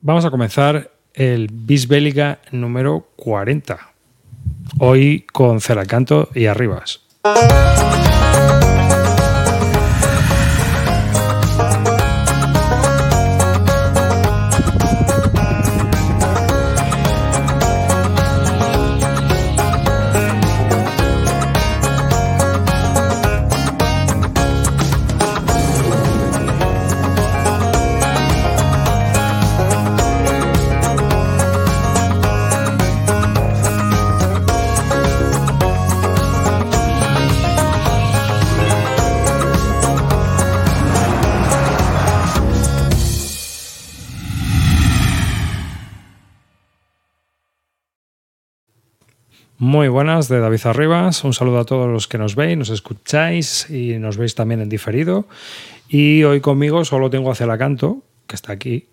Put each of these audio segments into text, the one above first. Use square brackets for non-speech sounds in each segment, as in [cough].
Vamos a comenzar el Bisbélica número 40. Hoy con Celacanto y Arribas. De David Arribas. Un saludo a todos los que nos veis, nos escucháis y nos veis también en diferido. Y hoy conmigo solo tengo a Celacanto, que está aquí.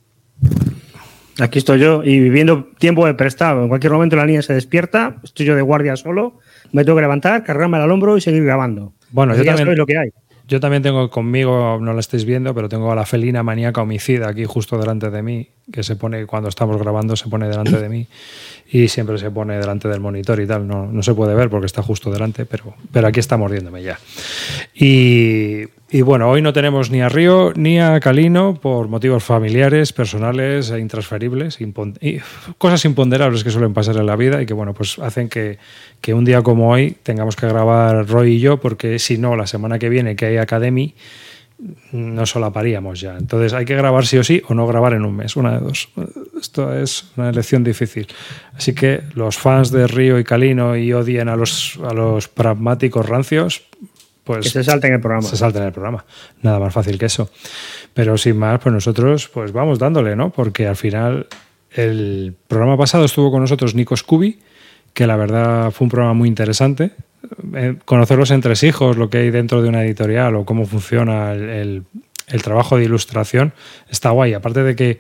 Aquí estoy yo y viviendo tiempo de prestado. En cualquier momento la niña se despierta, estoy yo de guardia solo, me tengo que levantar, cargarme al hombro y seguir grabando. Bueno, yo también, lo que hay. Yo también tengo conmigo, no la estáis viendo, pero tengo a la felina maníaca homicida aquí justo delante de mí, que se pone, cuando estamos grabando, se pone delante de mí y siempre se pone delante del monitor y tal. No, no se puede ver porque está justo delante, pero, pero aquí está mordiéndome ya. Y, y, bueno, hoy no tenemos ni a Río ni a Calino por motivos familiares, personales e intransferibles, y cosas imponderables que suelen pasar en la vida y que bueno, pues hacen que, que un día como hoy tengamos que grabar Roy y yo, porque si no, la semana que viene que hay Academy no solaparíamos ya. Entonces hay que grabar sí o sí o no grabar en un mes, una de dos. Esto es una elección difícil. Así que los fans de Río y Calino y odien a los, a los pragmáticos rancios, pues... Que se salten el programa. Se salten el programa. Nada más fácil que eso. Pero sin más, pues nosotros pues vamos dándole, ¿no? Porque al final el programa pasado estuvo con nosotros Nico Scooby, que la verdad fue un programa muy interesante. Eh, conocer los entresijos, lo que hay dentro de una editorial o cómo funciona el, trabajo de ilustración, está guay. Aparte de que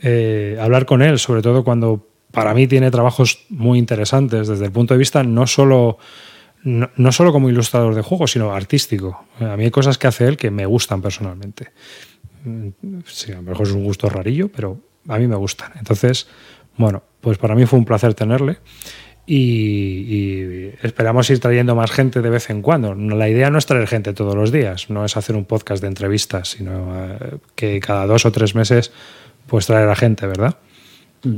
eh, hablar con él, sobre todo cuando para mí tiene trabajos muy interesantes desde el punto de vista no solo, no, solo como ilustrador de juegos, sino artístico. A mí hay cosas que hace él que me gustan personalmente. Mm, sí, a lo mejor es un gusto rarillo, pero a mí me gustan. Entonces, bueno, pues para mí fue un placer tenerle y, esperamos ir trayendo más gente de vez en cuando. La idea no es traer gente todos los días, no es hacer un podcast de entrevistas, sino eh, que cada dos o tres meses pues traer a gente, ¿verdad? Mm.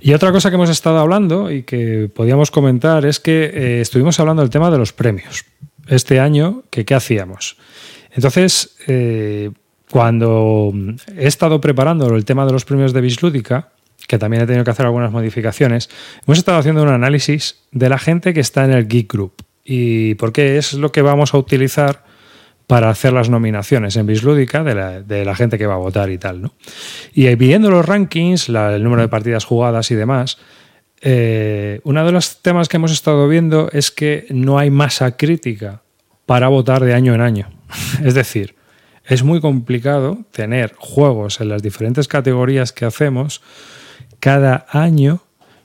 Y otra cosa que hemos estado hablando y que podíamos comentar es que eh, estuvimos hablando del tema de los premios. Este año, que ¿qué hacíamos? Entonces, eh, cuando he estado preparando el tema de los premios de Bislúdica, que también he tenido que hacer algunas modificaciones, hemos estado haciendo un análisis de la gente que está en el Geek Group y por qué es lo que vamos a utilizar para hacer las nominaciones en Bislúdica de la, gente que va a votar y tal. ¿no? Y viendo los rankings, el número de partidas jugadas y demás, eh, uno de los temas que hemos estado viendo es que no hay masa crítica para votar de año en año. [laughs] es decir, es muy complicado tener juegos en las diferentes categorías que hacemos cada año,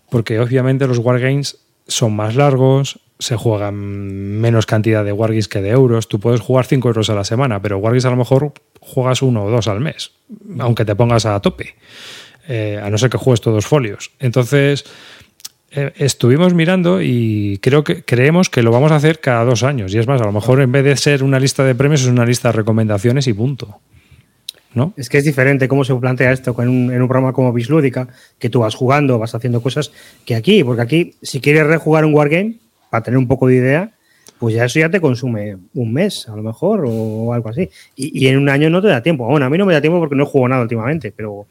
porque obviamente los wargames son más largos, se juegan menos cantidad de wargames que de euros. Tú puedes jugar 5 euros a la semana, pero wargames a lo mejor juegas uno o dos al mes, aunque te pongas a tope, eh, a no ser que juegues todos folios. Entonces, eh, estuvimos mirando y creo que creemos que lo vamos a hacer cada dos años. Y es más, a lo mejor en vez de ser una lista de premios, es una lista de recomendaciones y punto. Es que es diferente cómo se plantea esto en un, programa como Bislúdica, que tú vas jugando, vas haciendo cosas, que aquí, porque aquí, si quieres rejugar un Wargame, para tener un poco de idea, pues ya eso ya te consume un mes, a lo mejor, o algo así. Y, en un año no te da tiempo. Bueno, a mí no me da tiempo porque no juego nada últimamente, pero,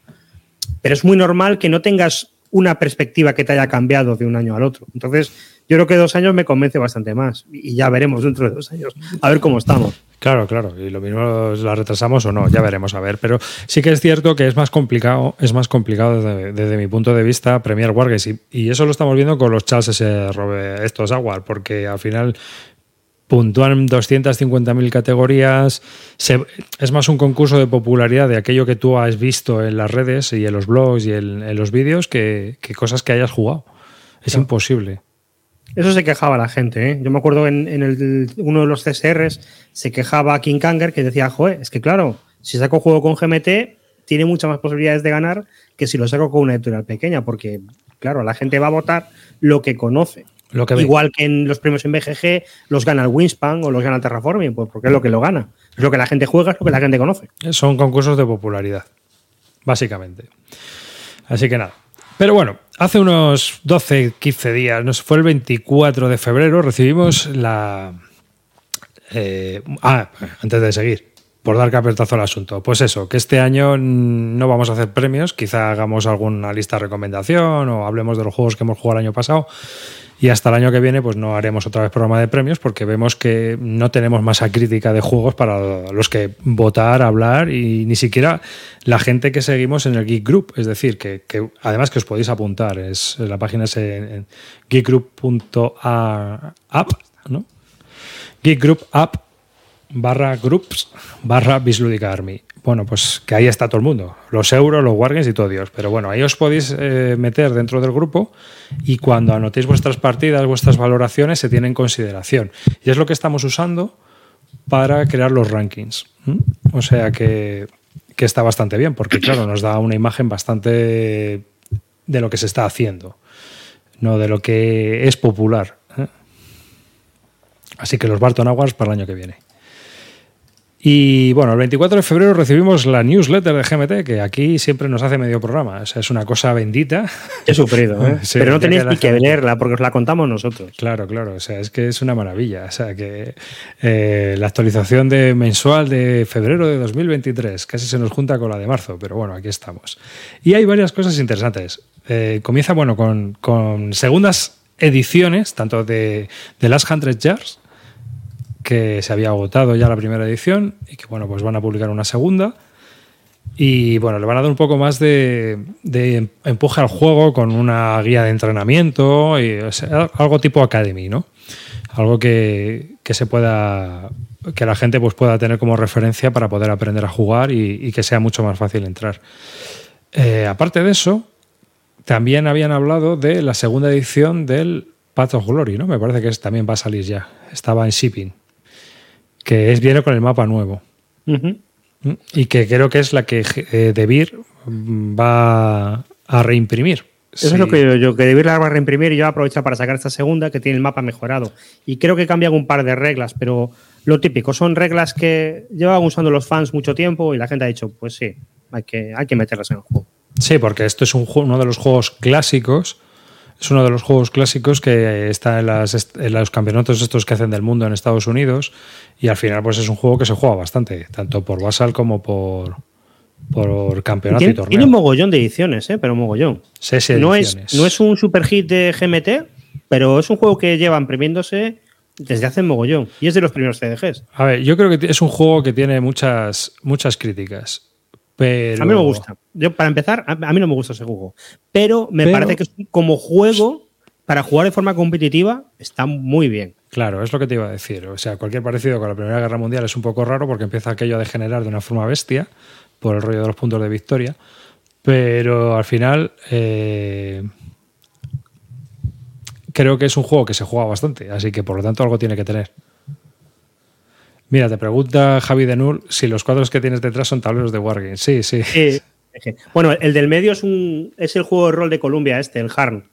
pero es muy normal que no tengas una perspectiva que te haya cambiado de un año al otro. Entonces, yo creo que dos años me convence bastante más. Y ya veremos dentro de dos años, a ver cómo estamos. Claro, claro. Y lo mismo la retrasamos o no, ya veremos a ver. Pero sí que es cierto que es más complicado, es más complicado desde, mi punto de vista Premier Wargames. Y, eso lo estamos viendo con los Charles ese, estos Aguar, porque al final puntúan 250.000 categorías. es más un concurso de popularidad de aquello que tú has visto en las redes y en los blogs y en, los vídeos que, cosas que hayas jugado. Es imposible. Eso se quejaba la gente. ¿eh? Yo me acuerdo en, el, uno de los CSRs se quejaba King Kanger que decía, joder, es que claro, si saco juego con GMT, tiene muchas más posibilidades de ganar que si lo saco con una editorial pequeña, porque, claro, la gente va a votar lo que conoce. Lo que Igual que en los premios en BGG los gana el Winspan o los gana el Terraforming, pues porque es lo que lo gana. Es lo que la gente juega, es lo que la gente conoce. Son concursos de popularidad, básicamente. Así que nada. Pero bueno, hace unos 12, 15 días, nos fue el 24 de febrero, recibimos la... Eh, ah, antes de seguir, por dar carpetazo al asunto. Pues eso, que este año no vamos a hacer premios, quizá hagamos alguna lista de recomendación o hablemos de los juegos que hemos jugado el año pasado. Y hasta el año que viene, pues no haremos otra vez programa de premios porque vemos que no tenemos masa crítica de juegos para los que votar, hablar y ni siquiera la gente que seguimos en el Geek Group. Es decir, que, además que os podéis apuntar, es la página es en, geekgroup.app, ¿no? Geek Group App barra groups barra Bislúdica Army. Bueno, pues que ahí está todo el mundo, los euros, los wargames y todo Dios. Pero bueno, ahí os podéis eh, meter dentro del grupo y cuando anotéis vuestras partidas, vuestras valoraciones, se tienen en consideración. Y es lo que estamos usando para crear los rankings. O sea que, que está bastante bien, porque claro, nos da una imagen bastante de lo que se está haciendo, no de lo que es popular. ¿eh? Así que los Barton Awards para el año que viene. Y bueno, el 24 de febrero recibimos la newsletter de GMT, que aquí siempre nos hace medio programa. O sea, es una cosa bendita. He sufrido, ¿eh? [laughs] Pero no tenéis ni que leerla porque os la contamos nosotros. Claro, claro. O sea, es que es una maravilla. O sea, que eh, la actualización de mensual de febrero de 2023 casi se nos junta con la de marzo, pero bueno, aquí estamos. Y hay varias cosas interesantes. Eh, comienza, bueno, con, con segundas ediciones, tanto de, de Last Hundred Jars que se había agotado ya la primera edición y que bueno, pues van a publicar una segunda. Y bueno, le van a dar un poco más de, empuje al juego con una guía de entrenamiento y algo tipo Academy, ¿no? Algo que, se pueda. que la gente pues, pueda tener como referencia para poder aprender a jugar y, que sea mucho más fácil entrar. Eh, aparte de eso, también habían hablado de la segunda edición del Path of Glory, ¿no? Me parece que también va a salir ya. Estaba en shipping que es viene con el mapa nuevo. Y que creo que es la que eh, Debir va a reimprimir. Eso es lo que yo, yo que Debir la va a reimprimir y yo voy a aprovechar para sacar esta segunda que tiene el mapa mejorado. Y creo que cambian un par de reglas, pero lo típico, son reglas que llevan usando los fans mucho tiempo y la gente ha dicho, pues sí, hay que, hay que meterlas en el juego. Sí, porque esto es un, uno de los juegos clásicos es uno de los juegos clásicos que está en, los campeonatos estos que hacen del mundo en Estados Unidos y al final pues es un juego que se juega bastante, tanto por basal como por, por campeonato y, torneo. Tiene un mogollón de ediciones, ¿eh? pero un mogollón. no, es, no es un super hit de GMT, pero es un juego que lleva imprimiéndose desde hace mogollón y es de los primeros CDGs. A ver, yo creo que es un juego que tiene muchas, muchas críticas. Pero... A mí me gusta. Yo, para empezar, a mí no me gusta ese juego. Pero me parece que como juego, para jugar de forma competitiva, está muy bien. Claro, es lo que te iba a decir. O sea, cualquier parecido con la Primera Guerra Mundial es un poco raro porque empieza aquello a degenerar de una forma bestia por el rollo de los puntos de victoria. Pero al final eh, creo que es un juego que se juega bastante, así que por lo tanto algo tiene que tener. Mira, te pregunta Javi de Null si los cuadros que tienes detrás son tableros de Wargame. Sí, sí. Bueno, el del medio es, un, es el juego de rol de Columbia, este, el Harn.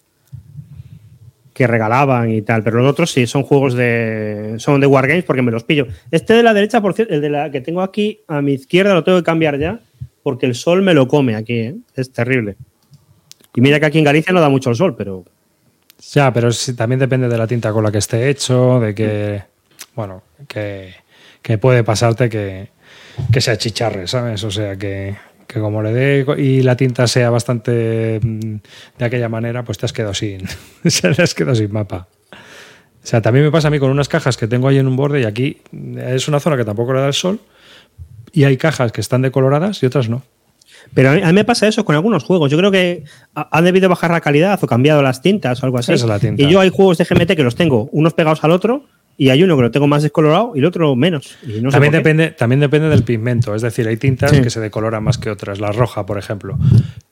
Que regalaban y tal. Pero los otros sí, son juegos de. Son de Wargames porque me los pillo. Este de la derecha, por cierto, el de la que tengo aquí a mi izquierda lo tengo que cambiar ya. Porque el sol me lo come aquí, ¿eh? Es terrible. Y mira que aquí en Galicia no da mucho el sol, pero. Ya, pero sí, también depende de la tinta con la que esté hecho, de que. Bueno, que que puede pasarte que, que se achicharre, ¿sabes? O sea, que, como le dé y la tinta sea bastante mm, de aquella manera, pues te has quedado sin, [laughs] te has quedado sin mapa. O sea, también me pasa a mí con unas cajas que tengo ahí en un borde y aquí es una zona que tampoco le da el sol y hay cajas que están decoloradas y otras no. Pero a mí, me pasa eso con algunos juegos. Yo creo que han debido bajar la calidad o cambiado las tintas o algo así. Y yo hay juegos de GMT que los tengo unos pegados al otro y hay uno que lo tengo más descolorado y el otro menos. también, depende, también depende del pigmento, es decir, hay tintas que se decoloran más que otras, la roja, por ejemplo.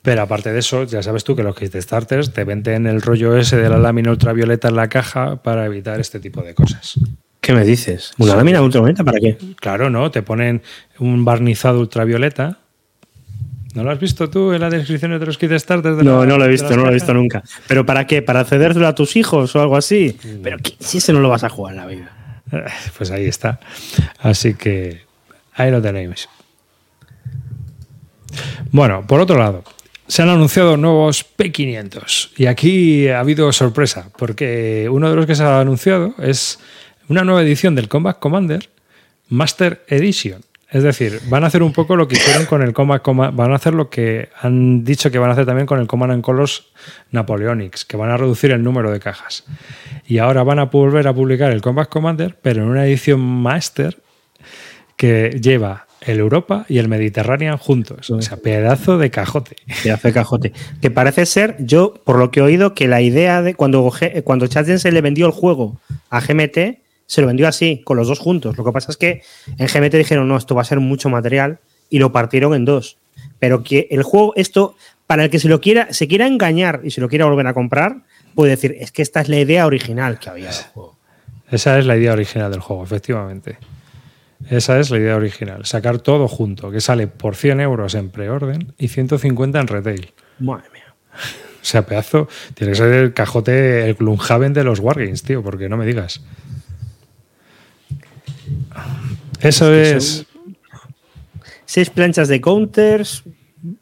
Pero aparte de eso, ya sabes tú que los kits de starters te venden el rollo ese de la lámina ultravioleta en la caja para evitar este tipo de cosas. ¿Qué me dices? ¿Una lámina ultravioleta para qué? Claro, ¿no? Te ponen un barnizado ultravioleta ¿No lo has visto tú en la descripción de los kits starters? De no, no lo he visto, no lo he visto nunca. ¿Pero para qué? ¿Para cedérselo a tus hijos o algo así? Mm. Pero si ese no lo vas a jugar en la vida. Pues ahí está. Así que ahí lo tenéis. Bueno, por otro lado, se han anunciado nuevos P500 y aquí ha habido sorpresa porque uno de los que se ha anunciado es una nueva edición del Combat Commander Master Edition. Es decir, van a hacer un poco lo que hicieron con el Combat Commander, van a hacer lo que han dicho que van a hacer también con el Command Colors Napoleonics, que van a reducir el número de cajas. Y ahora van a volver a publicar el Combat Commander, pero en una edición Master que lleva el Europa y el Mediterráneo juntos. O sea, pedazo de cajote. Pedazo de cajote. Que parece ser, yo, por lo que he oído, que la idea de cuando, cuando se le vendió el juego a GMT, se lo vendió así, con los dos juntos. Lo que pasa es que en GMT dijeron, no, esto va a ser mucho material y lo partieron en dos. Pero que el juego, esto, para el que se lo quiera, se quiera engañar y se lo quiera volver a comprar, puede decir, es que esta es la idea original que había del juego. Esa es la idea original del juego, efectivamente. Esa es la idea original. Sacar todo junto, que sale por 100 euros en preorden y 150 en retail. Madre mía. O sea, pedazo. Tiene que ser el cajote, el Gloomhaven de los Wargames, tío, porque no me digas. Eso es. Seis planchas de counters,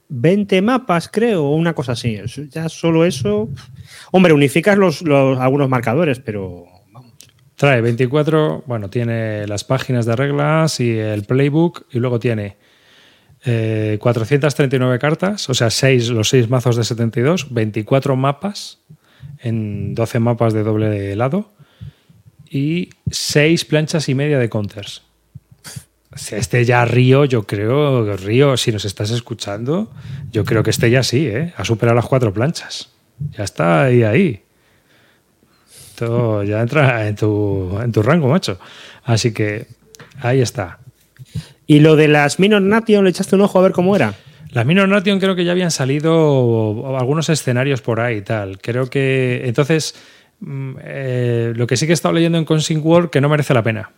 20 mapas, creo, o una cosa así. Ya solo eso. Hombre, unificas los, algunos marcadores, pero Trae 24, bueno, tiene las páginas de reglas y el playbook y luego tiene 439 eh, cartas, o sea, seis, los 6 mazos de 72, 24 mapas en 12 mapas de doble lado y 6 planchas y media de counters. Este ya Río, yo creo, Río, si nos estás escuchando, yo creo que este ya sí, ¿eh? ha superado las cuatro planchas. Ya está ahí, ahí. Esto ya entra en tu, en tu rango, macho. Así que ahí está. ¿Y lo de las Minor Nation le echaste un ojo a ver cómo era? Las Minor Nation creo que ya habían salido algunos escenarios por ahí y tal. Creo que entonces mm, eh, lo que sí que he estado leyendo en Consing World que no merece la pena.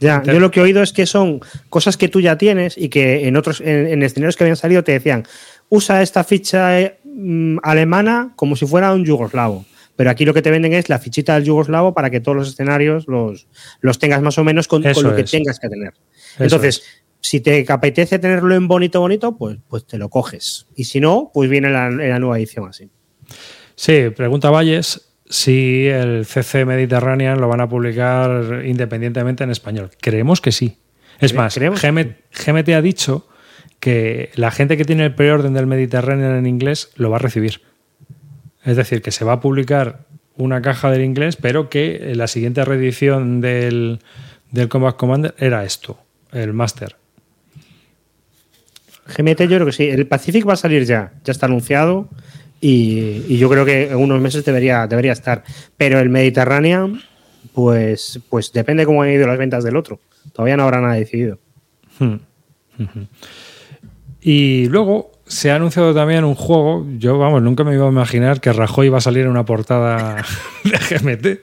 Ya, yo lo que he oído es que son cosas que tú ya tienes y que en otros en, escenarios que habían salido te decían usa esta ficha eh, mm, alemana como si fuera un yugoslavo. Pero aquí lo que te venden es la fichita del yugoslavo para que todos los escenarios los, los tengas más o menos con, lo que tengas que tener. Entonces, si te apetece tenerlo en bonito, bonito, pues, pues te lo coges. Y si no, pues viene la, la nueva edición así. Sí, pregunta Valles si el CC Mediterranean lo van a publicar independientemente en español. Creemos que sí. Es más, GMT, ha dicho que la gente que tiene el preorden del Mediterranean en inglés lo va a recibir. Es decir, que se va a publicar una caja del inglés, pero que la siguiente reedición del, del Combat Commander era esto, el Master. GMT yo creo que sí. El Pacific va a salir ya, ya está anunciado y, yo creo que en unos meses debería, debería estar. Pero el Mediterranean, pues, pues depende cómo han ido las ventas del otro. Todavía no habrá nada decidido. Hmm. Y luego se ha anunciado también un juego. Yo, vamos, nunca me iba a imaginar que Rajoy iba a salir en una portada [laughs] de GMT.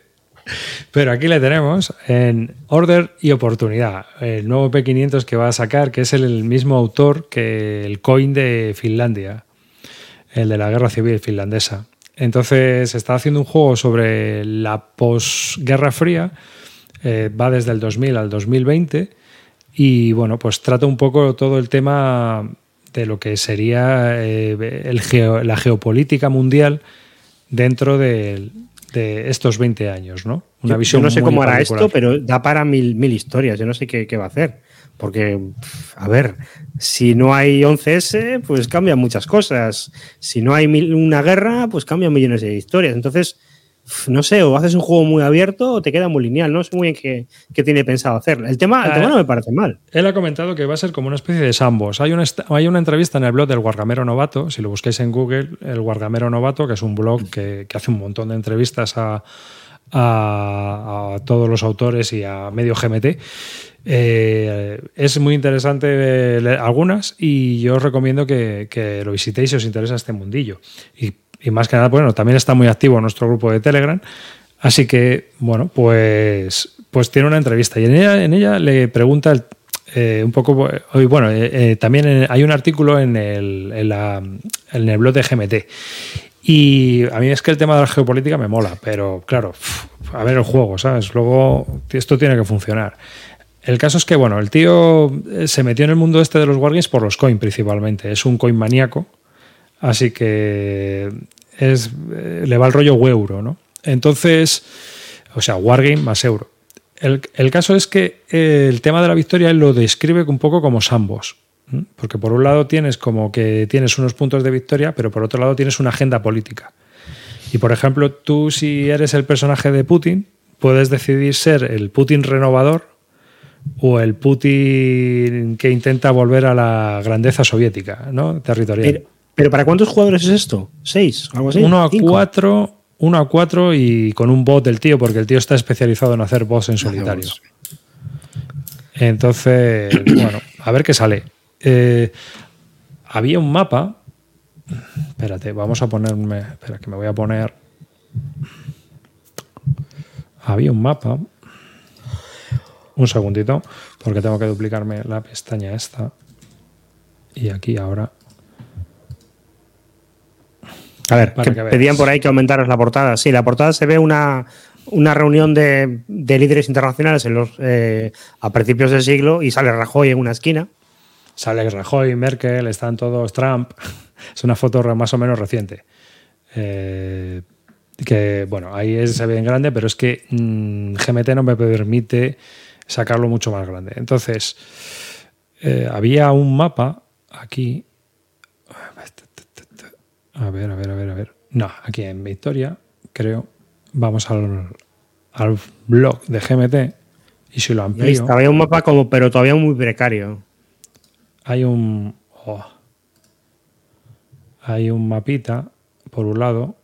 Pero aquí le tenemos en Order y Oportunidad, el nuevo P500 que va a sacar, que es el mismo autor que el coin de Finlandia, el de la guerra civil finlandesa. Entonces está haciendo un juego sobre la posguerra fría, eh, va desde el 2000 al 2020 y bueno, pues trata un poco todo el tema de lo que sería eh, la geopolítica mundial dentro de, estos 20 años, ¿no? Una yo, visión no sé cómo hará esto, pero da para mil, mil historias. Yo no sé qué, qué va a hacer. Porque, a ver, si no hay 11S, pues cambian muchas cosas. Si no hay una guerra, pues cambian millones de historias. Entonces, no sé, o haces un juego muy abierto o te queda muy lineal. No sé muy bien qué, tiene pensado hacer. El tema, el tema no me parece mal. Él ha comentado que va a ser como una especie de Sambos. Hay una, hay una entrevista en el blog del Guargamero Novato. Si lo busquáis en Google, el Guargamero Novato, que es un blog que, hace un montón de entrevistas a, todos los autores y a medio GMT. Eh, es muy interesante algunas y yo os recomiendo que, que, lo visitéis si os interesa este mundillo. Y y más que nada, bueno, también está muy activo nuestro grupo de Telegram. Así que, bueno, pues, pues tiene una entrevista y en ella, en ella le pregunta eh, un poco, bueno, también hay un artículo en el, en, el blog de GMT. Y a mí es que el tema de la geopolítica me mola, pero claro, a ver el juego, ¿sabes? Luego esto tiene que funcionar. El caso es que, bueno, el tío se metió en el mundo este de los wargames por los coin principalmente. Es un coin maníaco, así que es, le va el rollo euro, ¿no? Entonces, o sea, wargame más euro. El, caso es que eh, el tema de la victoria lo describe un poco como sambos. Porque por un lado tienes como que tienes unos puntos de victoria, pero por otro lado tienes una agenda política. Y por ejemplo, tú si eres el personaje de Putin, puedes decidir ser el Putin renovador o el Putin que intenta volver a la grandeza soviética, ¿no? Territorial. Pero, ¿para cuántos jugadores es esto? ¿Seis? ¿Algo así? Uno a cuatro 1 a 4 y con un bot del tío, porque el tío está especializado en hacer bots en solitario. Entonces, [coughs] bueno, a ver qué sale. Eh, había un mapa. Espérate, vamos a ponerme. Espera, que me voy a poner. Había un mapa. Un segundito, porque tengo que duplicarme la pestaña esta. Y aquí ahora. A ver, pedían por ahí que aumentaras la portada. Sí, la portada se ve una, una reunión de, líderes internacionales en los, eh, a principios del siglo y sale Rajoy en una esquina. Sale Rajoy, Merkel, están todos Trump. [laughs] es una foto más o menos reciente. Eh, que bueno, ahí se ve en grande, pero es que mm, GMT no me permite sacarlo mucho más grande. Entonces, eh, había un mapa aquí a ver, a ver, a ver, a ver. No, aquí en Victoria, creo. Vamos al, blog de GMT y si lo amplío. Había un mapa como, pero todavía muy precario. Hay un. Oh, hay un mapita por un lado,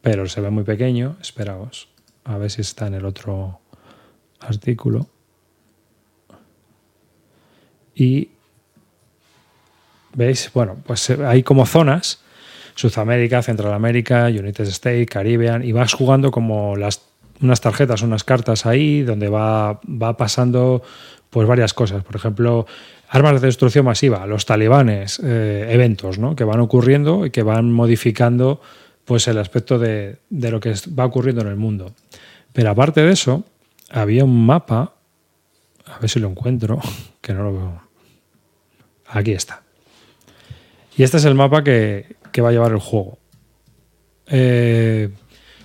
pero se ve muy pequeño. Esperaos. A ver si está en el otro artículo. Y veis, bueno, pues hay como zonas Sudamérica, Centralamérica, United States, Caribbean, y vas jugando como unas tarjetas, unas cartas ahí, donde va, va pasando pues varias cosas. Por ejemplo, armas de destrucción masiva, los talibanes, eh, eventos ¿no? que van ocurriendo y que van modificando pues, el aspecto de, de lo que va ocurriendo en el mundo. Pero aparte de eso, había un mapa, a ver si lo encuentro, [laughs] que no lo veo. Aquí está. Y este es el mapa que, que va a llevar el juego. Eh,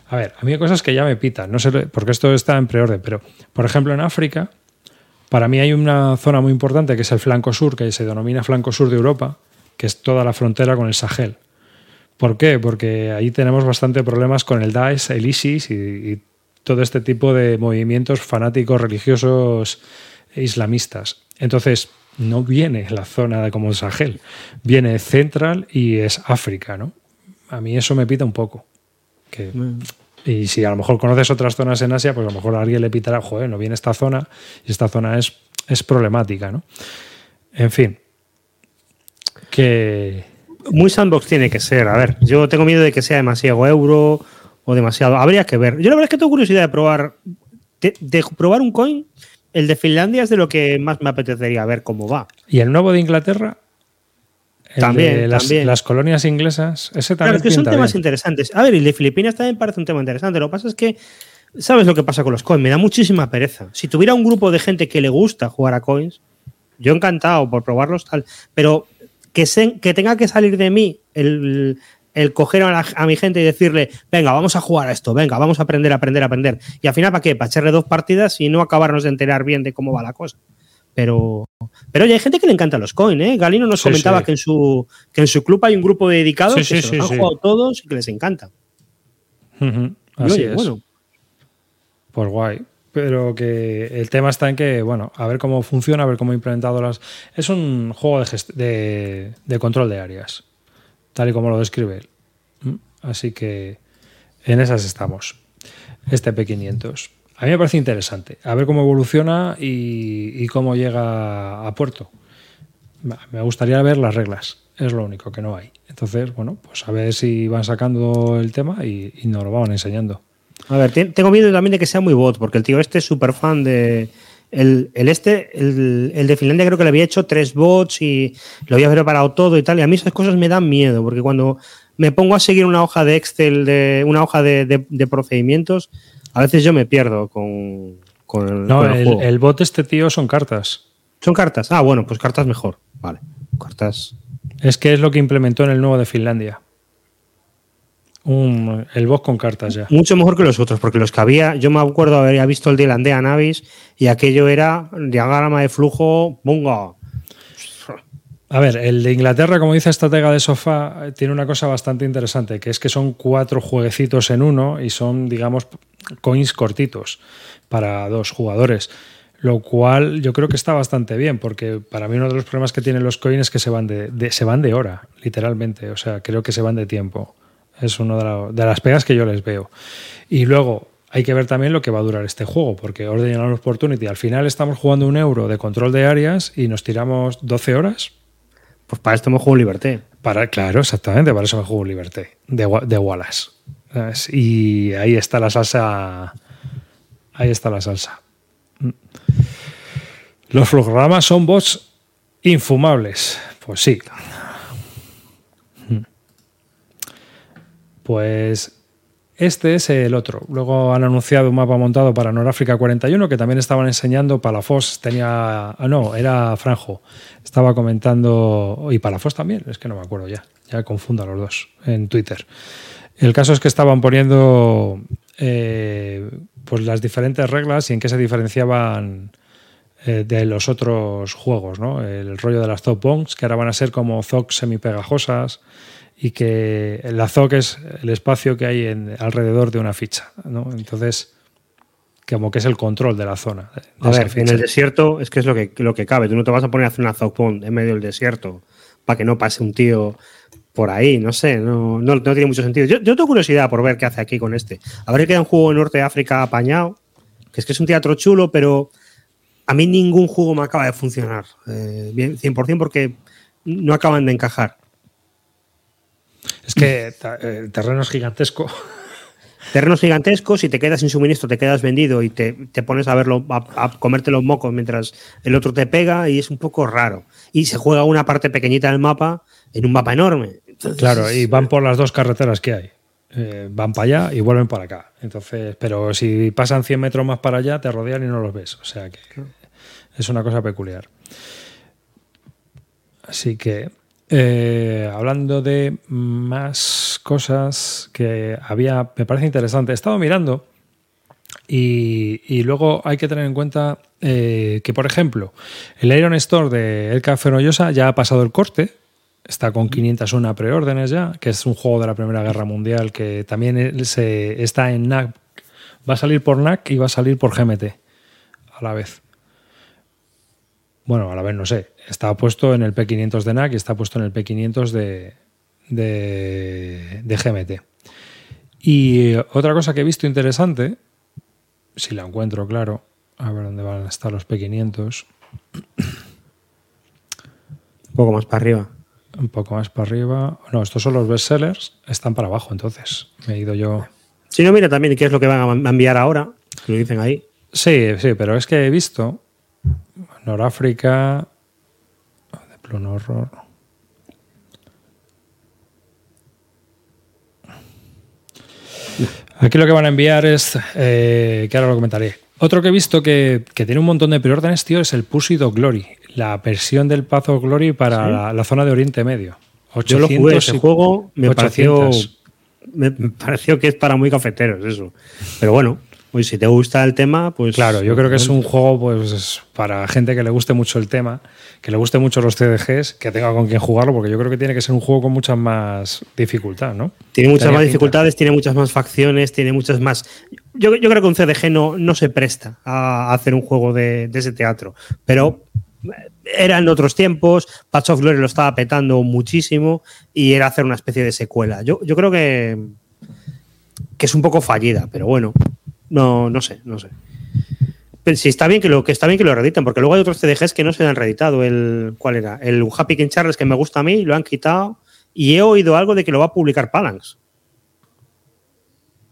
a ver, a mí hay cosas que ya me pitan, no sé, porque esto está en preorden, pero por ejemplo en África, para mí hay una zona muy importante que es el flanco sur, que se denomina flanco sur de Europa, que es toda la frontera con el Sahel. ¿Por qué? Porque ahí tenemos bastante problemas con el Daesh, el ISIS y, todo este tipo de movimientos fanáticos religiosos islamistas. Entonces, no viene la zona de como el Sahel, viene Central y es África, ¿no? A mí eso me pita un poco. Y si a lo mejor conoces otras zonas en Asia, pues a lo mejor a alguien le pitará, joder, no viene esta zona y esta zona es, es problemática, ¿no? En fin. Que. Muy sandbox tiene que ser. A ver, yo tengo miedo de que sea demasiado euro o demasiado. Habría que ver. Yo la verdad es que tengo curiosidad de probar. de probar un coin el de Finlandia es de lo que más me apetecería ver cómo va. ¿Y el nuevo de Inglaterra? también, las, colonias inglesas, ese también. Claro, es que son temas interesantes. A ver, el de Filipinas también parece un tema interesante. Lo que pasa es que, ¿sabes lo que pasa con los coins? Me da muchísima pereza. Si tuviera un grupo de gente que le gusta jugar a coins, yo encantado por probarlos tal, pero que, que tenga que salir de mí el, el coger a, mi gente y decirle, venga, vamos a jugar a esto, venga, vamos a aprender, aprender, aprender. Y al final, ¿para qué? Para echarle dos partidas y no acabarnos de enterar bien de cómo va la cosa. Pero, pero oye, hay gente que le encanta los coins, ¿eh? Galino nos comentaba Que, en su, que en su club hay un grupo dedicado que se han jugado todos y que les encanta. Así es. Bueno. Pues guay. Pero que el tema está en que, bueno, a ver cómo funciona, a ver cómo ha implementado las. Es un juego de, de control de áreas tal y como lo describe él. ¿Mm? Así que en esas estamos. Este P500. A mí me parece interesante. A ver cómo evoluciona y, cómo llega a puerto. Me gustaría ver las reglas. Es lo único que no hay. Entonces, bueno, pues a ver si van sacando el tema y, nos lo van enseñando. A ver, tengo miedo también de que sea muy bot, porque el tío este es súper fan de El, este, el, de Finlandia creo que le había hecho tres bots y lo había preparado todo y tal. Y a mí esas cosas me dan miedo, porque cuando me pongo a seguir una hoja de Excel, de una hoja de, procedimientos, a veces yo me pierdo con, el. No, el, el, bot este tío son cartas. Son cartas. Ah, bueno, pues cartas mejor. Vale. Cartas. Es que es lo que implementó en el nuevo de Finlandia el boss con cartas ya. Mucho mejor que los otros, porque los que había, yo me acuerdo haber visto el de Landea Navis y aquello era diagrama de flujo, ¡bunga! A ver, el de Inglaterra, como dice Estratega de Sofá, tiene una cosa bastante interesante, que es que son cuatro jueguecitos en uno y son, digamos, coins cortitos para dos jugadores. Lo cual yo creo que está bastante bien, porque para mí uno de los problemas que tienen los coins es que se van de se van de hora, literalmente. O sea, creo que se van de tiempo. Es una de, las pegas que yo les veo. Y luego hay que ver también lo que va a durar este juego, porque Ordinal Opportunity, al final estamos jugando un euro de control de áreas y nos tiramos 12 horas. Pues para esto me juego Liberté. Para, claro, exactamente, para eso me juego Liberté, de, de Wallace. Y ahí está la salsa. Ahí está la salsa. Los programas son bots infumables. Pues sí, Pues este es el otro. Luego han anunciado un mapa montado para Noráfrica 41 que también estaban enseñando. Palafos tenía. Ah, no, era Franjo. Estaba comentando. Y Palafos también, es que no me acuerdo ya. Ya confundo a los dos en Twitter. El caso es que estaban poniendo eh, pues las diferentes reglas y en qué se diferenciaban eh, de los otros juegos, ¿no? El rollo de las top bombs, que ahora van a ser como zocs semipegajosas y que la ZOC es el espacio que hay en, alrededor de una ficha. ¿no? Entonces, como que es el control de la zona. a ver, en el desierto es que es lo que, lo que cabe. Tú no te vas a poner a hacer una ZOC en medio del desierto para que no pase un tío por ahí, no sé, no, no, tiene mucho sentido. Yo, tengo curiosidad por ver qué hace aquí con este. A ver si queda un juego en Norte de África apañado, que es que es un teatro chulo, pero a mí ningún juego me acaba de funcionar. Eh, bien, 100% porque no acaban de encajar. Es que el terreno es gigantesco. [laughs] Terrenos gigantescos, si te quedas sin suministro, te quedas vendido y te, pones a verlo, a, comerte los mocos mientras el otro te pega y es un poco raro. Y se juega una parte pequeñita del mapa en un mapa enorme. claro, y van por las dos carreteras que hay. Eh, van para allá y vuelven para acá. Entonces, pero si pasan 100 metros más para allá, te rodean y no los ves. O sea que es una cosa peculiar. Así que eh, hablando de más cosas que había, me parece interesante. He estado mirando y, luego hay que tener en cuenta eh, que, por ejemplo, el Iron Store de El Café Noyosa ya ha pasado el corte. Está con 501 preórdenes ya, que es un juego de la Primera Guerra Mundial que también se, está en NAC. Va a salir por NAC y va a salir por GMT a la vez. Bueno, a la vez no sé. Está puesto en el P500 de NAC y está puesto en el P500 de, de, GMT. Y otra cosa que he visto interesante, si la encuentro, claro, a ver dónde van a estar los P500. Un poco más para arriba. Un poco más para arriba. No, estos son los bestsellers, están para abajo, entonces. Me he ido yo. Si no, mira también qué es lo que van a enviar ahora, lo dicen ahí. Sí, sí, pero es que he visto Noráfrica, Plum Horror. Aquí lo que van a enviar es, eh, que ahora lo comentaré. Otro que he visto que, tiene un montón de preórdenes, tío, es el Pussy Glory, la versión del Path of Glory para la, zona de Oriente Medio. 800 Yo lo jugué, ese juego me pareció, me pareció que es para muy cafeteros eso. Pero bueno, pues si te gusta el tema, pues. Claro, yo creo que es un juego pues para gente que le guste mucho el tema, que le guste mucho los CDGs, que tenga con quien jugarlo, porque yo creo que tiene que ser un juego con mucha más dificultad, ¿no? Tiene muchas más dificultades, tiene muchas más facciones, tiene muchas más. Yo, creo que un CDG no, no se presta a hacer un juego de, ese teatro, pero eran otros tiempos, Patch of Glory lo estaba petando muchísimo y era hacer una especie de secuela. Yo, yo creo que, que es un poco fallida, pero bueno, no, no sé, no sé. Pero si está bien que lo que está bien que lo reeditan, porque luego hay otros CDGs que no se han reeditado. El, ¿Cuál era? El Happy King Charles que me gusta a mí, lo han quitado. Y he oído algo de que lo va a publicar Palanx.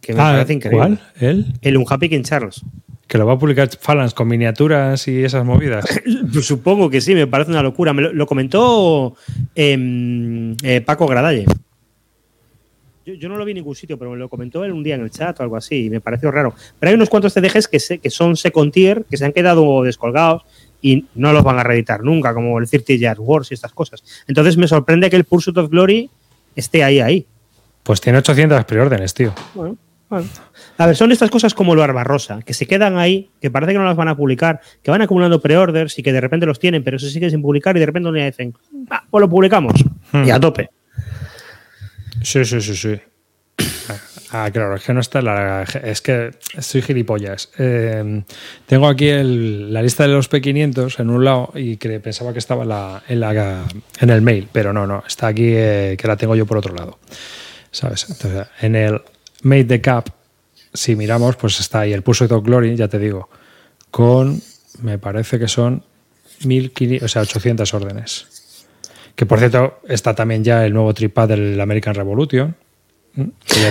Que me ah, parece increíble. ¿Cuál? ¿El? El Unhappy King Charles. que lo va a publicar Phalanx con miniaturas y esas movidas. [clears throat] Pues supongo que sí, me parece una locura. Me lo, comentó em, eh, Paco Gradalle. Yo, no lo vi en ningún sitio, pero me lo comentó él un día en el chat o algo así y me pareció raro. Pero hay unos cuantos CDGs que, que son second tier, que se han quedado descolgados y no los van a reeditar nunca, como el 30 Yard Wars y estas cosas. Entonces me sorprende que el Pursuit of Glory esté ahí, ahí. Pues tiene 800 preórdenes, tío. Bueno, bueno. A ver, son estas cosas como lo Rosa, que se quedan ahí, que parece que no las van a publicar, que van acumulando preorders y que de repente los tienen, pero se siguen sin publicar y de repente le dicen, ah, pues lo publicamos. Hmm. Y a tope. Sí, sí, sí, sí. Ah, claro, es que no está la. Es que soy gilipollas. Eh, tengo aquí la lista de los P500 en un lado y que pensaba que estaba en, la, en, el mail, pero no, no, está aquí eh, que la tengo yo por otro lado. ¿Sabes? Entonces, en el Made the Cap, si miramos, pues está ahí el Pulse of Glory, ya te digo, con, me parece que son 1500, o sea, 800 órdenes. Que por cierto, está también ya el nuevo tripad del American Revolution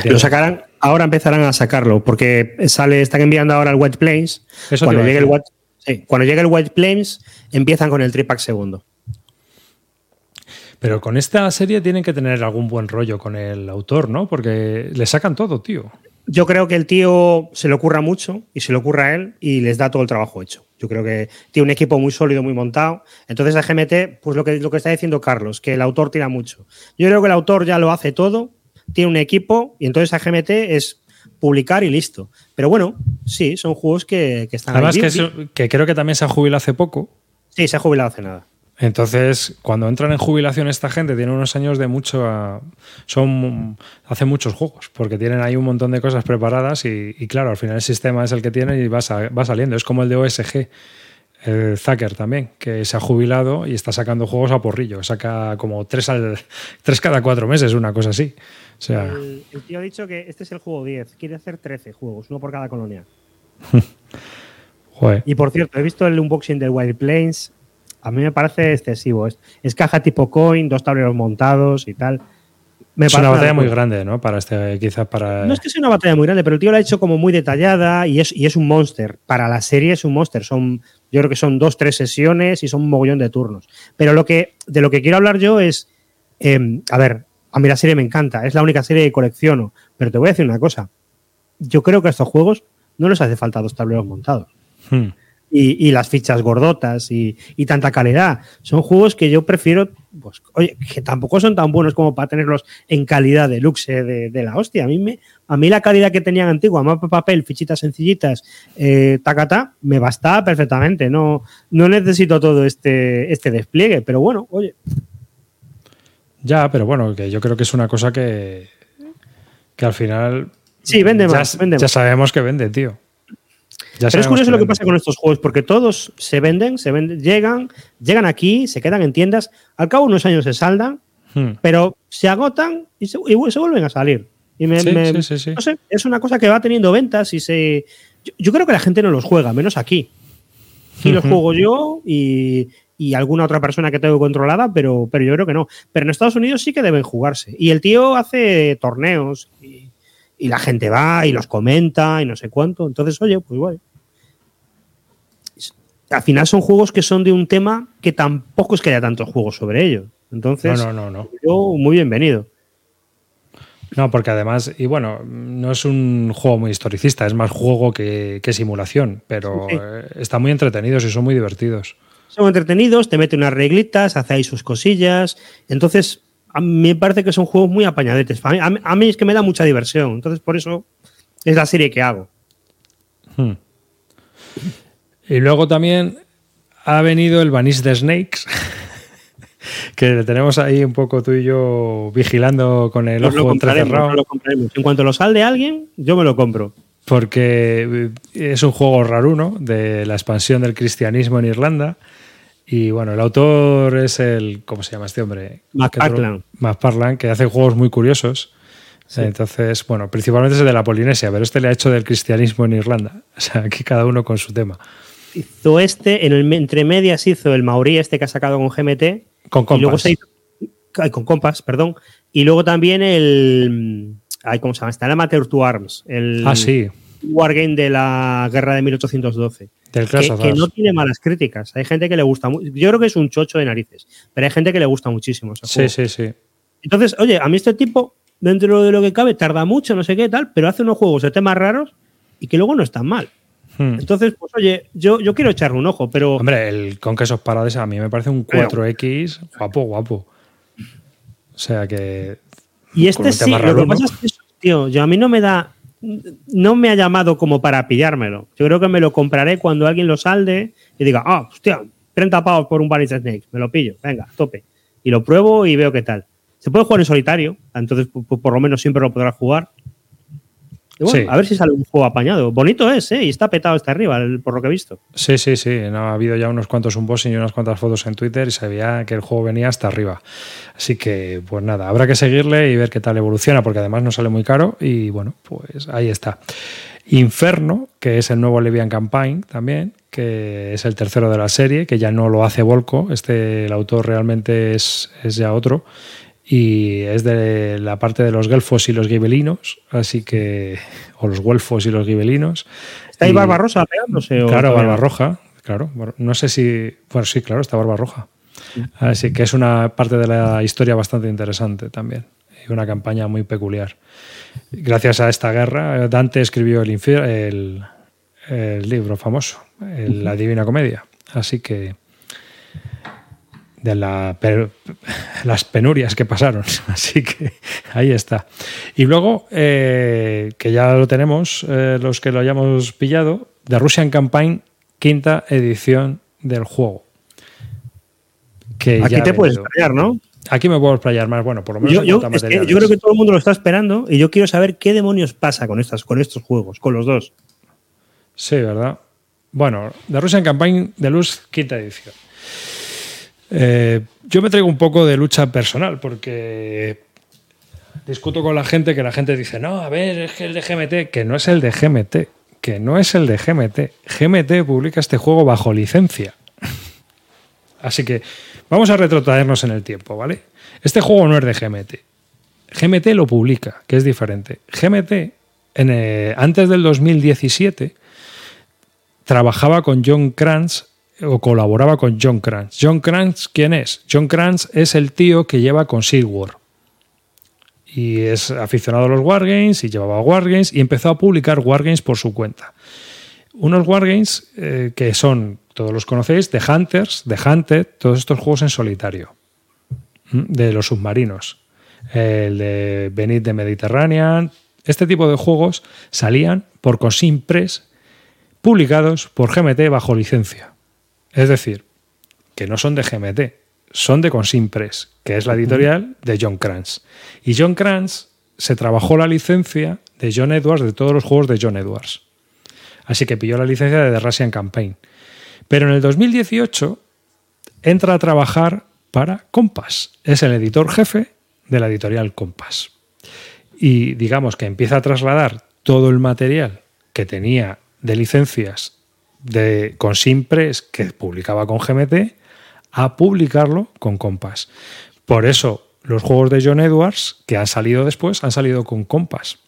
lo sacarán, ahora empezarán a sacarlo, porque sale, están enviando ahora el White Plains. cuando, llegue el White, cuando llegue el White Plains, empiezan con el tripack segundo. Pero con esta serie tienen que tener algún buen rollo con el autor, ¿no? Porque le sacan todo, tío. Yo creo que el tío se le ocurra mucho y se le ocurra a él y les da todo el trabajo hecho. Yo creo que tiene un equipo muy sólido, muy montado. Entonces, a GMT, pues lo que, lo que está diciendo Carlos, que el autor tira mucho. Yo creo que el autor ya lo hace todo tiene un equipo y entonces a GMT es publicar y listo. Pero bueno, sí, son juegos que, están Además, que, que creo que también se ha jubilado hace poco. Sí, se ha jubilado hace nada. Entonces, cuando entran en jubilación esta gente, tiene unos años de mucho. Son, hacen muchos juegos, porque tienen ahí un montón de cosas preparadas y, claro, al final el sistema es el que tiene y va, va saliendo. Es como el de OSG el Zucker también, que se ha jubilado y está sacando juegos a porrillo. Saca como tres, al, tres cada cuatro meses, una cosa así. O sea... el, tío ha dicho que este es el juego 10, quiere hacer 13 juegos, uno por cada colonia. [laughs] Y por cierto, he visto el unboxing del Wild Plains. A mí me parece excesivo. Es, caja tipo coin, dos tableros montados y tal. es una batalla muy grande, ¿no? Para este, quizás para. No es que sea una batalla muy grande, pero el tío la ha hecho como muy detallada y es, y es un monster. Para la serie es un monster. Son yo creo que son dos, tres sesiones y son un mogollón de turnos. Pero lo que, de lo que quiero hablar yo es, em, a ver, a mí la serie me encanta, es la única serie que colecciono, pero te voy a decir una cosa. Yo creo que a estos juegos no les hace falta dos tableros montados. Hmm y, las fichas gordotas y, tanta calidad. Son juegos que yo prefiero, pues, oye, que tampoco son tan buenos como para tenerlos en calidad de luxe de, la hostia. A mí, me, a mí la calidad que tenían antigua, mapa papel, fichitas sencillitas, eh, tacata, me bastaba perfectamente. No, no necesito todo este, este despliegue, pero bueno, oye. Ya, pero bueno, que yo creo que es una cosa que, que al final. Sí, vende más. vende ya sabemos que vende, tío. Pero es curioso lo que pasa con estos juegos, porque todos se venden, se venden, llegan, llegan aquí, se quedan en tiendas, al cabo de unos años se saldan, hmm. pero se agotan y se, vuelven a salir. Y me, no sé, es una cosa que va teniendo ventas y se. Yo, creo que la gente no los juega, menos aquí. Aquí los juego yo y, alguna otra persona que tengo controlada, pero, pero yo creo que no. Pero en Estados Unidos sí que deben jugarse. Y el tío hace torneos y, y la gente va y los comenta y no sé cuánto. Entonces, oye, pues igual al final son juegos que son de un tema que tampoco es que haya tantos juegos sobre ellos. Entonces, no, no, no, yo muy bienvenido. No, porque además, y bueno, no es un juego muy historicista, es más juego que, simulación, pero están muy entretenidos y son muy divertidos. Son entretenidos, te mete unas reglitas, hace ahí sus cosillas. Entonces, a mí me parece que son juegos muy apañadetes. A mí, es que me da mucha diversión. Entonces, por eso es la serie que hago. Hmm. Y luego también ha venido el Vanish de Snakes, [laughs] que tenemos ahí un poco tú y yo vigilando con el ojo entrecerrado. Lo en cuanto lo sal de alguien, yo me lo compro. Porque es un juego raruno de la expansión del cristianismo en Irlanda. Y bueno, el autor es el. ¿Cómo se llama este hombre? McParland. McParland, que hace juegos muy curiosos. Entonces, bueno, principalmente es de la Polinesia, pero este le ha hecho del cristianismo en Irlanda. [laughs] O sea, aquí cada uno con su tema hizo este, en el entre medias hizo el Maori este que ha sacado con GMT. Con compas. Y luego se con compas, perdón. Y luego también el. Ay, ¿Cómo se llama? Está el Amateur to Arms. El, ah, sí. wargame de la guerra de 1812. Del que, que no tiene malas críticas. Hay gente que le gusta. Yo creo que es un chocho de narices, pero hay gente que le gusta muchísimo. sí, sí, sí. Entonces, oye, a mí este tipo, dentro de lo que cabe, tarda mucho, no sé qué tal, pero hace unos juegos de temas raros y que luego no están mal. Hmm. Entonces, pues oye, yo, yo quiero echarle un ojo, pero. Hombre, el con quesos parades a mí me parece un 4X guapo, guapo. O sea que. Y este sí, lo que pasa es que, tío, yo a mí no me da no me ha llamado como para pillármelo. Yo creo que me lo compraré cuando alguien lo salde y diga, ah, hostia, 30 pavos por un Vanilla Snake, me lo pillo, venga, tope. Y lo pruebo y veo qué tal. Se puede jugar en solitario, entonces por, lo menos siempre lo podrás jugar. A ver si sale un juego apañado. Bonito es, ¿eh? Y está petado hasta arriba, por lo que he visto. Sí, sí, sí. No, ha habido ya unos cuantos unboxing y unas cuantas fotos en Twitter y se veía que el juego venía hasta arriba. Así que, pues nada, habrá que seguirle y ver qué tal evoluciona, porque además no sale muy caro. Y bueno, pues ahí está. Inferno, que es el nuevo Levian Campaign también, que es el tercero de la serie, que ya no lo hace Volco. Este, el autor realmente es, es ya otro y es de la parte de los gelfos y los gibelinos, así que. o los guelfos y los gibelinos. ¿Está ahí Barbarroja pegándose? Claro, Barbarroja, claro. No sé si. Bueno, sí, claro, está Barbarroja. Así que es una parte de la historia bastante interesante también. Y una campaña muy peculiar. Gracias a esta guerra, Dante escribió el, el, el libro famoso, La Divina Comedia. Así que de las penurias que pasaron. [laughs] Así que ahí está. Y luego, eh, que ya lo tenemos, eh, los que lo hayamos pillado, The Russian Campaign, quinta edición del juego. Que Aquí te puedes explayar, ¿no? Aquí me puedo explayar más, bueno, por lo menos. Yo, creo que todo el mundo lo está esperando y yo quiero saber qué demonios pasa con, estas, con estos juegos, con los dos. Sí, ¿verdad? Bueno, The Russian Campaign de Luz, quinta edición. Eh, yo me traigo un poco de lucha personal porque discuto con la gente que la gente dice, no, a ver, es que el de GMT, que no es el de GMT, que no es el de GMT. GMT publica este juego bajo licencia. Así que vamos a retrotraernos en el tiempo, ¿vale? Este juego no es de GMT. GMT lo publica, que es diferente. GMT, en, antes del 2017, trabajaba con John Kranz o colaboraba con John Kranz. John Kranz, ¿quién es? John Kranz es el tío que lleva con War. Y es aficionado a los Wargames y llevaba Wargames y empezó a publicar Wargames por su cuenta. Unos Wargames eh, que son, todos los conocéis, The Hunters, The Hunted, todos estos juegos en solitario, de los submarinos. El de Benit de Mediterranean. Este tipo de juegos salían por Cosim Press publicados por GMT bajo licencia. Es decir, que no son de GMT, son de Consimpress, que es la editorial de John Kranz. Y John Kranz se trabajó la licencia de John Edwards de todos los juegos de John Edwards. Así que pilló la licencia de The Russian Campaign. Pero en el 2018 entra a trabajar para Compass. Es el editor jefe de la editorial Compass. Y digamos que empieza a trasladar todo el material que tenía de licencias de, con Simpress, que publicaba con GMT, a publicarlo con Compass. Por eso los juegos de John Edwards, que han salido después, han salido con Compass.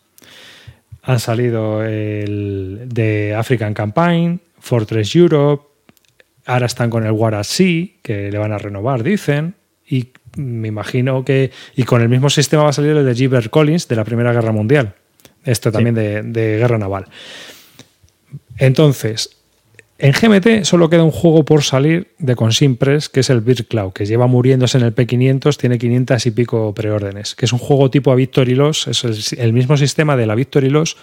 Han salido el de African Campaign, Fortress Europe, ahora están con el War at Sea, que le van a renovar, dicen, y me imagino que. Y con el mismo sistema va a salir el de Gilbert Collins de la Primera Guerra Mundial. Esto también de, de, guerra naval. Entonces, en GMT solo queda un juego por salir de Consimpress, que es el Beer Cloud, que lleva muriéndose en el P500, tiene 500 y pico preórdenes, que es un juego tipo a Victory Loss, es el mismo sistema de la Victory Loss,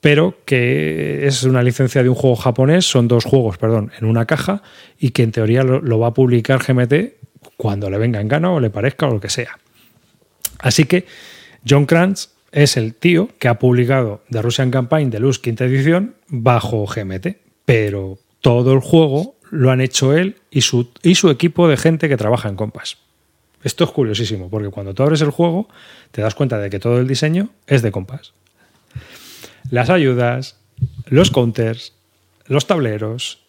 pero que es una licencia de un juego japonés, son dos juegos, perdón, en una caja, y que en teoría lo, va a publicar GMT cuando le venga en gana o le parezca o lo que sea. Así que John Kranz es el tío que ha publicado The Russian Campaign de Luz quinta edición bajo GMT pero todo el juego lo han hecho él y su, y su equipo de gente que trabaja en Compass. Esto es curiosísimo, porque cuando tú abres el juego te das cuenta de que todo el diseño es de Compass. Las ayudas, los counters, los tableros,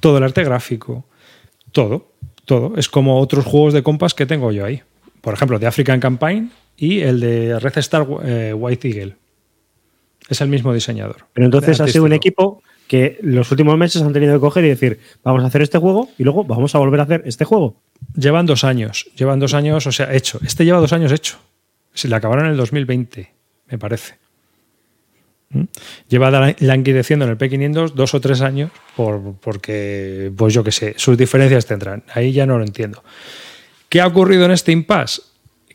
todo el arte gráfico, todo, todo. Es como otros juegos de Compass que tengo yo ahí. Por ejemplo, de African Campaign y el de Red Star eh, White Eagle. Es el mismo diseñador. Pero entonces ha sido un equipo que los últimos meses han tenido que coger y decir, vamos a hacer este juego y luego vamos a volver a hacer este juego. Llevan dos años, llevan dos años, o sea, hecho. Este lleva dos años hecho. Se le acabaron en el 2020, me parece. ¿Mm? Lleva languideciendo en el P500 dos o tres años por, porque, pues yo qué sé, sus diferencias tendrán. Ahí ya no lo entiendo. ¿Qué ha ocurrido en este impasse?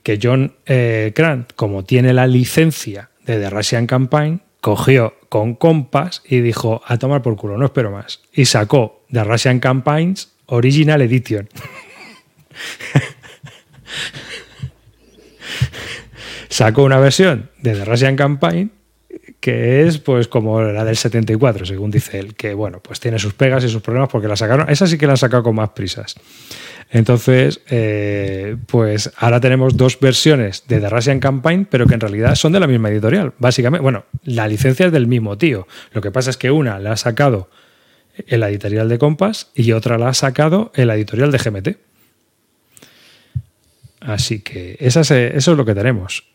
Que John eh, Grant, como tiene la licencia de The Russian Campaign, cogió con compas y dijo, a tomar por culo, no espero más. Y sacó The Russian Campaigns Original Edition. [laughs] sacó una versión de The Russian Campaign que es pues como la del 74, según dice él, que bueno, pues tiene sus pegas y sus problemas porque la sacaron, esa sí que la han sacado con más prisas. Entonces, eh, pues ahora tenemos dos versiones de The Russian Campaign, pero que en realidad son de la misma editorial. Básicamente, bueno, la licencia es del mismo tío. Lo que pasa es que una la ha sacado en la editorial de Compass y otra la ha sacado en la editorial de GMT. Así que eso es lo que tenemos.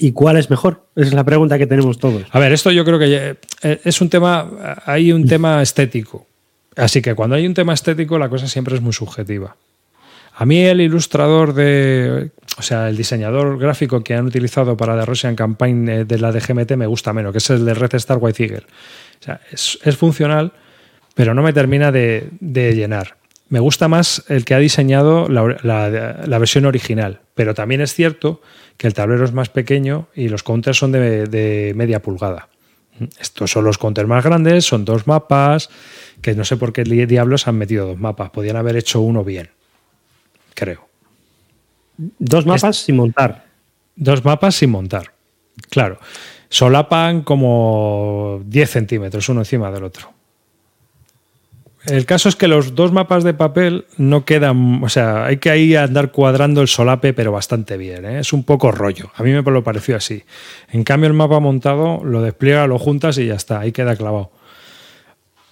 ¿Y cuál es mejor? Esa es la pregunta que tenemos todos. A ver, esto yo creo que eh, es un tema, hay un tema estético. Así que cuando hay un tema estético, la cosa siempre es muy subjetiva. A mí el ilustrador de, o sea, el diseñador gráfico que han utilizado para The Russian Campaign eh, de la DGMT me gusta menos, que es el de Red Star White Eagle. O sea, es, funcional, pero no me termina de, llenar. Me gusta más el que ha diseñado la, versión original, pero también es cierto que el tablero es más pequeño y los counters son de, de media pulgada. Estos son los counters más grandes, son dos mapas, que no sé por qué diablos han metido dos mapas. Podían haber hecho uno bien, creo. Dos mapas sin montar. Dos mapas sin montar, claro. Solapan como 10 centímetros uno encima del otro. El caso es que los dos mapas de papel no quedan, o sea, hay que ahí andar cuadrando el solape, pero bastante bien. ¿eh? Es un poco rollo. A mí me lo pareció así. En cambio, el mapa montado lo despliega, lo juntas y ya está, ahí queda clavado.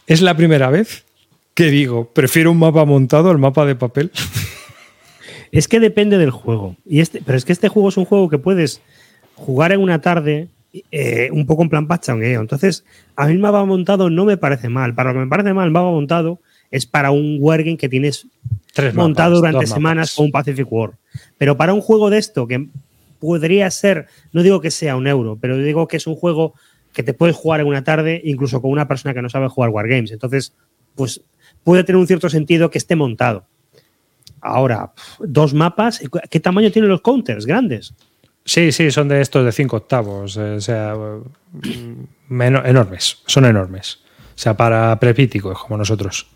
Es la primera vez que digo, prefiero un mapa montado al mapa de papel. Es que depende del juego. Y este, pero es que este juego es un juego que puedes jugar en una tarde, eh, un poco en plan pachangueo. Entonces, a mí el mapa montado no me parece mal. Para lo que me parece mal, el mapa montado es para un wargame que tienes Tres montado durante semanas o un Pacific War. Pero para un juego de esto, que podría ser, no digo que sea un euro, pero digo que es un juego que te puedes jugar en una tarde, incluso con una persona que no sabe jugar Wargames. Entonces, pues puede tener un cierto sentido que esté montado. Ahora, dos mapas, ¿qué tamaño tienen los counters? ¿Grandes? Sí, sí, son de estos de cinco octavos, eh, o sea, enormes, son enormes. O sea, para prepíticos como nosotros.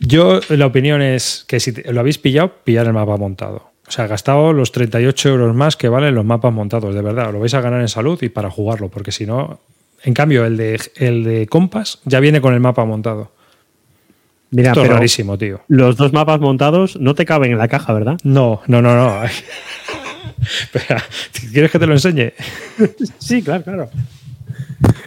yo, la opinión es que si lo habéis pillado, pillar el mapa montado. O sea, gastado los 38 euros más que valen los mapas montados, de verdad. Lo vais a ganar en salud y para jugarlo, porque si no. En cambio, el de, el de Compass ya viene con el mapa montado. Mira, Esto rarísimo, tío. Los dos mapas montados no te caben en la caja, ¿verdad? No, no, no, no. [laughs] Espera, ¿quieres que te lo enseñe? [laughs] sí, claro, claro.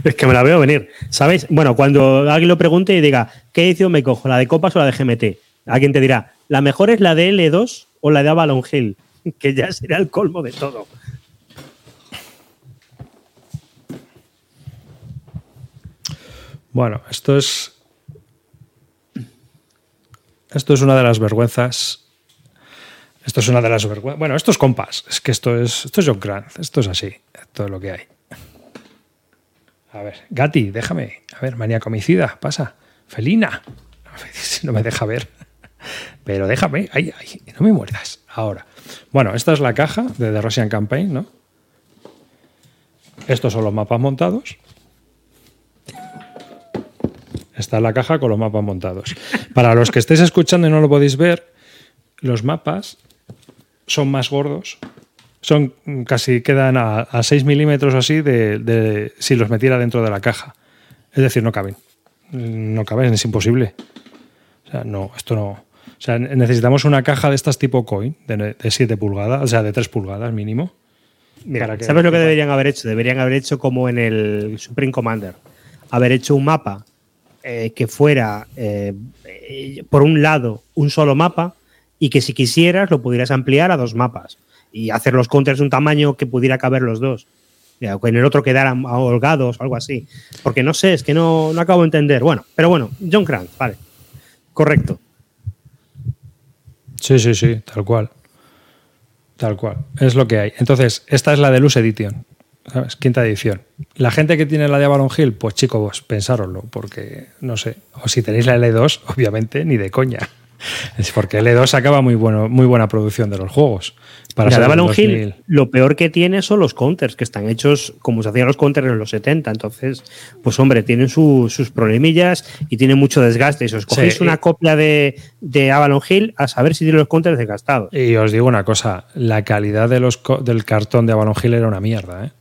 Es que me la veo venir. ¿Sabéis? Bueno, cuando alguien lo pregunte y diga, ¿qué edición me cojo? ¿La de Compass o la de GMT? Alguien te dirá, la mejor es la de L2 o la de Avalon Hill, [laughs] que ya será el colmo de todo. Bueno, esto es. Esto es una de las vergüenzas. Esto es una de las vergüenzas. Bueno, esto es compás. Es que esto es. Esto es John Grant. Esto es así. Esto es lo que hay. A ver, Gati, déjame. A ver, manía comicida, pasa. Felina. No me deja ver. Pero déjame, ay, ay, no me muerdas. Ahora. Bueno, esta es la caja de The Russian Campaign, ¿no? Estos son los mapas montados. Esta es la caja con los mapas montados. Para los que estéis escuchando y no lo podéis ver, los mapas son más gordos. Son casi quedan a, 6 milímetros así de, si los metiera dentro de la caja. Es decir, no caben. No caben, es imposible. O sea, no, esto no. O sea, necesitamos una caja de estas tipo coin, de, 7 pulgadas, o sea, de 3 pulgadas mínimo. Mira, ¿sabes lo que deberían haber hecho? Deberían haber hecho como en el Supreme Commander. Haber hecho un mapa eh, que fuera, eh, por un lado, un solo mapa y que si quisieras lo pudieras ampliar a dos mapas. y hacer los counters de un tamaño que pudiera caber los dos. O en el otro quedaran holgados o algo así. Porque no sé, es que no, no acabo de entender. Bueno, pero bueno, John Kranz, vale. Correcto. Sí, sí, sí, tal cual. Tal cual. Es lo que hay. Entonces, esta es la Deluxe Edition. ¿Sabes? Quinta edición. La gente que tiene la de Avalon Hill, pues chicos, vos pensároslo, porque no sé. O si tenéis la L2, [laughs] obviamente, ni de coña. Es porque L2 sacaba muy, bueno, muy buena producción de los juegos. Para la Avalon Hill, lo peor que tiene son los counters, que están hechos como se hacían los counters en los 70. Entonces, pues hombre, tienen sus problemillas y tienen mucho desgaste. Y si os cogéis una copia de, de, Avalon Hill, a saber si tiene los counters desgastados. Y os digo una cosa, la calidad de los, del cartón de Avalon Hill era una mierda, ¿eh?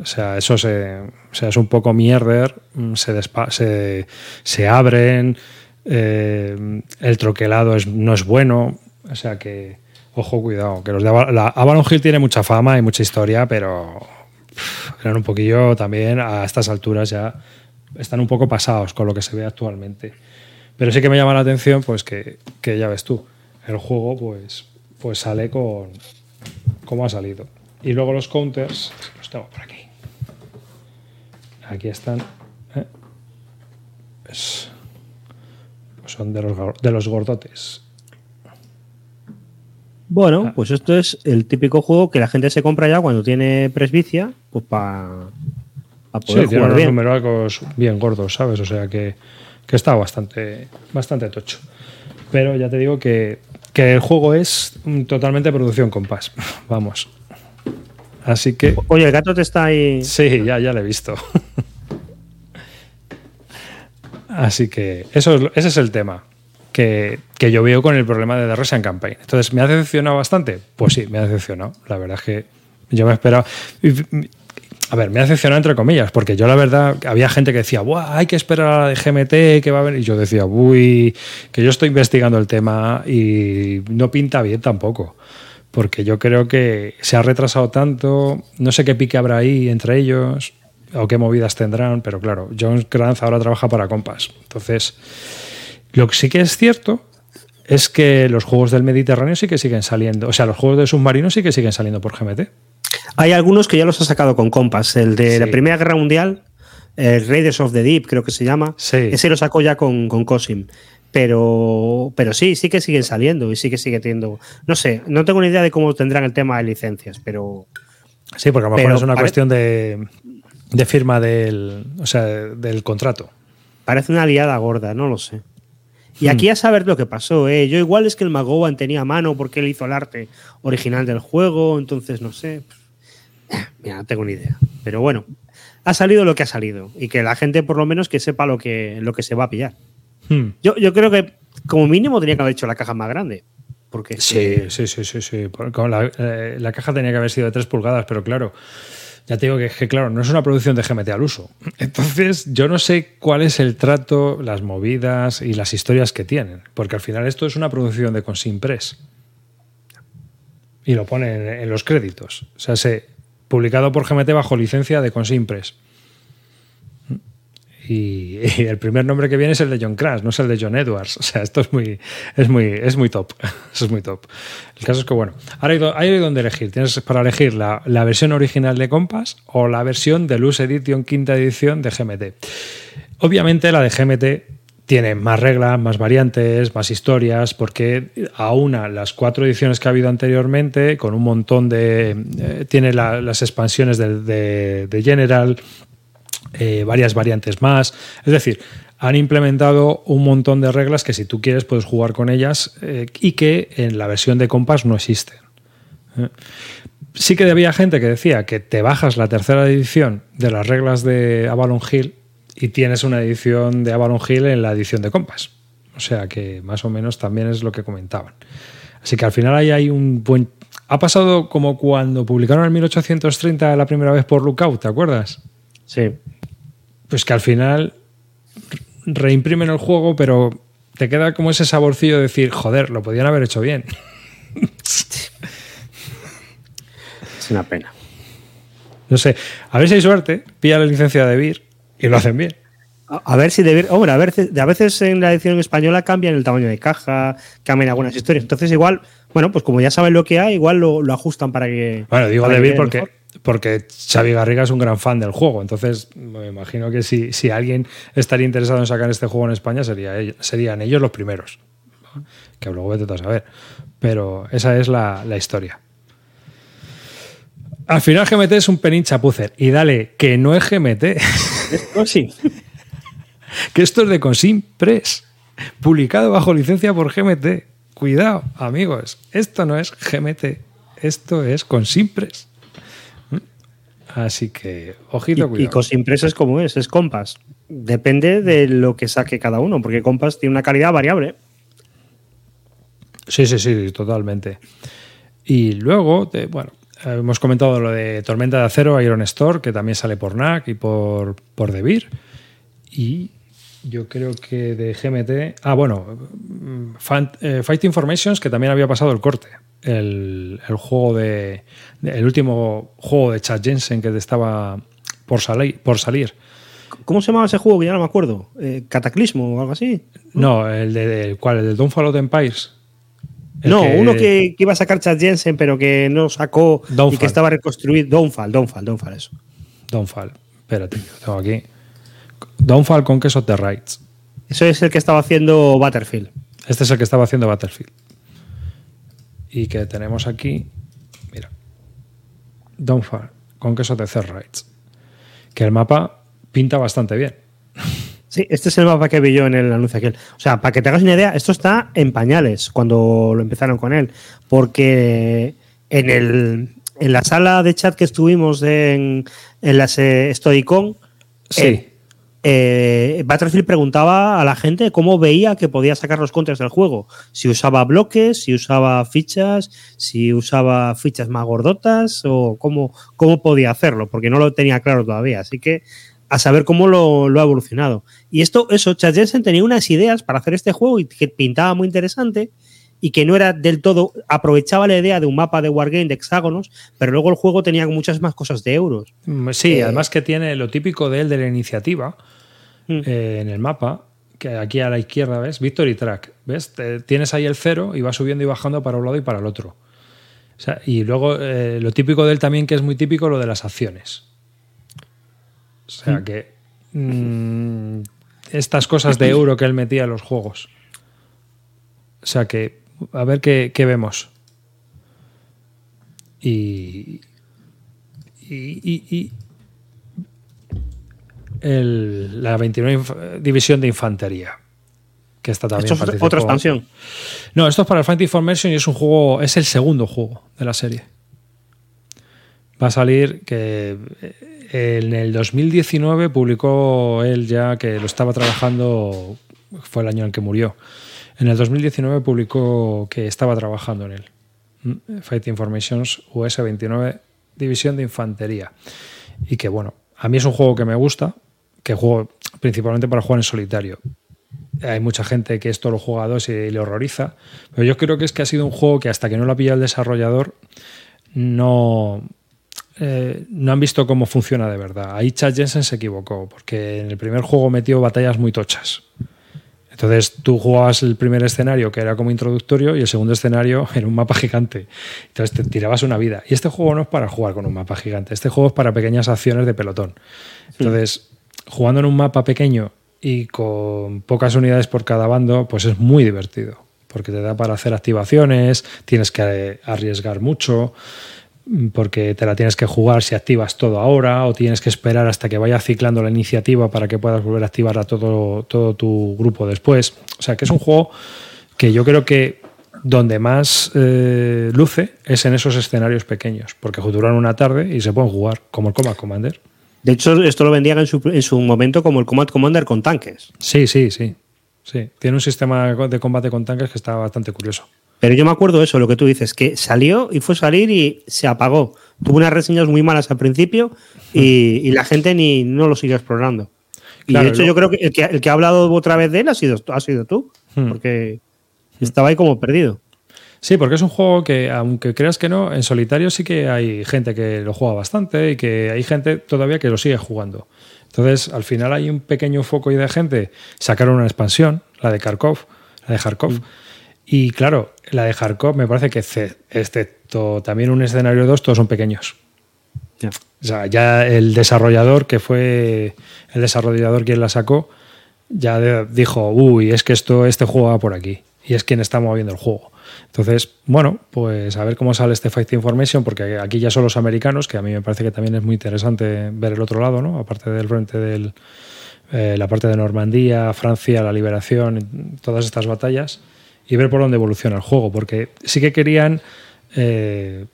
O sea, eso se, es un poco mierder, se, se, se abren, eh, el troquelado es, no es bueno. O sea que, ojo, cuidado, que los de Avalon Hill tiene mucha fama y mucha historia, pero eran un poquillo también a estas alturas ya están un poco pasados con lo que se ve actualmente. Pero sí que me llama la atención, pues que, que ya ves tú, el juego pues, pues sale con cómo ha salido. Y luego los counters, los tengo por aquí. Aquí están. ¿eh? Pues, son de los, de los gordotes. Bueno, ah. pues esto es el típico juego que la gente se compra ya cuando tiene presbicia, pues para poder sí, jugar tiene unos bien. bien gordos, ¿sabes? O sea que, que, está bastante, bastante tocho. Pero ya te digo que, que el juego es totalmente producción compás. [laughs] Vamos. Así que. Oye, el gato te está ahí. Sí, ya, ya lo he visto. [laughs] Así que eso ese es el tema que, yo veo con el problema de The Russian Campaign. Entonces, ¿me ha decepcionado bastante? Pues sí, me ha decepcionado. La verdad es que yo me esperaba. A ver, me ha decepcionado entre comillas, porque yo la verdad, había gente que decía, Buah, hay que esperar a la de GMT, que va a venir. Y yo decía, uy, que yo estoy investigando el tema y no pinta bien tampoco. Porque yo creo que se ha retrasado tanto, no sé qué pique habrá ahí entre ellos o qué movidas tendrán, pero claro, John Kranz ahora trabaja para Compass. Entonces, lo que sí que es cierto es que los juegos del Mediterráneo sí que siguen saliendo, o sea, los juegos de submarinos sí que siguen saliendo por GMT. Hay algunos que ya los ha sacado con Compass, el de la Primera Guerra Mundial, el Raiders of the Deep creo que se llama, ese lo sacó ya con, con Cosim. Pero, pero sí, sí que siguen saliendo y sí que sigue teniendo. No sé, no tengo ni idea de cómo tendrán el tema de licencias, pero. Sí, porque a lo mejor es una cuestión de, de firma del, o sea, del contrato. Parece una liada gorda, no lo sé. Y aquí a saber lo que pasó, ¿eh? Yo igual es que el Magowan tenía mano porque él hizo el arte original del juego, entonces no sé. [clears throat] Mira, no tengo ni idea. Pero bueno, ha salido lo que ha salido. Y que la gente por lo menos que sepa lo que, lo que se va a pillar. Hmm. Yo, yo creo que como mínimo tenía que haber hecho la caja más grande. Porque sí, sí, sí, sí, sí. La, eh, la, caja tenía que haber sido de 3 pulgadas, pero claro, ya te digo que, claro, no es una producción de GMT al uso. Entonces, yo no sé cuál es el trato, las movidas y las historias que tienen, porque al final esto es una producción de Consimpress. Y lo ponen en, los créditos. O sea, se publicado por GMT bajo licencia de Consimpress. Y, el primer nombre que viene es el de John Crash, no es el de John Edwards. O sea, esto es muy, es muy, es muy top. [laughs] Es muy top. El caso es que, bueno, ahora hay, donde elegir. Tienes para elegir la, versión original de Compass o la versión de Luz Edition quinta edición de GMT. Obviamente la de GMT tiene más reglas, más variantes, más historias, porque aúna las cuatro ediciones que ha habido anteriormente, con un montón de... Eh, tiene las expansiones de General, eh, varias variantes más. Es decir, han implementado un montón de reglas que si tú quieres puedes jugar con ellas eh, y que en la versión de Compass no existen. ¿eh? Sí que había gente que decía que te bajas la tercera edición de las reglas de Avalon Hill y tienes una edición de Avalon Hill en la edición de Compass. O sea que más o menos también es lo que comentaban. Así que al final ahí hay un buen... Ha pasado como cuando publicaron el 1830 la primera vez por Lookout, ¿te acuerdas? Sí pues que al final reimprimen el juego, pero te queda como ese saborcillo de decir, joder, lo podían haber hecho bien. Es una pena. No sé, a ver si hay suerte, pilla la licencia de Vir y lo hacen bien. A ver si de hombre, a veces, a veces en la edición española cambian el tamaño de caja, cambian algunas historias. Entonces, igual Bueno, pues como ya saben lo que hay, igual lo, ajustan para que. Bueno, digo David porque, porque Xavi Garriga es un gran fan del juego. Entonces, me imagino que si, si alguien estaría interesado en sacar este juego en España, sería, serían ellos los primeros. Que luego vete a saber. Pero esa es la, la historia. Al final GMT es un penín chapucer. Y dale, que no es GMT. [laughs] Es Consim. [laughs] que esto es de Consim Press. Publicado bajo licencia por GMT. Cuidado, amigos. Esto no es GMT. Esto es Consim Press. Así que, ojito, cuidado. Y Consim Press es como es, es Compass. Depende de lo que saque cada uno, porque Compass tiene una calidad variable. Sí, sí, sí, totalmente. Y luego, bueno, hemos comentado lo de Tormenta de Acero, Iron Store, que también sale por NAC y por, por Devir. Y yo creo que de GMT. Ah, bueno, eh, Fight Informations, que también había pasado el corte. El, juego de. El último juego de Chad Jensen que estaba por, salir, por salir. ¿Cómo se llamaba ese juego? Que ya no me acuerdo. Eh, ¿Cataclismo o algo así? No, el de, ¿cuál? El de Downfall of Empires no, uno que, iba a sacar Chad Jensen, pero que no sacó y que estaba reconstruido. Downfall, Downfall, Downfall, eso. Downfall. Espérate, lo tengo aquí. Downfall con queso the Rights. Eso es el que estaba haciendo Battlefield. Este es el que estaba haciendo Battlefield. Y que tenemos aquí. Mira. Downfall con queso de Rights. Que el mapa pinta bastante bien. Sí, este es el mapa que vi yo en el anuncio aquel. O sea, para que te hagas una idea, esto está en pañales cuando lo empezaron con él. Porque en, el, en la sala de chat que estuvimos en, en la Stoicon, sí. Eh, eh, Battlefield preguntaba a la gente cómo veía que podía sacar los contras del juego. Si usaba bloques, si usaba fichas, si usaba fichas más gordotas o cómo, cómo podía hacerlo, porque no lo tenía claro todavía. Así que a saber cómo lo, ha evolucionado. Y esto, eso, Chad Jensen tenía unas ideas para hacer este juego y que pintaba muy interesante y que no era del todo, aprovechaba la idea de un mapa de Wargame de hexágonos, pero luego el juego tenía muchas más cosas de euros. Mm, sí, eh, además que tiene lo típico de él de la iniciativa mm. eh, en el mapa, que aquí a la izquierda ves, Victory Track, ¿ves? tienes ahí el cero y va subiendo y bajando para un lado y para el otro. y luego eh, lo típico de él también, que es muy típico, lo de las acciones. O sea que mm, estas cosas de euro que él metía en los juegos. O sea que, a ver qué, vemos. Y, y, la 29 División de Infantería. Que está también. Esto es otra expansión. No, esto es para el Fight Information y es un juego. Es el segundo juego de la serie. Va a salir que en el 2019 publicó él ya que lo estaba trabajando, fue el año en que murió. En el 2019 publicó que estaba trabajando en él. Fight Informations US-29 División de Infantería. Y que bueno, a mí es un juego que me gusta, que juego principalmente para jugar en solitario. Hay mucha gente que esto lo juega a dos y le horroriza, pero yo creo que es que ha sido un juego que hasta que no lo ha pillado el desarrollador no, eh, no han visto cómo funciona de verdad. Ahí Chad Jensen se equivocó, porque en el primer juego metió batallas muy tochas. Entonces tú jugabas el primer escenario que era como introductorio y el segundo escenario [laughs] en un mapa gigante. Entonces te tirabas una vida. Y este juego no es para jugar con un mapa gigante, este juego es para pequeñas acciones de pelotón. Entonces, jugando en un mapa pequeño y con pocas unidades por cada bando, pues es muy divertido, porque te da para hacer activaciones, tienes que arriesgar mucho porque te la tienes que jugar si activas todo ahora o tienes que esperar hasta que vaya ciclando la iniciativa para que puedas volver a activar a todo, todo tu grupo después. O sea que es un juego que yo creo que donde más eh, luce es en esos escenarios pequeños, porque duran una tarde y se pueden jugar, como el Combat Commander. De hecho, esto lo vendían en su, en su momento como el Combat Commander con tanques. Sí, sí, sí. Sí, tiene un sistema de combate con tanques que está bastante curioso. Pero yo me acuerdo eso, lo que tú dices, que salió y fue salir y se apagó. Tuvo unas reseñas muy malas al principio y, la gente ni no lo sigue explorando. Y de hecho, yo creo que el, que ha hablado otra vez de él ha sido, ha sido tú, hmm. porque estaba ahí como perdido. Sí, porque es un juego que, aunque creas que no, en solitario sí que hay gente que lo juega bastante y que hay gente todavía que lo sigue jugando. Entonces, al final hay un pequeño foco de gente. Sacaron una expansión, la de Kharkov, la de Kharkov. Hmm Y claro, la de Kharkov me parece que, excepto también un escenario 2, todos son pequeños. O sea, ya el desarrollador, que fue el desarrollador quien la sacó, ya dijo, uy, es que esto, este juego va por aquí. Y es quien está moviendo el juego. Entonces, bueno, pues a ver cómo sale este Fight Information, porque aquí ya son los americanos, que a mí me parece que también es muy interesante ver el otro lado, ¿no? Aparte del frente de eh, la parte de Normandía, Francia, la liberación, todas estas batallas, y ver por dónde evoluciona el juego, porque sí que querían eh,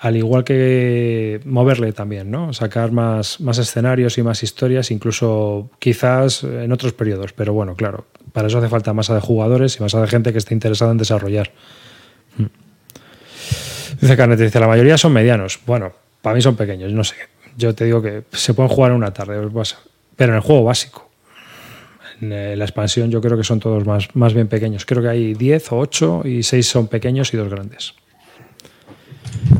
al igual que moverle también, ¿no? Sacar más, más escenarios y más historias, incluso quizás en otros periodos. Pero bueno, claro, para eso hace falta masa de jugadores y masa de gente que esté interesada en desarrollar. Hmm. Dice Carnet, dice, la mayoría son medianos. Bueno, para mí son pequeños, no sé. Yo te digo que se pueden jugar en una tarde, pero en el juego básico. Eh, la expansión yo creo que son todos más, más bien pequeños. Creo que hay 10 o 8 y 6 son pequeños y dos grandes.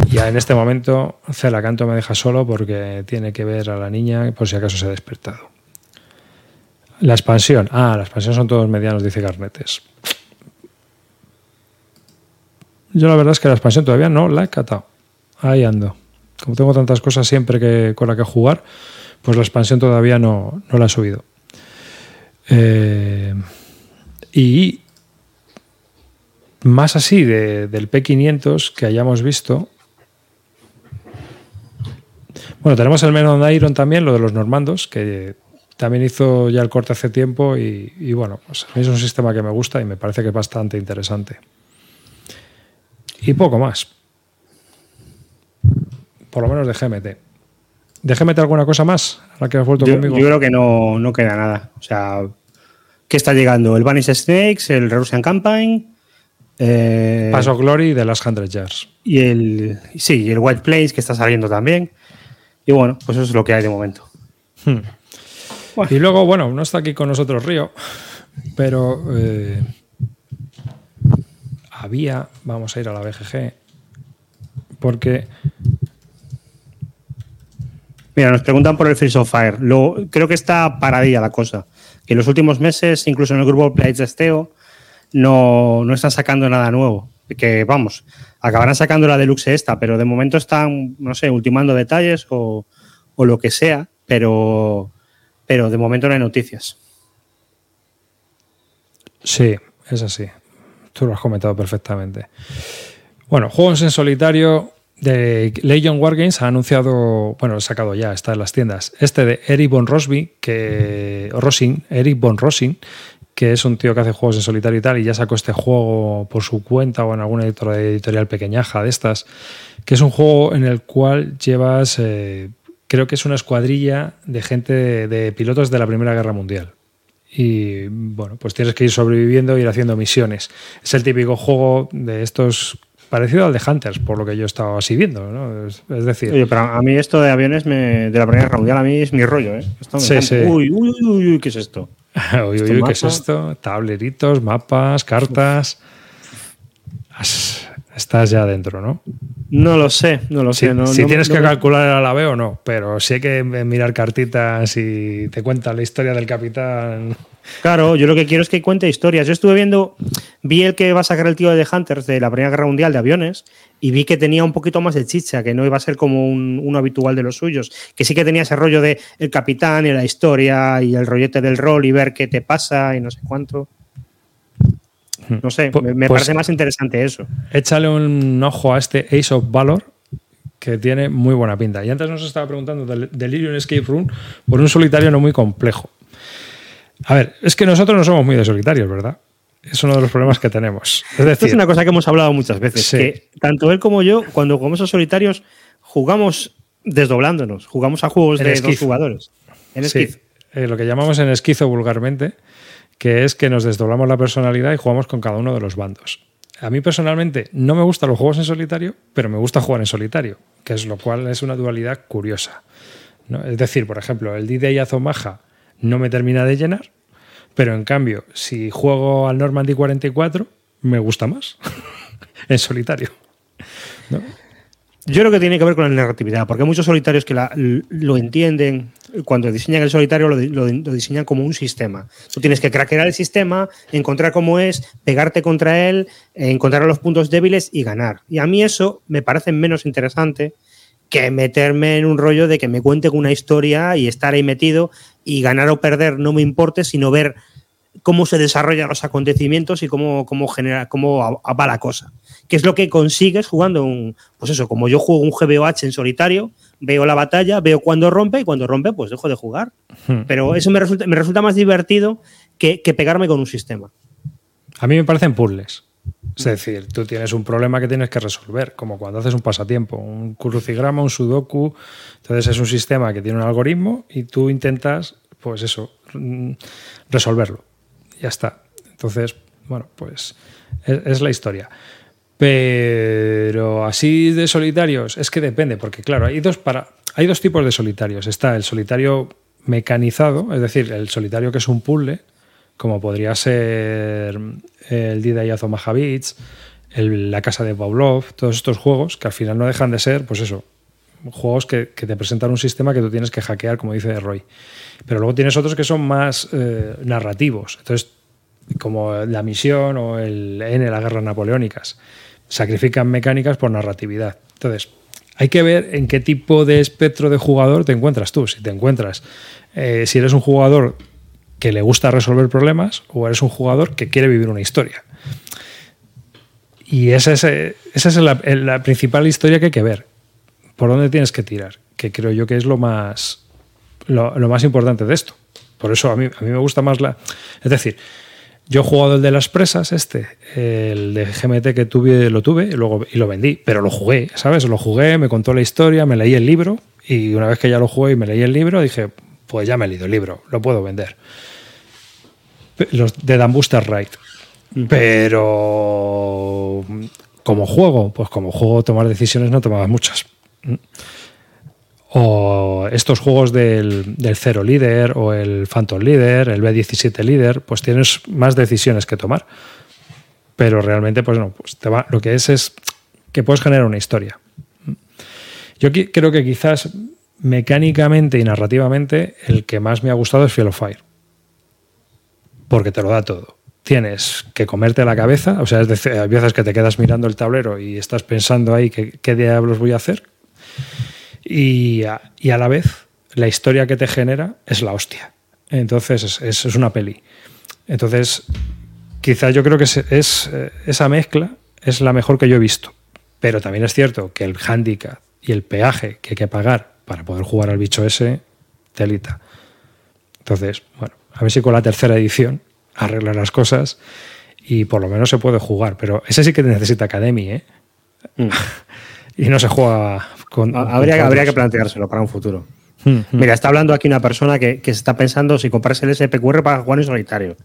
Ya en este momento Celacanto me deja solo porque tiene que ver a la niña por si acaso se ha despertado. La expansión. Ah, la expansión son todos medianos, dice Garnetes. Yo la verdad es que la expansión todavía no la he catado. Ahí ando. Como tengo tantas cosas siempre que, con la que jugar, pues la expansión todavía no, la he subido. Eh, y más así del P500 que hayamos visto. Bueno, tenemos el Menon Iron también, lo de los normandos, que también hizo ya el corte hace tiempo y, bueno, pues es un sistema que me gusta y me parece que es bastante interesante. Y poco más. Por lo menos de GMT. ¿De GMT alguna cosa más? la que has vuelto yo, conmigo? Yo creo que no, no queda nada. O sea, ¿qué está llegando? El Vanish Snakes, el Russian Campaign, eh, Paso Glory de las 100 Jars. Y el, sí, el White Place que está saliendo también. Y bueno, pues eso es lo que hay de momento. Hmm. Y luego, bueno, no está aquí con nosotros Río, pero eh, había, vamos a ir a la BGG, porque... Mira, nos preguntan por el Free of Fire. Creo que está paradilla la cosa. Que en los últimos meses, incluso en el grupo Play no, no están sacando nada nuevo. Que vamos, acabarán sacando la deluxe esta, pero de momento están, no sé, ultimando detalles o, o lo que sea, pero, pero de momento no hay noticias. Sí, es así. Tú lo has comentado perfectamente. Bueno, juegos en solitario de Legion Wargames ha anunciado, bueno, ha sacado ya, está en las tiendas, este de Eric Von Rosby, que, Rosin, Eric Von Rosin, que es un tío que hace juegos en solitario y tal, y ya sacó este juego por su cuenta o en alguna editorial pequeñaja de estas, que es un juego en el cual llevas, eh, creo que es una escuadrilla de gente, de, pilotos de la Primera Guerra Mundial. Y bueno, pues tienes que ir sobreviviendo e ir haciendo misiones. Es el típico juego de estos parecido al de Hunters, por lo que yo estaba así viendo, ¿no? Es, decir... Oye, pero a mí esto de aviones de la Primera Guerra Mundial a mí es mi rollo, ¿eh? sí, sí. Uy, uy, uy, uy, ¿qué es esto? [laughs] uy, uy, uy, ¿qué es esto? Tableritos, mapas, cartas. Estás ya dentro, ¿no? No lo sé, no lo sé. si tienes que calcular el alave o no, pero si hay que mirar cartitas y te cuenta la historia del capitán. Claro, yo lo que quiero es que cuente historias. Yo estuve viendo, vi el que va a sacar el tío de Hunters de la Primera Guerra Mundial de aviones y vi que tenía un poquito más de chicha, que no iba a ser como un, uno habitual de los suyos, que sí que tenía ese rollo de el capitán y la historia y el rollete del rol y ver qué te pasa y no sé cuánto. Hmm. No sé, me, pues parece más interesante eso. Échale un ojo a este Ace of Valor, que tiene muy buena pinta. Y antes nos estaba preguntando del Delirium Escape Room por un solitario no muy complejo. A ver, es que nosotros no somos muy de solitarios, ¿verdad? Es uno de los problemas que tenemos. Es decir, es una cosa que hemos hablado muchas veces. Que tanto él como yo, cuando jugamos a solitarios, jugamos desdoblándonos. Jugamos a juegos de dos jugadores. En sí, eh, lo que llamamos en esquizo vulgarmente, que es que nos desdoblamos la personalidad y jugamos con cada uno de los bandos. A mí personalmente no me gustan los juegos en solitario, pero me gusta jugar en solitario, que es lo cual es una dualidad curiosa. Es decir, por ejemplo, el D-Day Azomaja no me termina de llenar, pero en cambio, si juego al Normandy 44, me gusta más [laughs] en solitario. Yo creo que tiene que ver con la narratividad, porque hay muchos solitarios que lo entienden, cuando diseñan el solitario lo, diseñan como un sistema. Tú tienes que craquear el sistema, encontrar cómo es, pegarte contra él, encontrar los puntos débiles y ganar. Y a mí eso me parece menos interesante que meterme en un rollo de que me cuente una historia y estar ahí metido y ganar o perder no me importe, sino ver cómo se desarrollan los acontecimientos y cómo, cómo, genera, cómo va la cosa. ¿Qué es lo que consigues jugando un. Pues eso, como yo juego un GBOH en solitario, veo la batalla, veo cuándo rompe y cuando rompe, pues dejo de jugar. Hmm. Pero eso me resulta, me resulta más divertido que, pegarme con un sistema. A mí me parecen puzzles. Es decir, tú tienes un problema que tienes que resolver, como cuando haces un pasatiempo, un crucigrama, un sudoku. Entonces es un sistema que tiene un algoritmo y tú intentas, pues eso, mm, resolverlo ya está. Entonces, bueno, pues es, la historia. Pero así de solitarios, es que depende, porque claro, hay dos, para, hay dos tipos de solitarios. Está el solitario mecanizado, es decir, el solitario que es un puzzle, como podría ser el Dida y Omaha Beach, la casa de Pavlov, todos estos juegos que al final no dejan de ser, pues eso, juegos que, te presentan un sistema que tú tienes que hackear, como dice Roy. Pero luego tienes otros que son más eh, narrativos. Entonces, como la misión o el N, las guerras napoleónicas, sacrifican mecánicas por narratividad. Entonces, hay que ver en qué tipo de espectro de jugador te encuentras tú. Si te encuentras, eh, si eres un jugador que le gusta resolver problemas o eres un jugador que quiere vivir una historia. Y esa es, esa es la principal historia que hay que ver por dónde tienes que tirar, que creo yo que es lo más, lo, más importante de esto. Por eso a mí, a mí me gusta más la... Es decir, yo he jugado el de las presas, este, el de GMT que tuve, lo tuve y, luego, y lo vendí, pero lo jugué, ¿sabes? Lo jugué, me contó la historia, me leí el libro y una vez que ya lo jugué y me leí el libro, dije, pues ya me he leído el libro, lo puedo vender. Los de Dan Booster Ride. Pero como juego, pues como juego tomar decisiones no tomaba muchas. O estos juegos del, del Zero Líder o el Phantom Líder, el B17 Líder, pues tienes más decisiones que tomar. Pero realmente, pues no, pues te va, lo que es es que puedes generar una historia. Yo creo que quizás mecánicamente y narrativamente el que más me ha gustado es Field of Fire. Porque te lo da todo. Tienes que comerte la cabeza, o sea, es decir, hay veces que te quedas mirando el tablero y estás pensando ahí qué diablos voy a hacer, y a, la vez la historia que te genera es la hostia. Entonces es, es una peli. Entonces, quizás yo creo que es, eh, esa mezcla es la mejor que yo he visto. Pero también es cierto que el handicap y el peaje que hay que pagar para poder jugar al bicho ese, telita. Entonces, bueno, a ver si con la tercera edición arregla las cosas y por lo menos se puede jugar. Pero ese sí que necesita Academy, ¿eh? Mm. [laughs] y no se juega habría, habría que planteárselo para un futuro. Hmm, hmm. Mira, está hablando aquí una persona que, se está pensando si comprarse el SPQR para jugar en solitario.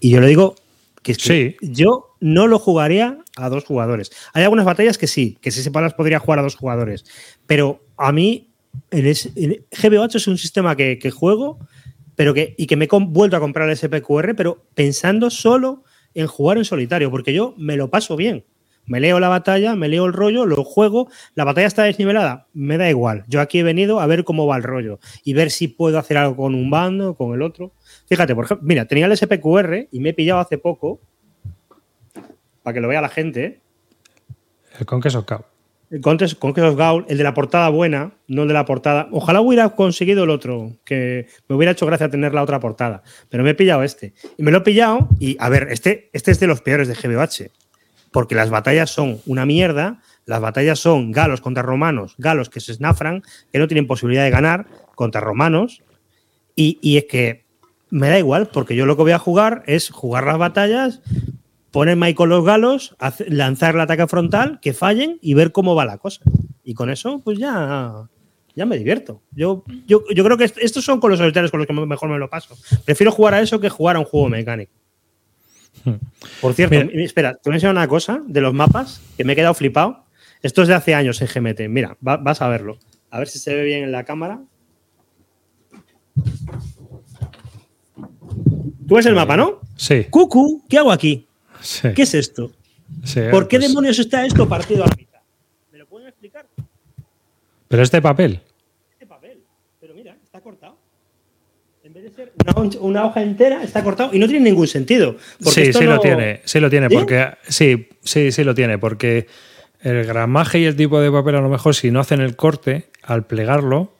Y yo le digo que, sí. yo no lo jugaría a dos jugadores. Hay algunas batallas que sí, que si se las podría jugar a dos jugadores. Pero a mí, en, GB8 es un sistema que, juego pero que, y que me he vuelto a comprar el SPQR, pero pensando solo en jugar en solitario, porque yo me lo paso bien. Me leo la batalla, me leo el rollo, lo juego. La batalla está desnivelada, me da igual. Yo aquí he venido a ver cómo va el rollo y ver si puedo hacer algo con un bando, con el otro. Fíjate, por ejemplo, mira, tenía el SPQR y me he pillado hace poco, para que lo vea la gente. El Conquest of Gaul. Of Gaul, el de la portada buena, no el de la portada. Ojalá hubiera conseguido el otro, que me hubiera hecho gracia tener la otra portada. Pero me he pillado este. Y me lo he pillado y, a ver, este, este es de los peores de GBH porque las batallas son una mierda, las batallas son galos contra romanos, galos que se snafran, que no tienen posibilidad de ganar contra romanos, y, es que me da igual, porque yo lo que voy a jugar es jugar las batallas, ponerme ahí con los galos, lanzar el ataque frontal, que fallen y ver cómo va la cosa. Y con eso, pues ya, ya me divierto. Yo, yo, yo creo que estos son con los solitarios con los que mejor me lo paso. Prefiero jugar a eso que jugar a un juego mecánico. Por cierto, espera, te voy a enseñar una cosa de los mapas que me he quedado flipado. Esto es de hace años en GMT. Mira, vas a verlo. A ver si se ve bien en la cámara. Tú ves el mapa, ¿no? Sí. Cucu, ¿qué hago aquí? ¿Qué es esto? ¿Por qué pues demonios está esto partido a la mitad? ¿Me lo pueden explicar? Pero es de papel. Es de papel. Pero mira, está cortado. En vez de ser una, hoja entera, está cortado y no tiene ningún sentido. Sí, sí lo tiene. Sí lo tiene, porque. Sí, sí, sí lo tiene, porque el gramaje y el tipo de papel, a lo mejor, si no hacen el corte, al plegarlo,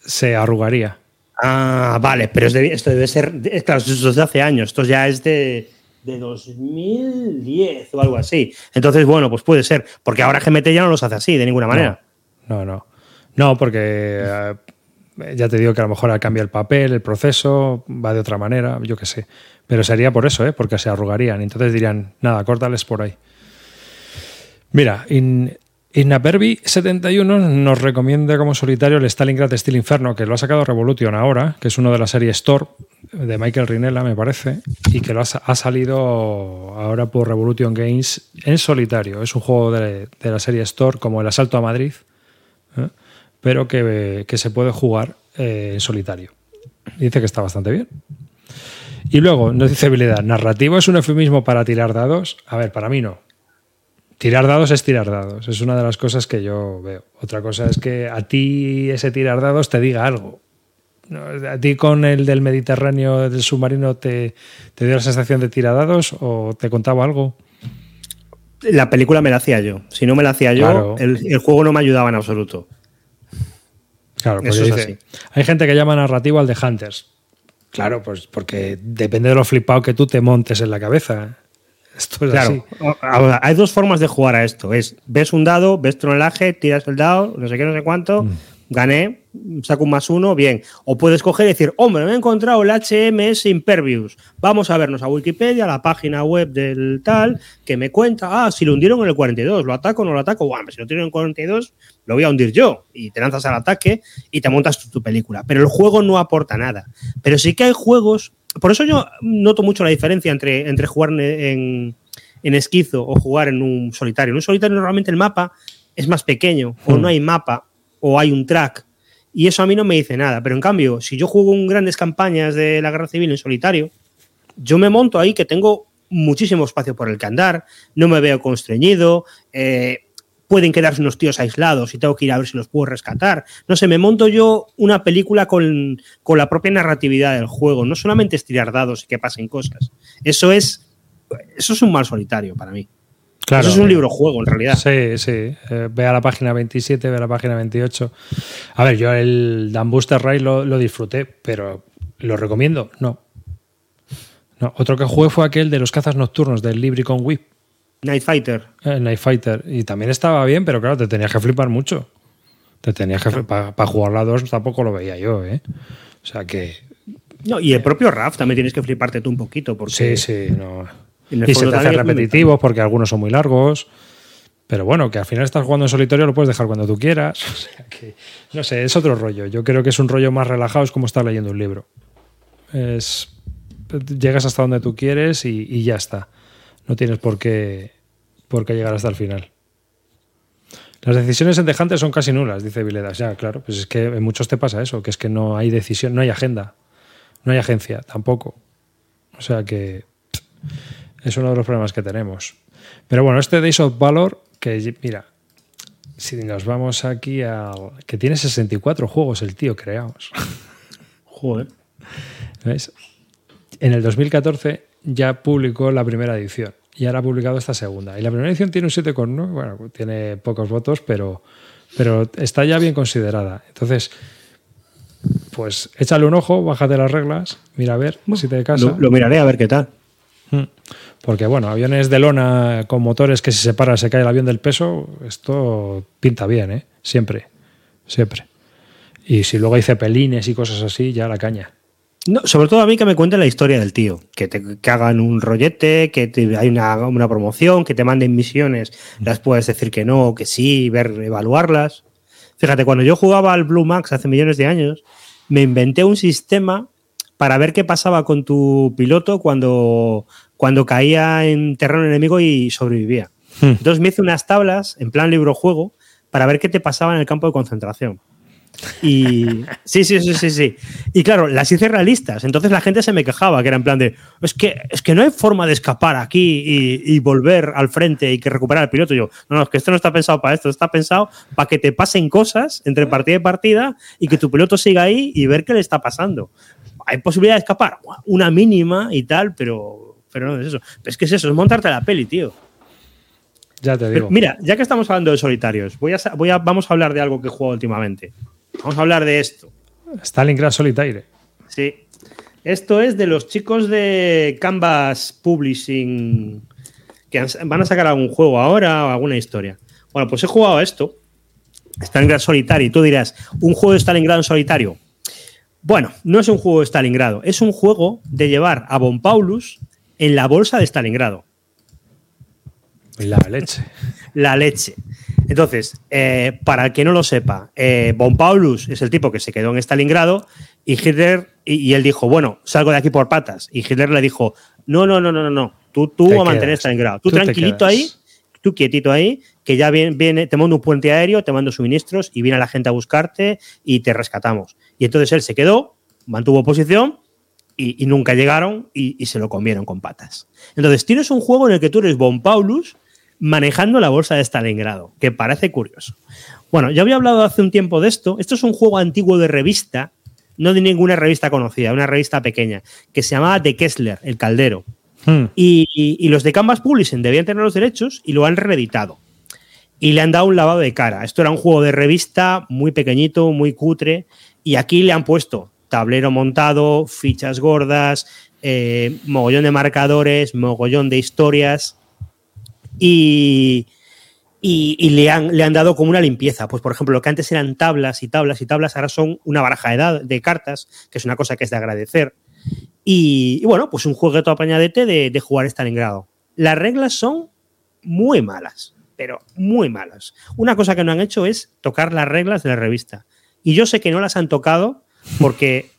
se arrugaría. Ah, vale, pero esto debe ser. Claro, esto es de hace años. Esto ya es de, de 2010 o algo así. Entonces, bueno, pues puede ser. Porque ahora GMT ya no los hace así, de ninguna manera. No, no. No, porque eh, ya te digo que a lo mejor cambia el papel, el proceso, va de otra manera, yo qué sé. Pero sería por eso, ¿eh? porque se arrugarían. Entonces dirían, nada, córtales por ahí. Mira, in, Innapervi71 nos recomienda como solitario el Stalingrad Steel Inferno, que lo ha sacado Revolution ahora, que es uno de la serie Store de Michael Rinella, me parece, y que lo ha, salido ahora por Revolution Games en solitario. Es un juego de, la serie Store, como el Asalto a Madrid, ¿eh? pero que, se puede jugar eh, en solitario. Dice que está bastante bien. Y luego nos dice habilidad, narrativo es un eufemismo para tirar dados. A ver, para mí no. Tirar dados es tirar dados, es una de las cosas que yo veo. Otra cosa es que a ti ese tirar dados te diga algo. ¿A ti con el del Mediterráneo, del submarino, te, te dio la sensación de tirar dados o te contaba algo? La película me la hacía yo. Si no me la hacía yo, el, juego no me ayudaba en absoluto. Claro, pues dice, hay gente que llama narrativo al de Hunters. Claro, pues porque depende de lo flipado que tú te montes en la cabeza. Esto es claro, hay dos formas de jugar a esto. Es ves un dado, ves tonelaje, tiras el dado, no sé qué, no sé cuánto, mm. Gané, saco un más uno, bien. O puedes coger y decir, hombre, me he encontrado el HMS Impervious. Vamos a vernos a Wikipedia, la página web del tal, que me cuenta, ah, si lo hundieron en el 42, ¿lo ataco o no lo ataco? Bueno, si lo tienen en el 42, lo voy a hundir yo. Y te lanzas al ataque y te montas tu película. Pero el juego no aporta nada. Pero sí que hay juegos por eso yo noto mucho la diferencia entre, entre jugar en, esquizo o jugar en un solitario. En un solitario normalmente el mapa es más pequeño, o hmm. no hay mapa, o hay un track. Y eso a mí no me dice nada. Pero en cambio, si yo juego grandes campañas de la guerra civil en solitario, yo me monto ahí que tengo muchísimo espacio por el que andar, no me veo constreñido, eh, pueden quedarse unos tíos aislados y tengo que ir a ver si los puedo rescatar. No sé, me monto yo una película con, la propia narratividad del juego. No solamente estirar dados y que pasen cosas. Eso es, eso es un mal solitario para mí. Claro, Eso es un libro juego, en realidad. Sí, sí. Eh, ve a la página 27, ve a la página 28. A ver, yo el Dan Booster Ray lo, lo disfruté, pero ¿lo recomiendo? No. no. Otro que jugué fue aquel de los cazas nocturnos del Libri con Whip Night Fighter. Eh, Night Fighter. Y también estaba bien, pero claro, te tenías que flipar mucho. Te tenías que Para jugar la 2 tampoco lo veía yo, ¿eh? O sea que. No, y el propio RAF también tienes que fliparte tú un poquito. Porque sí, sí, no. Y se te hace repetitivo porque algunos son muy largos. Pero bueno, que al final estás jugando en solitario, lo puedes dejar cuando tú quieras. [laughs] O sea que, no sé, es otro rollo. Yo creo que es un rollo más relajado, es como estar leyendo un libro. Es, llegas hasta donde tú quieres y ya está. No tienes por qué, por qué llegar hasta el final. Las decisiones en Dejante son casi nulas, dice Viledas. Ya, claro, pues es que en muchos te pasa eso, que es que no hay decisión, no hay agenda, no hay agencia tampoco. O sea que es uno de los problemas que tenemos. Pero bueno, este Days of Valor, que mira, si nos vamos aquí al. que tiene 64 juegos el tío creados. [laughs] Joder. ¿Ves? En el 2014 ya publicó la primera edición y ahora ha publicado esta segunda. Y la primera edición tiene un 7,9, bueno, tiene pocos votos, pero, pero está ya bien considerada. Entonces, pues échale un ojo, bájate las reglas, mira a ver si te casa. Lo, miraré a ver qué tal. Mm. Porque, bueno, aviones de lona con motores que si se para se cae el avión del peso, esto pinta bien, ¿eh? Siempre, siempre. Y si luego hay cepelines y cosas así, ya la caña. No, sobre todo a mí que me cuenten la historia del tío, que te hagan un rollete, que hay una, promoción, que te manden misiones, las puedes decir que no, que sí, ver, evaluarlas. Fíjate, cuando yo jugaba al Blue Max hace millones de años, me inventé un sistema para ver qué pasaba con tu piloto cuando, cuando caía en terreno enemigo y sobrevivía. Hmm. Entonces me hice unas tablas en plan libro juego para ver qué te pasaba en el campo de concentración. Y [laughs] sí, sí, sí, sí, sí. Y claro, las hice realistas. Entonces la gente se me quejaba, que era en plan de, es que, es que no hay forma de escapar aquí y, volver al frente y que recuperar al piloto. yo, no, no, es que esto no está pensado para esto, está pensado para que te pasen cosas entre partida y partida y que tu piloto siga ahí y ver qué le está pasando. Hay posibilidad de escapar, una mínima y tal, pero, pero no es eso. Es que es eso, es montarte la peli, tío. Ya te digo. mira, ya que estamos hablando de solitarios, voy a, voy a, vamos a hablar de algo que he jugado últimamente. Vamos a hablar de esto. Stalingrad Solitaire. Sí. Esto es de los chicos de Canvas Publishing que van a sacar algún juego ahora o alguna historia. Bueno, pues he jugado a esto. Stalingrad Solitaire. Y tú dirás, ¿un juego de Stalingrad en solitario? Bueno, no es un juego de Stalingrado, es un juego de llevar a Von Paulus en la bolsa de Stalingrado. La leche. [laughs] la leche. Entonces, eh, para el que no lo sepa, eh, Von Paulus es el tipo que se quedó en Stalingrado y Hitler, y, él dijo, bueno, salgo de aquí por patas. Y Hitler le dijo, no, no, no, no, no, no, tú, tú vas a mantener Stalingrado. Tú, tranquilito ahí, tú quietito ahí, que ya viene, viene, te mando un puente aéreo, te mando suministros y viene la gente a buscarte y te rescatamos. Y entonces él se quedó, mantuvo posición y, nunca llegaron y, y, se lo comieron con patas. Entonces tienes un juego en el que tú eres Von Paulus manejando la bolsa de Stalingrado, que parece curioso. Bueno, ya había hablado hace un tiempo de esto. Esto es un juego antiguo de revista, no de ninguna revista conocida, una revista pequeña, que se llamaba The Kessler, el caldero. Hmm. Y, los de Canvas Publishing debían tener los derechos y lo han reeditado. Y le han dado un lavado de cara. Esto era un juego de revista muy pequeñito, muy cutre. Y aquí le han puesto tablero montado, fichas gordas, eh, mogollón de marcadores, mogollón de historias y, y, le, han, le, han, dado como una limpieza. Pues, por ejemplo, lo que antes eran tablas y tablas y tablas, ahora son una baraja de, de cartas, que es una cosa que es de agradecer. Y, bueno, pues un jueguito apañadete de, de jugar Stalingrado. Las reglas son muy malas, pero muy malas. Una cosa que no han hecho es tocar las reglas de la revista. Y yo sé que no las han tocado porque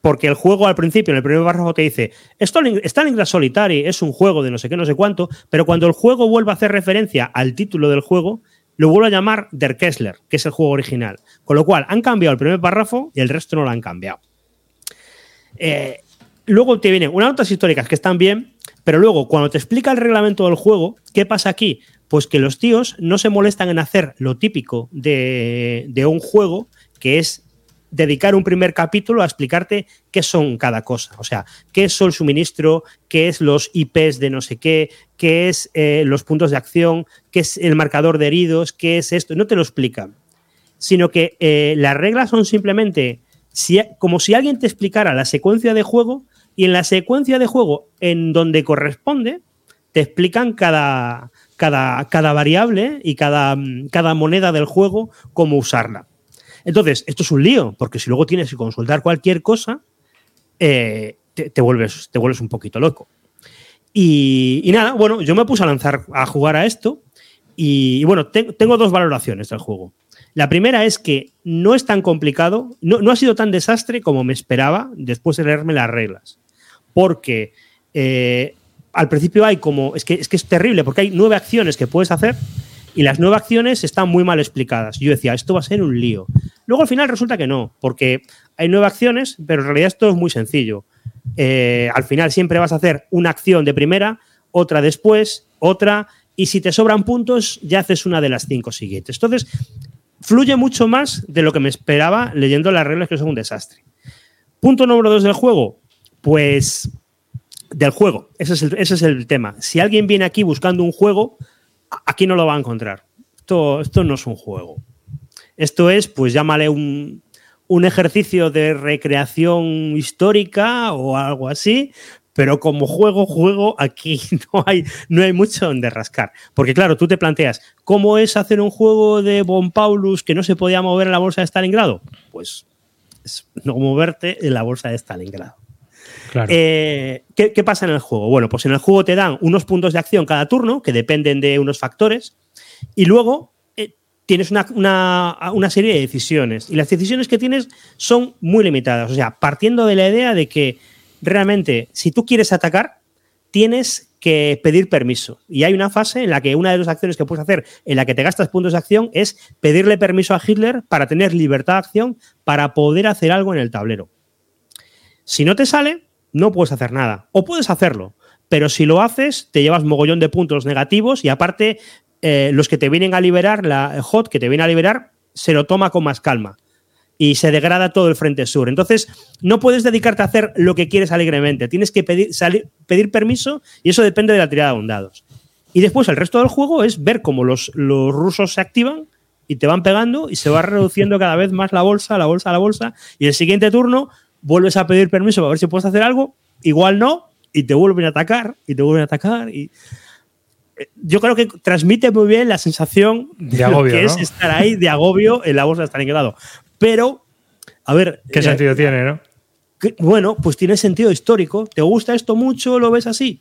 porque el juego al principio, en el primer párrafo, te dice, Stalingrad Solitary es un juego de no sé qué, no sé cuánto, pero cuando el juego vuelve a hacer referencia al título del juego, lo vuelve a llamar Der Kessler, que es el juego original. Con lo cual, han cambiado el primer párrafo y el resto no lo han cambiado. Eh, luego te vienen unas notas históricas que están bien, pero luego, cuando te explica el reglamento del juego, ¿qué pasa aquí? Pues que los tíos no se molestan en hacer lo típico de, de un juego, que es dedicar un primer capítulo a explicarte qué son cada cosa. O sea, qué es el suministro, qué es los IPs de no sé qué, qué es eh, los puntos de acción, qué es el marcador de heridos, qué es esto. No te lo explican. Sino que eh, las reglas son simplemente si, como si alguien te explicara la secuencia de juego y en la secuencia de juego en donde corresponde, te explican cada, cada, cada variable y cada, cada moneda del juego, cómo usarla. Entonces, esto es un lío, porque si luego tienes que consultar cualquier cosa, eh, te, vuelves, te vuelves un poquito loco. Y, nada, bueno, yo me puse a lanzar a jugar a esto y, bueno, tengo dos valoraciones del juego. La primera es que no es tan complicado, no, ha sido tan desastre como me esperaba después de leerme las reglas. Porque eh, al principio hay como, es que, es que es terrible, porque hay nueve acciones que puedes hacer y las nueve acciones están muy mal explicadas. Yo decía, esto va a ser un lío. Luego al final resulta que no, porque hay nueve acciones, pero en realidad esto es muy sencillo. Eh, al final siempre vas a hacer una acción de primera, otra después, otra, y si te sobran puntos, ya haces una de las cinco siguientes. Entonces, fluye mucho más de lo que me esperaba leyendo las reglas que son un desastre. Punto número dos del juego, pues del juego, ese es, el, ese es el tema. Si alguien viene aquí buscando un juego, aquí no lo va a encontrar. Esto, esto no es un juego. Esto es, pues llámale un, un ejercicio de recreación histórica o algo así, pero como juego, juego, aquí [laughs] no hay, no hay mucho donde rascar. Porque claro, tú te planteas, ¿cómo es hacer un juego de Bon Paulus que no se podía mover en la bolsa de Stalingrado? Pues es no moverte en la bolsa de Stalingrado. Eh, ¿qué, pasa en el juego? Bueno, pues en el juego te dan unos puntos de acción cada turno que dependen de unos factores y luego eh, tienes una, una, serie de decisiones y las decisiones que tienes son muy limitadas. O sea, partiendo de la idea de que realmente si tú quieres atacar, tienes que pedir permiso. Y hay una fase en la que una de las acciones que puedes hacer, en la que te gastas puntos de acción, es pedirle permiso a Hitler para tener libertad de acción para poder hacer algo en el tablero. Si no te sale, no puedes hacer nada. O puedes hacerlo, pero si lo haces, te llevas mogollón de puntos negativos y aparte, eh, los que te vienen a liberar, la HOT que te viene a liberar, se lo toma con más calma y se degrada todo el frente sur. Entonces, no puedes dedicarte a hacer lo que quieres alegremente. Tienes que pedir, pedir permiso y eso depende de la tirada de dados. Y después el resto del juego es ver cómo los, los rusos se activan y te van pegando y se va reduciendo cada vez más la bolsa, la bolsa, la bolsa. Y el siguiente turno vuelves a pedir permiso para ver si puedes hacer algo. Igual no, y te vuelven a atacar, y te vuelven a atacar. Y eh, yo creo que transmite muy bien la sensación de agobio, que es estar ahí de agobio en la bolsa de Stalingrado. Pero, a ver. ¿Qué sentido tiene, no? bueno, pues tiene sentido histórico. ¿Te gusta esto mucho? ¿Lo ves así?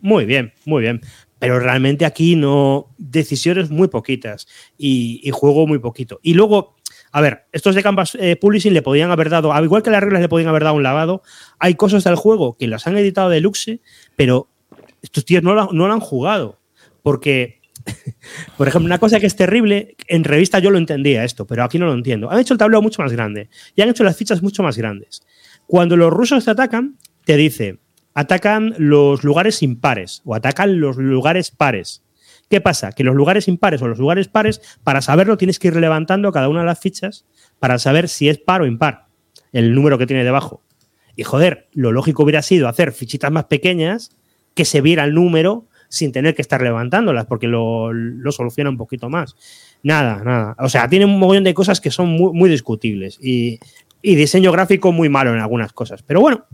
Muy bien, muy bien. Pero realmente aquí no. Decisiones muy poquitas y, juego muy poquito. Y luego, a ver, estos de Canvas eh, Publishing le podían haber dado, al igual que las reglas le podían haber dado un lavado, hay cosas del juego que las han editado de luxe, pero estos tíos no lo han jugado. Porque [laughs] Por ejemplo, una cosa que es terrible, en revista yo lo entendía esto, pero aquí no lo entiendo. Han hecho el tablero mucho más grande y han hecho las fichas mucho más grandes. Cuando los rusos te atacan, te dice, atacan los lugares impares o atacan los lugares pares. ¿Qué pasa? Que los lugares impares o los lugares pares, para saberlo tienes que ir levantando cada una de las fichas para saber si es par o impar, el número que tiene debajo. Y joder, lo lógico hubiera sido hacer fichitas más pequeñas que se viera el número sin tener que estar levantándolas, porque lo, soluciona un poquito más. Nada, nada. O sea, tiene un montón de cosas que son muy, discutibles y, diseño gráfico muy malo en algunas cosas. Pero bueno,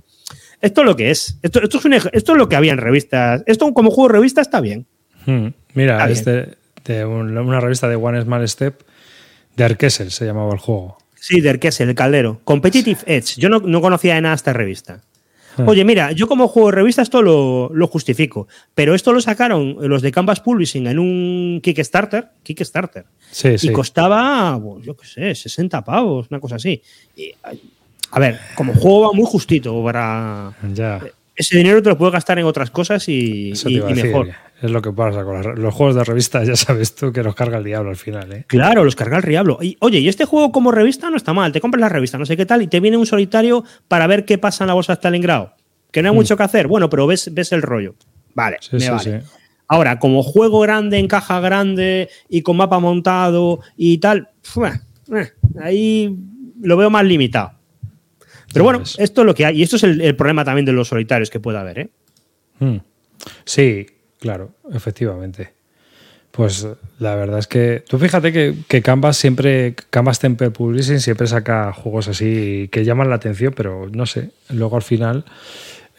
esto es lo que es. Esto, esto, es, esto es lo que había en revistas. Esto como juego de revista está bien. Hmm. Mira, este de una revista de One Small Step, de Arkessel se llamaba el juego. Sí, de Arkessel, el caldero. Competitive Edge. Yo no, no conocía de nada esta revista. Ah. Oye, mira, yo como juego de revista esto lo, justifico, pero esto lo sacaron los de Canvas Publishing en un Kickstarter, Kickstarter, sí, y costaba, pues, yo qué sé, 60 pavos, una cosa así. a ver, como juego va muy justito para... Ya ese dinero te lo puedes gastar en otras cosas y, mejor. Es lo que pasa con los juegos de revista, ya sabes tú que los carga el diablo al final. ¿eh? Claro, los carga el diablo. Y, oye, y este juego como revista no está mal. Te compras la revista, no sé qué tal, y te viene un solitario para ver qué pasa en la bolsa de Stalingrado. Que no hay mm. mucho que hacer. Bueno, pero ves, ves el rollo. Vale, me vale. Ahora, como juego grande, en caja grande y con mapa montado y tal, ahí lo veo más limitado. Pero bueno, esto es lo que hay. Y esto es el, problema también de los solitarios que puede haber, ¿eh? Hmm. Sí, claro, efectivamente. Pues la verdad es que. Tú fíjate que, que Canvas siempre. Canvas Temple Publishing siempre saca juegos así que llaman la atención, pero no sé. Luego al final.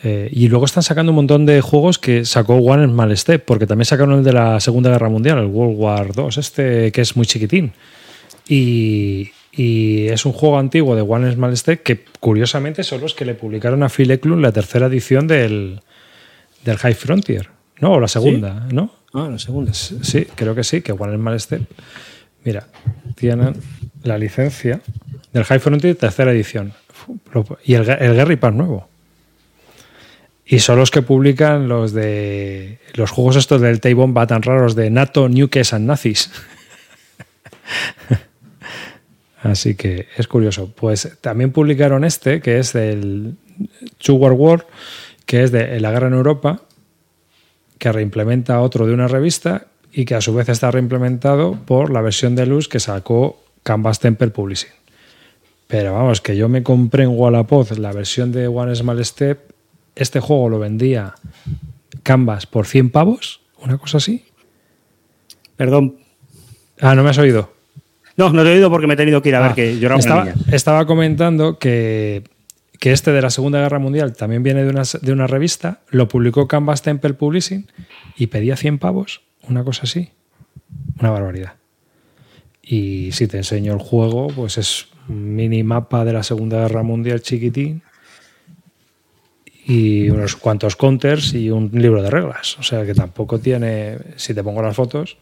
Eh, y luego están sacando un montón de juegos que sacó One Small Step, porque también sacaron el de la Segunda Guerra Mundial, el World War II, este que es muy chiquitín. Y, y es un juego antiguo de One Small Step que curiosamente son los que le publicaron a Phil Eklund la tercera edición del, del High Frontier, ¿no? O la segunda, ¿no? Ah, la segunda. Sí, creo que sí, que Small Step. Mira, tienen la licencia del High Frontier tercera edición y el, el Gary Pass nuevo. Y son los que publican los de los juegos estos del Taibon tan raros de NATO, Nukes and Nazis. [laughs] Así que es curioso. Pues también publicaron este, que es del Sugar War, que es de la guerra en Europa, que reimplementa otro de una revista y que a su vez está reimplementado por la versión de luz que sacó Canvas Temple Publishing. Pero vamos, que yo me compré en Wallapop la versión de One Small Step. Este juego lo vendía Canvas por 100 pavos, una cosa así. Perdón. Ah, no me has oído. No, no te he oído porque me he tenido que ir a ver ah, que yo estaba, estaba comentando que, este de la Segunda Guerra Mundial también viene de una, de una revista, lo publicó Canvas Temple Publishing y pedía 100 pavos, una cosa así. Una barbaridad. Y si te enseño el juego, pues es un mini mapa de la Segunda Guerra Mundial chiquitín y unos cuantos counters y un libro de reglas. O sea que tampoco tiene, si te pongo las fotos,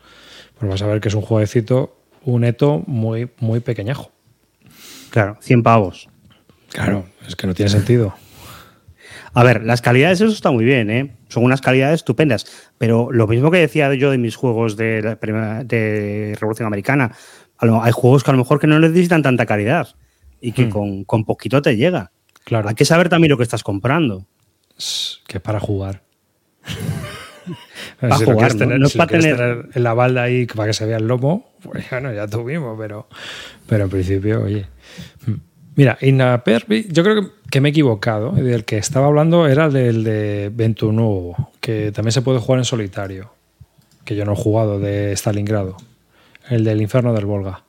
pues vas a ver que es un jueguecito un eto muy, muy pequeñajo. Claro, 100 pavos. Claro, es que no tiene sentido. A ver, las calidades, eso está muy bien, ¿eh? son unas calidades estupendas. Pero lo mismo que decía yo de mis juegos de, de Revolución Americana, hay juegos que a lo mejor que no necesitan tanta calidad y que hmm. con, poquito te llega. Claro. Hay que saber también lo que estás comprando. Que para jugar. [laughs] para jugar, no, es para tener... en la balda ahí para que se vea el lomo, [laughs] pues bueno, ya tuvimos, pero, pero en principio, oye. Hmm. Mira, Inapervi, yo creo que, me he equivocado. El que estaba hablando era del de Ventunuovo, que también se puede jugar en solitario, que yo no he jugado de Stalingrado. El del Inferno del Volga.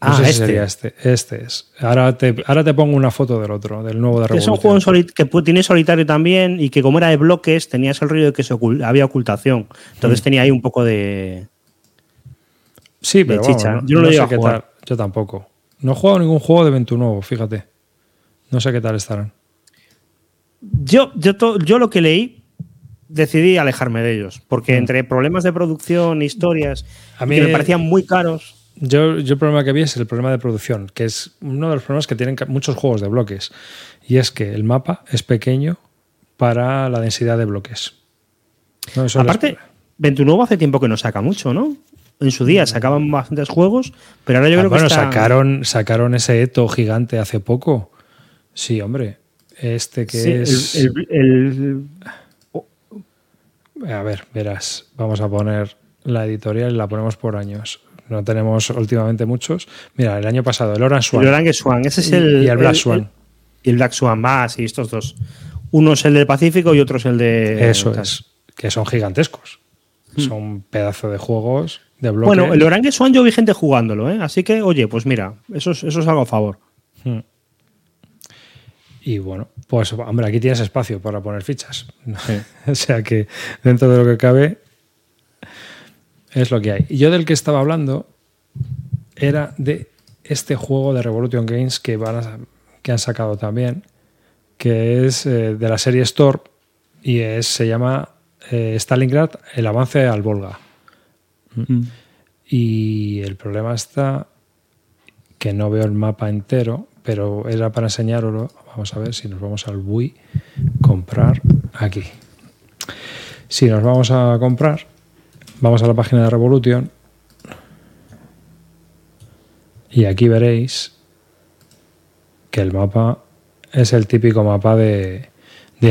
ah, este. sería este. Este es. Ahora te, ahora te pongo una foto del otro, del nuevo de Revolución. Es un juego que tiene solitario también y que como era de bloques tenías el rollo de que se había ocultación. Entonces hmm. tenía ahí un poco de... Sí, pero chicha. yo no, lo sé qué tal. Yo tampoco. No he jugado ningún juego de nuevo, fíjate. No sé qué tal estarán. Yo, yo, yo lo que leí, decidí alejarme de ellos, porque mm. entre problemas de producción, historias, a mí, que me parecían muy caros. Yo, yo el problema que vi es el problema de producción, que es uno de los problemas que tienen muchos juegos de bloques, y es que el mapa es pequeño para la densidad de bloques. Aparte, 21 hace tiempo que no saca mucho, ¿no? En su día sacaban bastantes juegos, pero ahora yo ah, creo que sacaron, sacaron ese Eto gigante hace poco. Sí, hombre. Este que es. El, A ver, verás. Vamos a poner la editorial y la ponemos por años. No tenemos últimamente muchos. Mira, el año pasado, el Orange Swan. El Orange Swan, ese es el. Y el Black Swan. y el Black Swan, va, sí, estos dos. Uno es el del Pacífico y otro es el de. Eso es. Que son gigantescos. Hmm. Son pedazos de juegos bueno, el Orange Swan yo vi gente jugándolo, ¿eh? así que, oye, pues mira, eso es, eso es algo a favor. Hmm. Y bueno, pues hombre, aquí tienes espacio para poner fichas. [laughs] o sea que dentro de lo que cabe es lo que hay. Y yo del que estaba hablando era de este juego de Revolution Games que, van que han sacado también, que es eh, de la serie Store y es, se llama eh, Stalingrad, el avance al Volga. Mm. Y el problema está que no veo el mapa entero, pero era para enseñarlo. Vamos a ver si nos vamos al BUI, comprar aquí. Si nos vamos a comprar, vamos a la página de Revolution y aquí veréis que el mapa es el típico mapa de,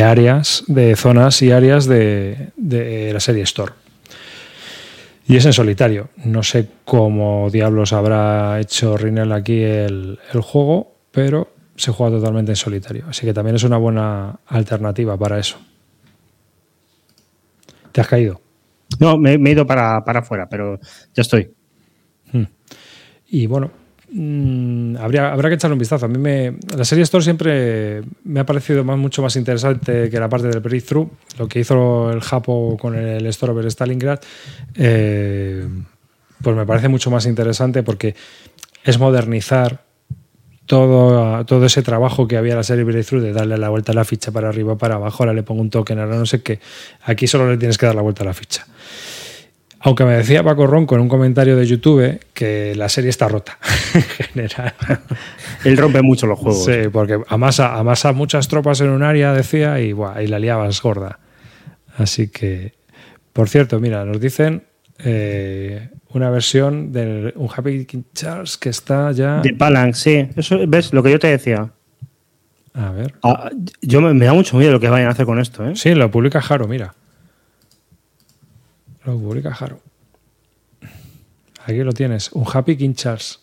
áreas, de zonas y áreas de, de la serie Store. Y es en solitario. No sé cómo diablos habrá hecho Rinel aquí el, juego, pero se juega totalmente en solitario. Así que también es una buena alternativa para eso. ¿Te has caído? No, me, he ido para, para afuera, pero ya estoy. Hmm. Y bueno, Mm, habría, habrá que echarle un vistazo. A mí me, la serie Store siempre me ha parecido más, mucho más interesante que la parte del breakthrough. Lo que hizo el Japo con el Store over Stalingrad, eh, pues me parece mucho más interesante porque es modernizar todo, todo ese trabajo que había en la serie Breakthrough de darle la vuelta a la ficha para arriba, para abajo, ahora le pongo un token, ahora no sé qué. Aquí solo le tienes que dar la vuelta a la ficha. Aunque me decía Paco Ronco en un comentario de YouTube que la serie está rota [laughs] en general. Él rompe mucho los juegos. Sí, porque amasa, amasa muchas tropas en un área, decía, y, buah, y la liabas gorda. Así que, por cierto, mira, nos dicen eh, una versión de un Happy King Charles que está ya. De Balance, sí. Eso ves lo que yo te decía. A ver. Ah, yo me, me, da mucho miedo lo que vayan a hacer con esto, ¿eh? Sí, lo publica Jaro, mira. Lo publica Jaro. Aquí lo tienes, un Happy King Charles.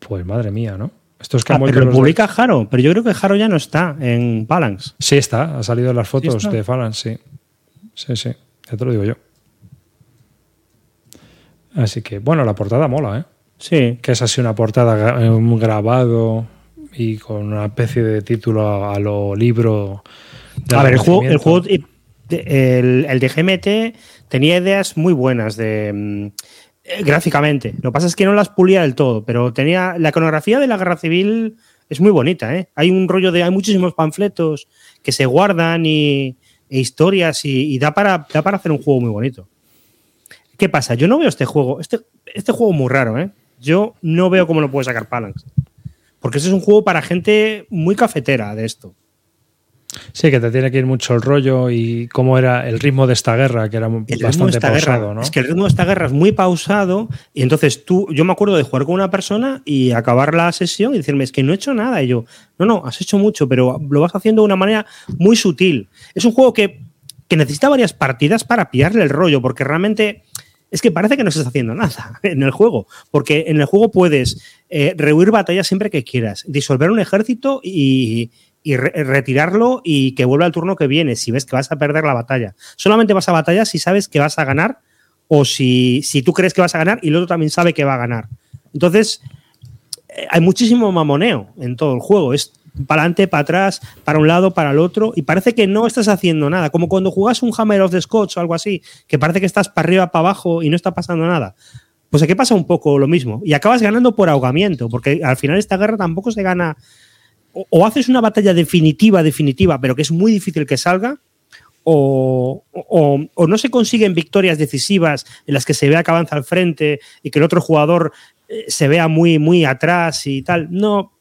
Pues madre mía, ¿no? Esto es que ah, pero lo publica Jaro, pero yo creo que Jaro ya no está en Balance. Sí está, ha salido en las fotos de Balance, sí. Sí, sí, ya te lo digo yo. Así que, bueno, la portada mola, ¿eh? Sí. Que es así una portada, un grabado y con una especie de título a, lo libro. a ver, el juego, el juego el, el de GMT tenía ideas muy buenas de mm, eh, gráficamente. Lo que pasa es que no las pulía del todo, pero tenía la iconografía de la guerra civil es muy bonita, ¿eh? Hay un rollo de hay muchísimos panfletos que se guardan y e historias y, da para da para hacer un juego muy bonito. ¿Qué pasa? Yo no veo este juego, este, este juego muy raro, ¿eh? Yo no veo cómo lo puede sacar Palanx. Porque este es un juego para gente muy cafetera de esto. Sí, que te tiene que ir mucho el rollo y cómo era el ritmo de esta guerra, que era bastante pausado, ¿no? Es que el ritmo de esta guerra es muy pausado y entonces tú, yo me acuerdo de jugar con una persona y acabar la sesión y decirme, es que no he hecho nada. Y yo, no, no, has hecho mucho, pero lo vas haciendo de una manera muy sutil. Es un juego que, que necesita varias partidas para pillarle el rollo, porque realmente es que parece que no estás haciendo nada [laughs] en el juego, porque en el juego puedes eh, rehuir batallas siempre que quieras, disolver un ejército y, retirarlo y que vuelva al turno que viene si ves que vas a perder la batalla. Solamente vas a batalla si sabes que vas a ganar o si, si tú crees que vas a ganar y el otro también sabe que va a ganar. Entonces, eh, hay muchísimo mamoneo en todo el juego. Es para adelante, para atrás, para un lado, para el otro, y parece que no estás haciendo nada, como cuando jugas un Hammer of the Scotch o algo así, que parece que estás para arriba, para abajo y no está pasando nada. Pues aquí pasa un poco lo mismo, y acabas ganando por ahogamiento, porque al final esta guerra tampoco se gana, o, haces una batalla definitiva, definitiva, pero que es muy difícil que salga, o, no se consiguen victorias decisivas en las que se vea que avanza al frente y que el otro jugador eh, se vea muy, muy atrás y tal. No,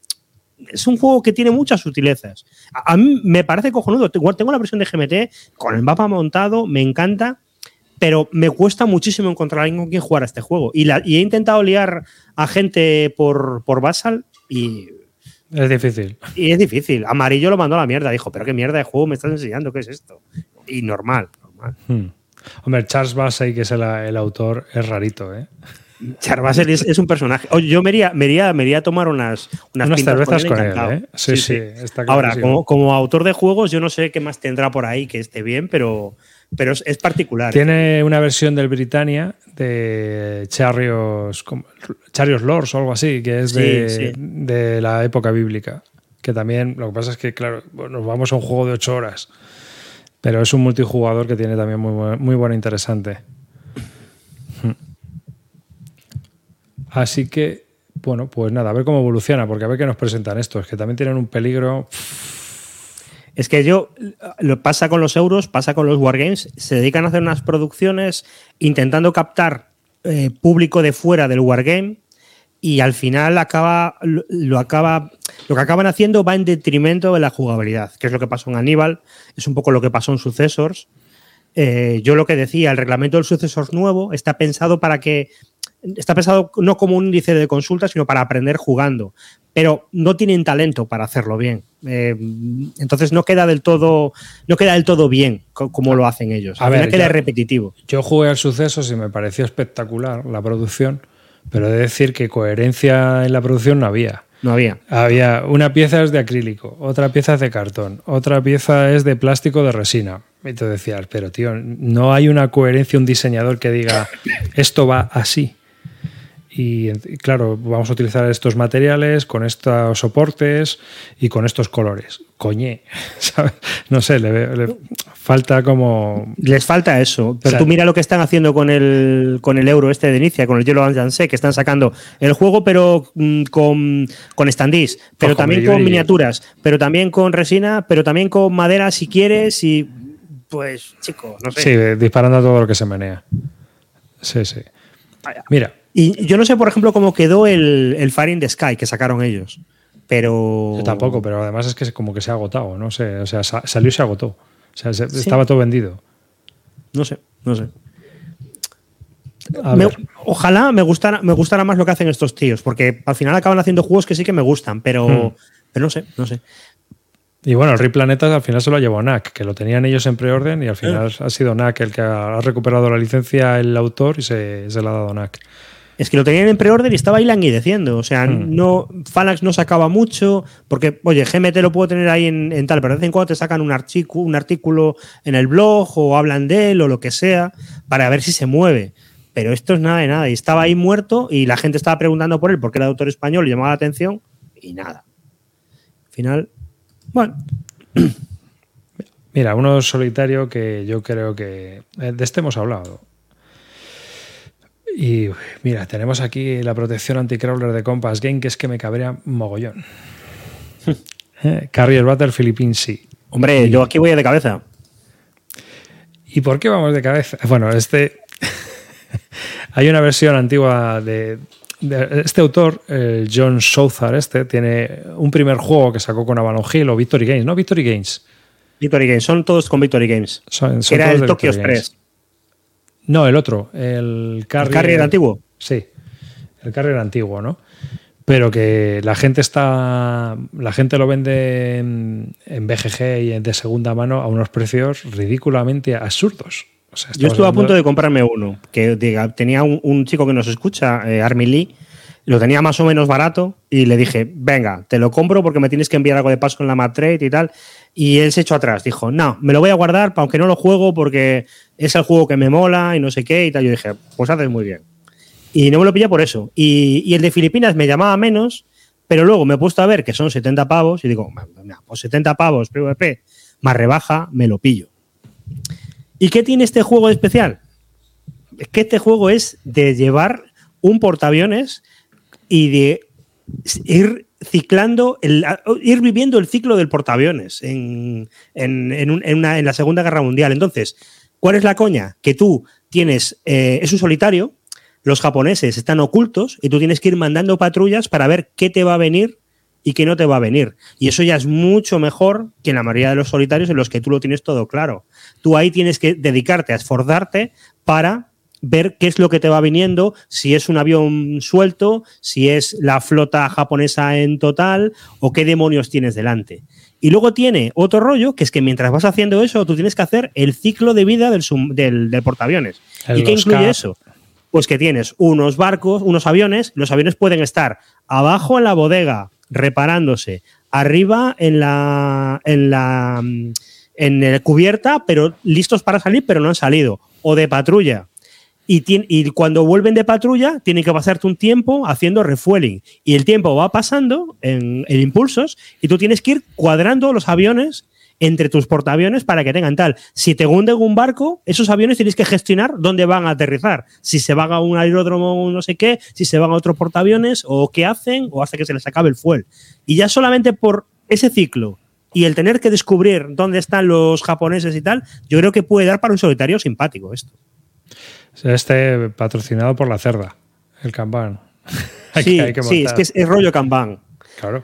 es un juego que tiene muchas sutilezas. A, mí me parece cojonudo. Tengo, la versión de GMT con el mapa montado, me encanta, pero me cuesta muchísimo encontrar a alguien con quien jugar a este juego. Y, he intentado liar a gente por, por Basal y. Es difícil. Y es difícil. Amarillo lo mandó a la mierda. Dijo, pero qué mierda de juego me estás enseñando, ¿qué es esto? Y normal, normal. Hmm. Hombre, Charles Bassey, que es el, el, autor, es rarito, ¿eh? Charbaser es, un personaje. yo me iría, me a tomar unas, unas, cervezas con él. ¿eh? Sí, sí. Ahora, como, autor de juegos, yo no sé qué más tendrá por ahí que esté bien, pero, pero es, particular. Tiene una versión del Britannia de Charrios, Charrios Lords o algo así, que es de, la época bíblica. Que también, lo que pasa es que, claro, nos vamos a un juego de ocho horas. Pero es un multijugador que tiene también muy, muy bueno, interesante. Así que, bueno, pues nada, a ver cómo evoluciona, porque a ver qué nos presentan estos, que también tienen un peligro. Es que yo, lo pasa con los euros, pasa con los wargames, se dedican a hacer unas producciones intentando captar eh, público de fuera del wargame y al final acaba, lo, acaba, lo que acaban haciendo va en detrimento de la jugabilidad, que es lo que pasó en Aníbal, es un poco lo que pasó en Successors. Eh, yo lo que decía, el reglamento del Successors nuevo está pensado para que está pensado no como un índice de consulta, sino para aprender jugando. Pero no tienen talento para hacerlo bien. Eh, entonces no queda del todo, no queda del todo bien como lo hacen ellos. A, ver, queda repetitivo. Yo jugué al suceso y me pareció espectacular la producción, pero he de decir que coherencia en la producción no había. No había. Había una pieza es de acrílico, otra pieza es de cartón, otra pieza es de plástico de resina. Y tú decías, pero tío, no hay una coherencia, un diseñador que diga esto va así. Y, claro, vamos a utilizar estos materiales con estos soportes y con estos colores. Coñé, [laughs] No sé, le, falta como... Les falta eso. Pero tú mira lo que están haciendo con el, con el euro este de Inicia, con el Yellow Jansé, que están sacando el juego pero mm, con, con standees, pero también con miniaturas, pero también con resina, pero también con madera si quieres y... Pues, chico, no sé. Sí, disparando a todo lo que se menea. Sí, sí. Mira, y yo no sé, por ejemplo, cómo quedó el, el Fire in the Sky que sacaron ellos. Pero. Yo tampoco, pero además es que como que se ha agotado, no sé. O sea, salió y se agotó. O sea, estaba todo vendido. No sé, no sé. ojalá me gustara, me gustara más lo que hacen estos tíos, porque al final acaban haciendo juegos que sí que me gustan, pero, hmm. pero no sé, no sé. Y bueno, el Rey Planetas al final se lo llevó NAC, que lo tenían ellos en preorden y al final eh. ha sido NAC el que ha recuperado la licencia el autor y se, se la ha dado NAC es que lo tenían en pre-order y estaba ahí languideciendo. O sea, hmm. no, Phalanx no sacaba mucho, porque, oye, GMT lo puedo tener ahí en, tal, pero de vez en cuando te sacan un, artículo, un artículo en el blog o hablan de él o lo que sea, para ver si se mueve. Pero esto es nada de nada. Y estaba ahí muerto y la gente estaba preguntando por él porque era de autor español y llamaba la atención y nada. Al final, bueno. Mira, uno solitario que yo creo que. Eh, de este hemos hablado. Y mira, tenemos aquí la protección anti-crawler de Compass Game, que es que me cabrea mogollón. [laughs] eh, Carrier Battle Philippines sí. Hombre, yo aquí voy de cabeza. ¿Y por qué vamos de cabeza? Bueno, este. [laughs] Hay una versión antigua de, este autor, John Southard, este, tiene un primer juego que sacó con Avalon Hill o Victory Games, ¿no? Victory Games. Victory Games, son todos con Victory Games. era el Tokyo Express. No, el otro, el Carrier. ¿El Carrier antiguo? Sí, el Carrier antiguo, ¿no? Pero que la gente está. La gente lo vende en, BGG y de segunda mano a unos precios ridículamente absurdos. Yo estuve a punto de comprarme uno, que tenía un, chico que nos escucha, eh, Armin Lee, lo tenía más o menos barato y le dije, venga, te lo compro porque me tienes que enviar algo de paso en la Matrade y tal. Y él se echó atrás, dijo, no, me lo voy a guardar, aunque no lo juego porque es el juego que me mola y no sé qué y tal. Yo dije, pues haces muy bien. Y no me lo pilla por eso. Y, el de Filipinas me llamaba menos, pero luego me he puesto a ver que son 70 pavos y digo, pues 70 pavos, PvP, más rebaja, me lo pillo. ¿Y qué tiene este juego de especial? Es que este juego es de llevar un portaaviones y de ir ciclando, el, ir viviendo el ciclo del portaaviones en, en, la Segunda Guerra Mundial. Entonces, ¿cuál es la coña? Que tú tienes, eh, es un solitario, los japoneses están ocultos y tú tienes que ir mandando patrullas para ver qué te va a venir y qué no te va a venir. Y eso ya es mucho mejor que en la mayoría de los solitarios en los que tú lo tienes todo claro. Tú ahí tienes que dedicarte a esforzarte para ver qué es lo que te va viniendo, si es un avión suelto, si es la flota japonesa en total o qué demonios tienes delante. Y luego tiene otro rollo, que es que mientras vas haciendo eso, tú tienes que hacer el ciclo de vida del, del, portaaviones. ¿Y qué incluye eso? Pues que tienes unos barcos, unos aviones, los aviones pueden estar abajo en la bodega reparándose, arriba en la, en la, en la cubierta, pero listos para salir, pero no han salido, o de patrulla y, cuando vuelven de patrulla tienen que pasarte un tiempo haciendo refueling y el tiempo va pasando en, impulsos y tú tienes que ir cuadrando los aviones entre tus portaaviones para que tengan tal. Si te hunde un barco, esos aviones tienes que gestionar dónde van a aterrizar. Si se van a un aeródromo no sé qué, si se van a otro portaaviones o qué hacen o hace que se les acabe el fuel. Y ya solamente por ese ciclo y el tener que descubrir dónde están los japoneses y tal, yo creo que puede dar para un solitario simpático esto. Este patrocinado por la cerda, el Kanban. [laughs] sí, sí, es que es, rollo Kanban. Claro,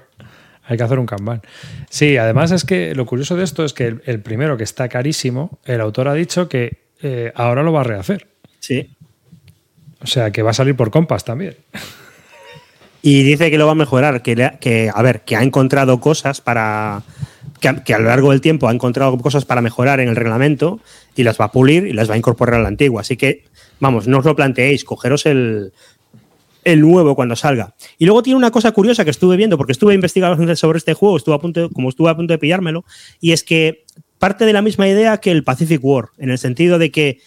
hay que hacer un Kanban. Sí, además es que lo curioso de esto es que el, primero, que está carísimo, el autor ha dicho que eh, ahora lo va a rehacer. Sí. O sea, que va a salir por compas también. Y dice que lo va a mejorar, que, que a ver, que ha encontrado cosas para, que a, lo largo del tiempo ha encontrado cosas para mejorar en el reglamento y las va a pulir y las va a incorporar a la antigua. Así que, vamos, no os lo planteéis, cogeros el, el nuevo cuando salga. Y luego tiene una cosa curiosa que estuve viendo, porque estuve investigando [laughs] sobre este juego, estuve a punto, como estuve a punto de pillármelo, y es que parte de la misma idea que el Pacific War, en el sentido de que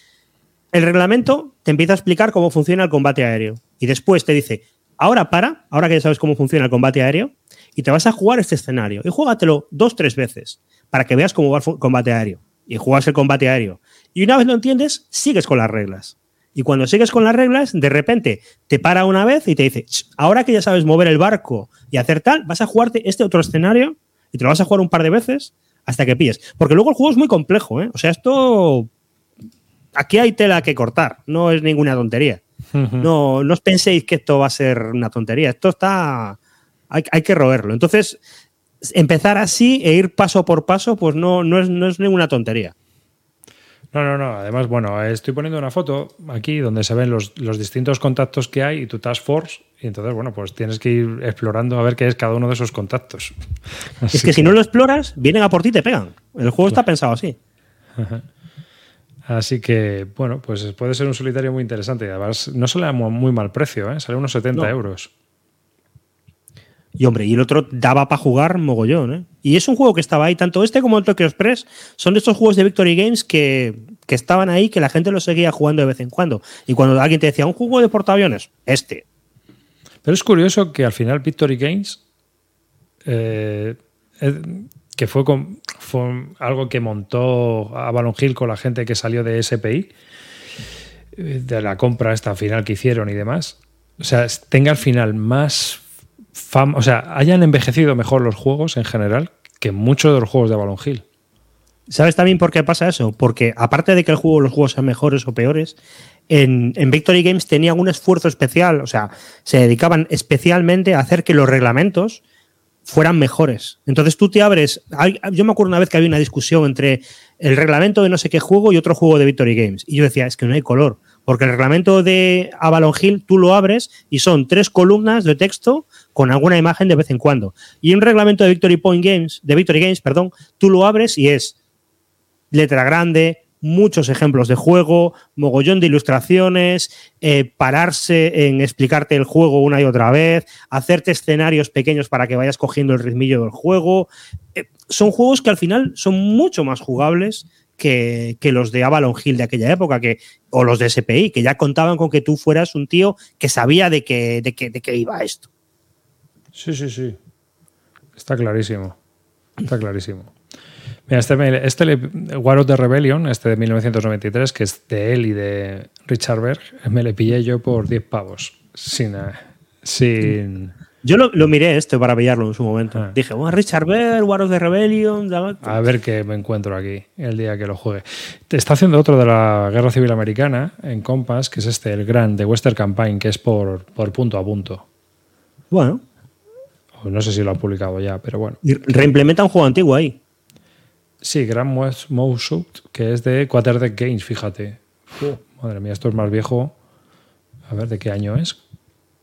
el reglamento te empieza a explicar cómo funciona el combate aéreo. Y después te dice, ahora para, ahora que ya sabes cómo funciona el combate aéreo, y te vas a jugar este escenario. Y juégatelo dos, tres veces para que veas cómo va el combate aéreo. Y juegas el combate aéreo. Y una vez lo entiendes, sigues con las reglas. Y cuando sigues con las reglas, de repente te para una vez y te dice, ahora que ya sabes mover el barco y hacer tal, vas a jugarte este otro escenario y te lo vas a jugar un par de veces hasta que pilles. Porque luego el juego es muy complejo, ¿eh? O sea, esto... Aquí hay tela que cortar, no es ninguna tontería. No, no os penséis que esto va a ser una tontería. Esto está hay, que roerlo. Entonces, empezar así e ir paso por paso, pues no, no, es, no es ninguna tontería. No, no, no. Además, bueno, estoy poniendo una foto aquí donde se ven los, distintos contactos que hay y tu task force. Y entonces, bueno, pues tienes que ir explorando a ver qué es cada uno de esos contactos. [laughs] es que, si no lo exploras, vienen a por ti y te pegan. El juego está pensado así. Así que, bueno, pues puede ser un solitario muy interesante. Además, no sale a muy mal precio, ¿eh? sale unos 70 euros. Y hombre, y el otro daba para jugar mogollón, ¿eh? Y es un juego que estaba ahí, tanto este como el Tokyo Express, son de estos juegos de Victory Games que, estaban ahí, que la gente los seguía jugando de vez en cuando. Y cuando alguien te decía, un juego de portaaviones, este. Pero es curioso que al final Victory Games, eh, que fue, con, fue algo que montó a Balon Hill con la gente que salió de SPI, eh, de la compra esta final que hicieron y demás, o sea, tenga al final más o sea, hayan envejecido mejor los juegos en general que muchos de los juegos de Balon Hill. ¿Sabes también por qué pasa eso? Porque aparte de que el juego, los juegos sean mejores o peores, en, Victory Games tenían un esfuerzo especial, o sea, se dedicaban especialmente a hacer que los reglamentos fueran mejores. Entonces tú te abres. Yo me acuerdo una vez que había una discusión entre el reglamento de no sé qué juego y otro juego de Victory Games. Y yo decía, es que no hay color. Porque el reglamento de Avalon Hill tú lo abres y son tres columnas de texto con alguna imagen de vez en cuando. Y un reglamento de Victory Point Games, de Victory Games, perdón, tú lo abres y es letra grande, muchos ejemplos de juego, mogollón de ilustraciones, eh, pararse en explicarte el juego una y otra vez, hacerte escenarios pequeños para que vayas cogiendo el ritmillo del juego. Eh, son juegos que al final son mucho más jugables que, los de Avalon Hill de aquella época, que, o los de SPI, que ya contaban con que tú fueras un tío que sabía de qué, de qué, de qué iba esto. Sí, sí, sí. Está clarísimo. Está clarísimo. Mira, este, este War of the Rebellion, este de 1993, que es de él y de Richard Berg, me le pillé yo por 10 pavos. Sin. Eh, sin... Yo lo, miré este para pillarlo en su momento. Ah. Dije, bueno, Richard Berg, War of the Rebellion. A ver qué me encuentro aquí el día que lo juegue. Te está haciendo otro de la Guerra Civil Americana en Compass, que es este, el Gran de Western Campaign, que es por, por punto a punto. Bueno. No sé si lo ha publicado ya, pero bueno. reimplementa un juego antiguo ahí. Sí, Grand Mouse que es de Quaterdeck Games, fíjate. madre mía, esto es más viejo. A ver, ¿de qué año es?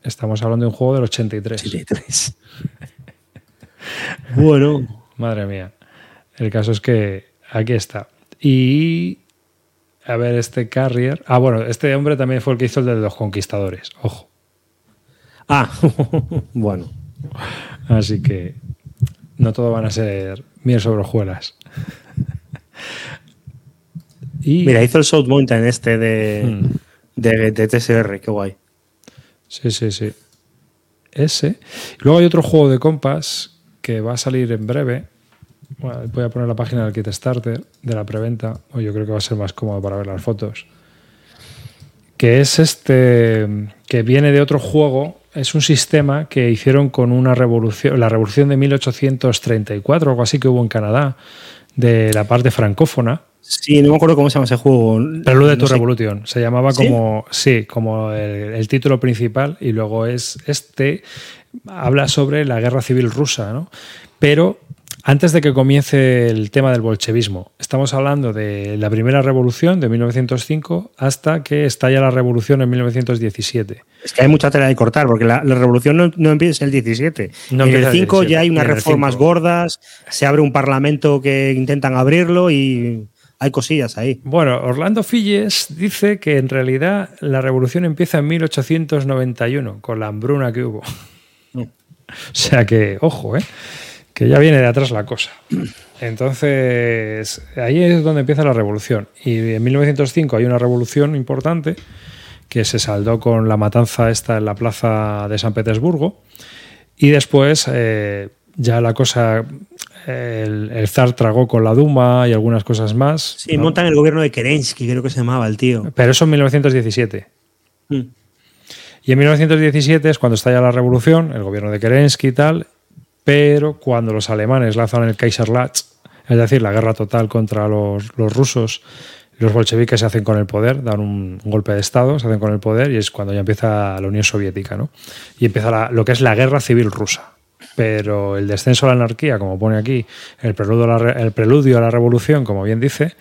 Estamos hablando de un juego del 83. 83. [laughs] bueno. Madre mía. El caso es que aquí está. Y. A ver, este Carrier. Ah, bueno, este hombre también fue el que hizo el de los conquistadores. Ojo. Ah, [laughs] bueno. Así que no todo van a ser miel sobre hojuelas. Mira, hizo el South Mountain este de, hmm. de, TSR, qué guay. Sí, sí, sí. Ese. Luego hay otro juego de compas que va a salir en breve. voy a poner la página del Kickstarter de la preventa. O yo creo que va a ser más cómodo para ver las fotos. Que es este. que viene de otro juego. Es un sistema que hicieron con una revolución. La revolución de 1834, algo así que hubo en Canadá de la parte francófona. Sí, no me acuerdo cómo se llama ese juego. Prelude de tu revolución. Se llamaba como, sí, como el, título principal y luego es este, habla sobre la guerra civil rusa, ¿no? Pero antes de que comience el tema del bolchevismo, estamos hablando de la primera revolución de 1905 hasta que estalla la revolución en 1917. Es que hay mucha tela de cortar, porque la, revolución no, empieza el 17. en el 5 ya hay unas reformas gordas, se abre un parlamento que intentan abrirlo y hay cosillas ahí. Bueno, Orlando Filles dice que en realidad la revolución empieza en 1891, con la hambruna que hubo. Mm. [laughs] O sea que, ojo, ¿eh? Que ya viene de atrás la cosa. Entonces, ahí es donde empieza la revolución. Y en 1905 hay una revolución importante que se saldó con la matanza esta en la plaza de San Petersburgo. Y después eh, ya la cosa, el, zar tragó con la Duma y algunas cosas más. Sí, montan el gobierno de Kerensky, creo que se llamaba el tío. Pero eso en 1917. Mm. Y en 1917 es cuando estalla la revolución, el gobierno de Kerensky y tal, pero cuando los alemanes lanzan el Kaiserlatz, es decir, la guerra total contra los, rusos, los bolcheviques se hacen con el poder, dan un, golpe de Estado, se hacen con el poder y es cuando ya empieza la Unión Soviética, ¿no? Y empieza lo que es la guerra civil rusa. Pero el descenso a la anarquía, como pone aquí, el preludio a la, el preludio a la revolución, como bien dice,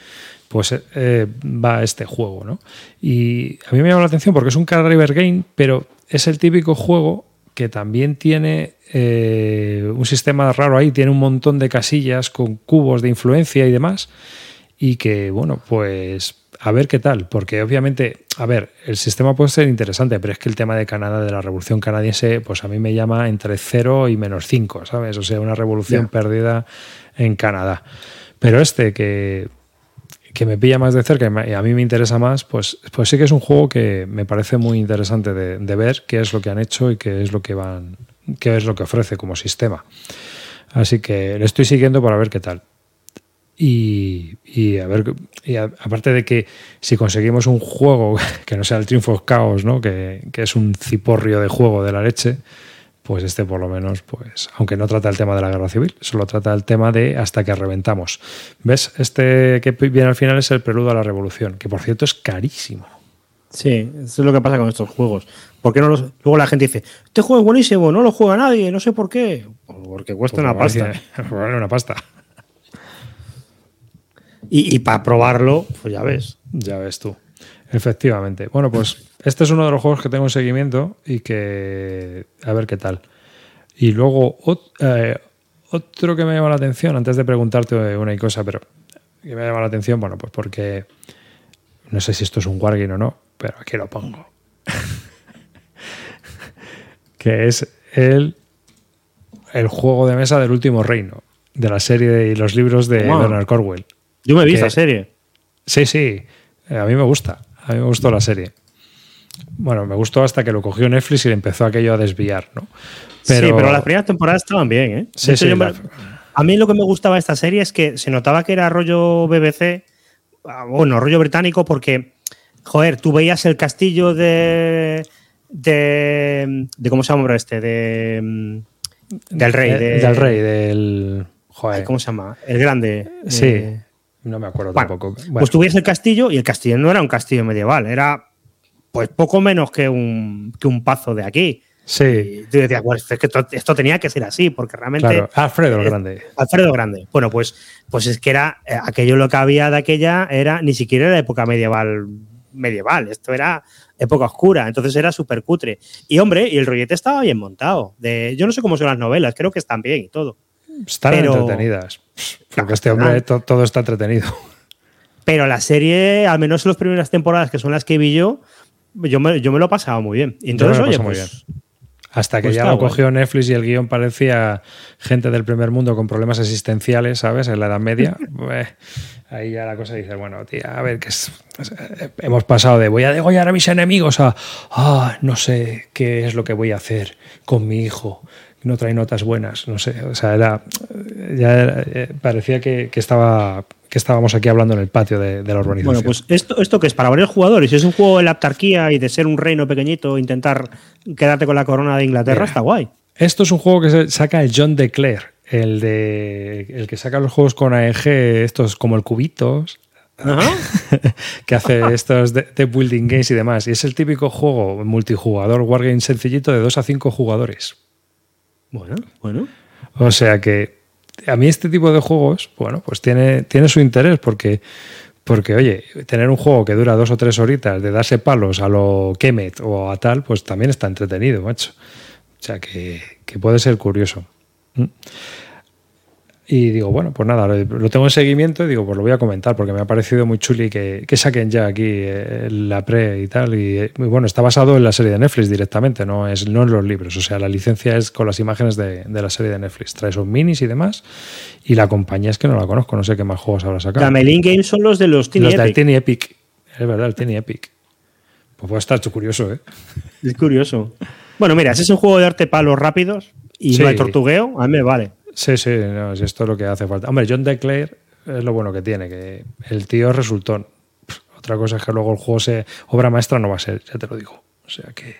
pues eh, va a este juego, ¿no? Y a mí me llama la atención porque es un River Game, pero es el típico juego que también tiene eh, un sistema raro ahí, tiene un montón de casillas con cubos de influencia y demás, y que, bueno, pues a ver qué tal, porque obviamente, a ver, el sistema puede ser interesante, pero es que el tema de Canadá, de la revolución canadiense, pues a mí me llama entre 0 y menos 5, ¿sabes? O sea, una revolución perdida en Canadá. Pero este que que me pilla más de cerca y a mí me interesa más, pues, pues sí que es un juego que me parece muy interesante de, ver qué es lo que han hecho y qué es lo que van, qué es lo que ofrece como sistema. Así que le estoy siguiendo para ver qué tal. Y, a ver, y aparte de que si conseguimos un juego [laughs] que no sea el Triumph of Chaos, ¿no? que, que es un ciporrio de juego de la leche, pues este por lo menos, pues, aunque no trata el tema de la guerra civil, solo trata el tema de hasta que reventamos. ¿Ves? Este que viene al final es el preludio a la revolución, que por cierto es carísimo. Sí, eso es lo que pasa con estos juegos. ¿Por no los... Luego la gente dice, este juego es buenísimo, no lo juega nadie, no sé por qué. Porque cuesta una pasta. [laughs] una pasta. Y, y para probarlo, pues ya ves. Ya ves tú. Efectivamente. Bueno, pues este es uno de los juegos que tengo en seguimiento y que a ver qué tal. Y luego eh, otro que me llama la atención, antes de preguntarte una cosa, pero que me llama la atención, bueno, pues porque no sé si esto es un Wargame o no, pero aquí lo pongo. [laughs] que es el, el juego de mesa del último reino, de la serie y los libros de Bernard Corwell. Yo me vi esa serie. Sí, sí, a mí me gusta. A mí me gustó la serie. Bueno, me gustó hasta que lo cogió Netflix y le empezó aquello a desviar, ¿no? Pero... Sí, pero las primeras temporadas estaban bien, ¿eh? Sí, sí, A mí lo que me gustaba de esta serie es que se notaba que era rollo BBC, ah, bueno, rollo británico, porque, joder, tú veías el castillo de. de. de ¿Cómo se llama este? De. del rey. del rey, del. Joder. ¿Cómo se llama? El grande. Sí. Eh, no me acuerdo tampoco. Pues tú el castillo y el castillo no era un castillo medieval, era pues poco menos que un, que un pazo de aquí. Sí. Y tú decías, pues es que esto, tenía que ser así, porque realmente. Claro, Alfredo el Grande. Alfredo Grande. Bueno, pues, pues es que era eh, aquello lo que había de aquella, era ni siquiera la época medieval medieval, esto era época oscura, entonces era súper cutre. Y hombre, y el rollete estaba bien montado. De, yo no sé cómo son las novelas, creo que están bien y todo. Están entretenidas. Porque este hombre todo está entretenido. Pero la serie, al menos en las primeras temporadas, que son las que vi yo, yo me, yo me lo he pasado muy bien. entonces, oye, pues, Hasta que pues ya lo cogió Netflix y el guion parecía gente del primer mundo con problemas existenciales, ¿sabes? En la Edad Media. [laughs] Pues, ahí ya la cosa dice, bueno, tía, a ver, que hemos pasado de voy a degollar a mis enemigos a, ah, no sé qué es lo que voy a hacer con mi hijo no trae notas buenas, no sé, o sea, era, ya eh, parecía que, estaba, que estábamos aquí hablando en el patio de, la urbanización. Bueno, pues esto, esto que es para varios jugadores, si es un juego de la autarquía y de ser un reino pequeñito, intentar quedarte con la corona de Inglaterra, está guay. Esto es un juego que saca el John DeClaire, el de el que saca los juegos con AEG, estos como el Cubitos, [laughs] que hace estos de, building games y demás. Y es el típico juego multijugador, wargame sencillito de 2 a 5 jugadores. Bueno, bueno. O sea que a mí este tipo de juegos, bueno, pues tiene, tiene su interés porque, porque, oye, tener un juego que dura dos o tres horitas de darse palos a lo Kemet o a tal, pues también está entretenido, macho. O sea que, que puede ser curioso. ¿Mm? Y digo, bueno, pues nada, lo tengo en seguimiento y digo, pues lo voy a comentar porque me ha parecido muy chuli que, que saquen ya aquí eh, la pre y tal. Y, bueno, está basado en la serie de Netflix directamente, no, es, no en los libros. O sea, la licencia es con las imágenes de, de la serie de Netflix. Trae sus minis y demás. Y la compañía es que no la conozco, no sé qué más juegos habrá sacado. Gamelin Games son los de los Tiny los Epic. Del Tiny Epic. Es verdad, el Tiny Epic. Pues puede estar curioso, ¿eh? Es curioso. Bueno, mira, ese es un juego de arte palos rápidos y no hay tortugueo, a mí me vale. Sí, sí, no, si esto es lo que hace falta. Hombre, John DeClaire es lo bueno que tiene, que el tío resultó. Otra cosa es que luego el juego se obra maestra no va a ser, ya te lo digo. O sea que,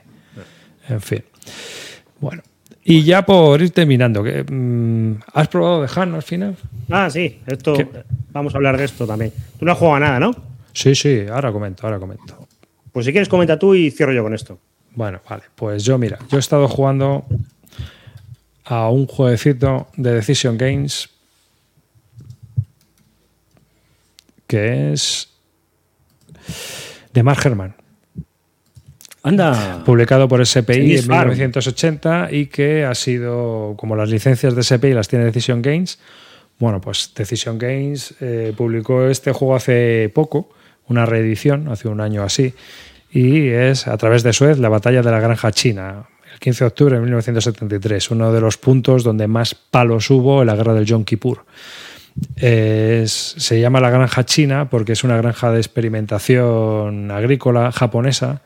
en fin. Bueno, y ya por ir terminando, mm, ¿has probado de Han al final? Ah, sí, esto vamos a hablar de esto también. Tú no has jugado nada, ¿no? Sí, sí, ahora comento, ahora comento. Pues si quieres comenta tú y cierro yo con esto. Bueno, vale, pues yo mira, yo he estado jugando a un jueguecito de Decision Games que es de Mark Herman. Anda. Publicado por SPI en 1980 y que ha sido, como las licencias de SPI las tiene Decision Games, bueno, pues Decision Games eh, publicó este juego hace poco, una reedición, hace un año así, y es a través de Suez, la batalla de la granja china, 15 de octubre de 1973, uno de los puntos donde más palos hubo en la guerra del Yom Kippur. se llama la granja china porque es una granja de experimentación agrícola japonesa.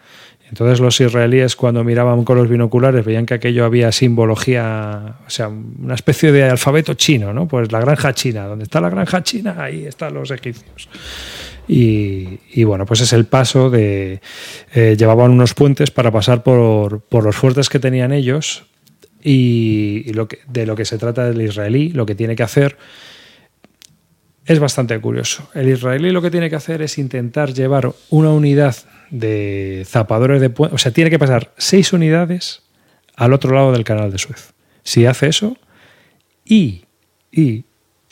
Entonces los israelíes cuando miraban con los binoculares veían que aquello había simbología, o sea, una especie de alfabeto chino, ¿no? Pues la granja china, donde está la granja china, ahí están los egipcios. Y, bueno, pues es el paso de... Eh, llevaban unos puentes para pasar por, los fuertes que tenían ellos y, lo que, de lo que se trata del israelí, lo que tiene que hacer es bastante curioso. El israelí lo que tiene que hacer es intentar llevar una unidad de zapadores de puente. O sea, tiene que pasar seis unidades al otro lado del canal de Suez. Si hace eso y, y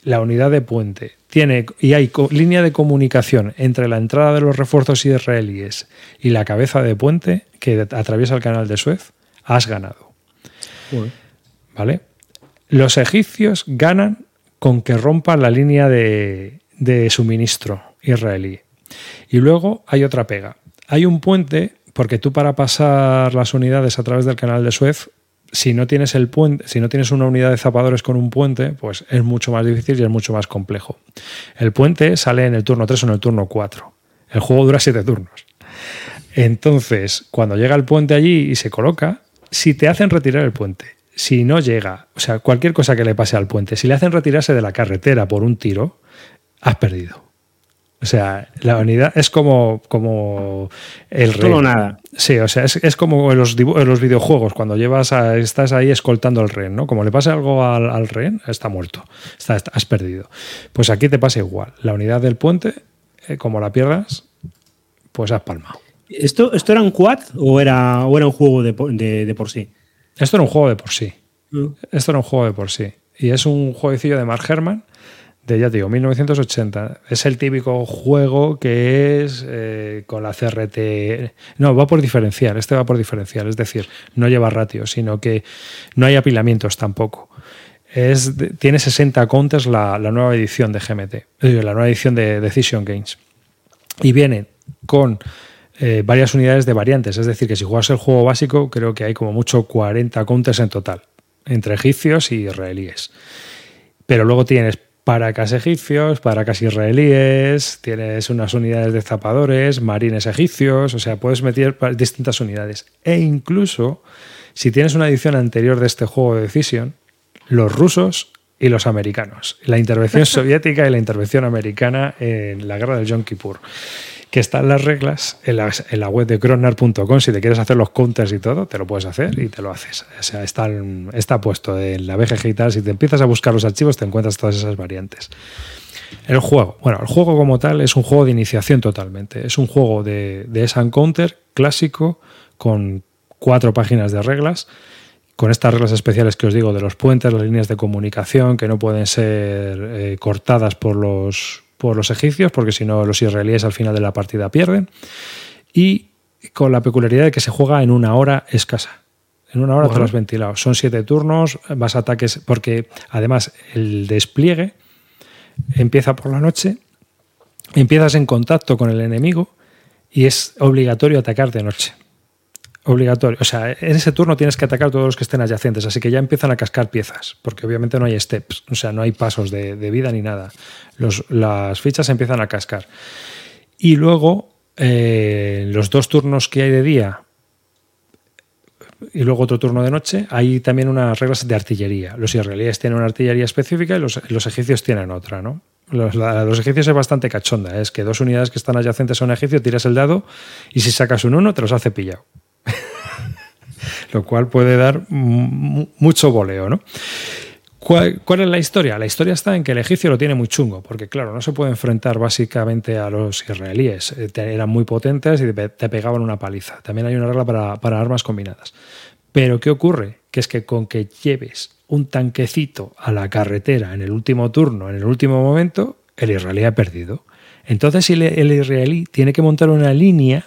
la unidad de puente tiene y hay línea de comunicación entre la entrada de los refuerzos israelíes y la cabeza de puente que atraviesa el canal de Suez, has ganado. ¿Vale? Los egipcios ganan con que rompan la línea de, de suministro israelí. Y luego hay otra pega. Hay un puente, porque tú para pasar las unidades a través del canal de Suez si no tienes el puente, si no tienes una unidad de zapadores con un puente, pues es mucho más difícil y es mucho más complejo. El puente sale en el turno 3 o en el turno 4. El juego dura 7 turnos. Entonces, cuando llega el puente allí y se coloca, si te hacen retirar el puente, si no llega, o sea, cualquier cosa que le pase al puente, si le hacen retirarse de la carretera por un tiro, has perdido. O sea, la unidad es como, como el rey. Todo nada. Sí, o sea, es, como en los, los, videojuegos, cuando llevas a, estás ahí escoltando al rey, ¿no? Como le pasa algo al, al rey, está muerto, está, has perdido. Pues aquí te pasa igual. La unidad del puente, eh, como la pierdas, pues has palmado. ¿Esto, ¿Esto era un quad o era, o era un juego de, de, por sí? Esto era un juego de por sí. Mm. Esto era un juego de por sí. Y es un jueguecillo de Mark Herman de ya digo, 1980. Es el típico juego que es eh, con la CRT. No, va por diferencial. Este va por diferencial. Es decir, no lleva ratio, sino que no hay apilamientos tampoco. Es, tiene 60 counters la, nueva edición de GMT, eh, la nueva edición de Decision Games. Y viene con eh, varias unidades de variantes. Es decir, que si juegas el juego básico, creo que hay como mucho 40 counters en total, entre egipcios y israelíes. Pero luego tienes para casi egipcios, para casi israelíes, tienes unas unidades de zapadores, marines egipcios, o sea, puedes meter distintas unidades. E incluso, si tienes una edición anterior de este juego de Decision, los rusos y los americanos. La intervención [laughs] soviética y la intervención americana en la guerra del Yom Kippur que están las reglas en la, web de cronar.com. Si te quieres hacer los counters y todo, te lo puedes hacer y te lo haces. O sea, está, está puesto en la BGG y tal. Si te empiezas a buscar los archivos, te encuentras todas esas variantes. El juego. Bueno, el juego como tal es un juego de iniciación totalmente. Es un juego de, de esa Counter clásico con cuatro páginas de reglas con estas reglas especiales que os digo de los puentes, las líneas de comunicación que no pueden ser eh, cortadas por los, por los egipcios, porque si no los israelíes al final de la partida pierden. Y con la peculiaridad de que se juega en una hora escasa. En una hora te lo has ventilado. Son siete turnos, vas a ataques, porque además el despliegue empieza por la noche, empiezas en contacto con el enemigo y es obligatorio atacar de noche. Obligatorio. O sea, en ese turno tienes que atacar todos los que estén adyacentes, así que ya empiezan a cascar piezas, porque obviamente no hay steps, o sea, no hay pasos de, vida ni nada. las fichas empiezan a cascar. Y luego, eh, los dos turnos que hay de día y luego otro turno de noche, hay también unas reglas de artillería. Los israelíes tienen una artillería específica y los, egipcios tienen otra, ¿no? Los, los, egipcios es bastante cachonda, es que dos unidades que están adyacentes a un egipcio, tiras el dado y si sacas un uno te los hace pillado. [laughs] lo cual puede dar mucho voleo, ¿no? ¿Cuál, es la historia? La historia está en que el egipcio lo tiene muy chungo, porque claro, no se puede enfrentar básicamente a los israelíes. Eh, eran muy potentes y te pegaban una paliza. También hay una regla para, para armas combinadas. Pero ¿qué ocurre? Que es que con que lleves un tanquecito a la carretera en el último turno, en el último momento, el israelí ha perdido. Entonces el israelí tiene que montar una línea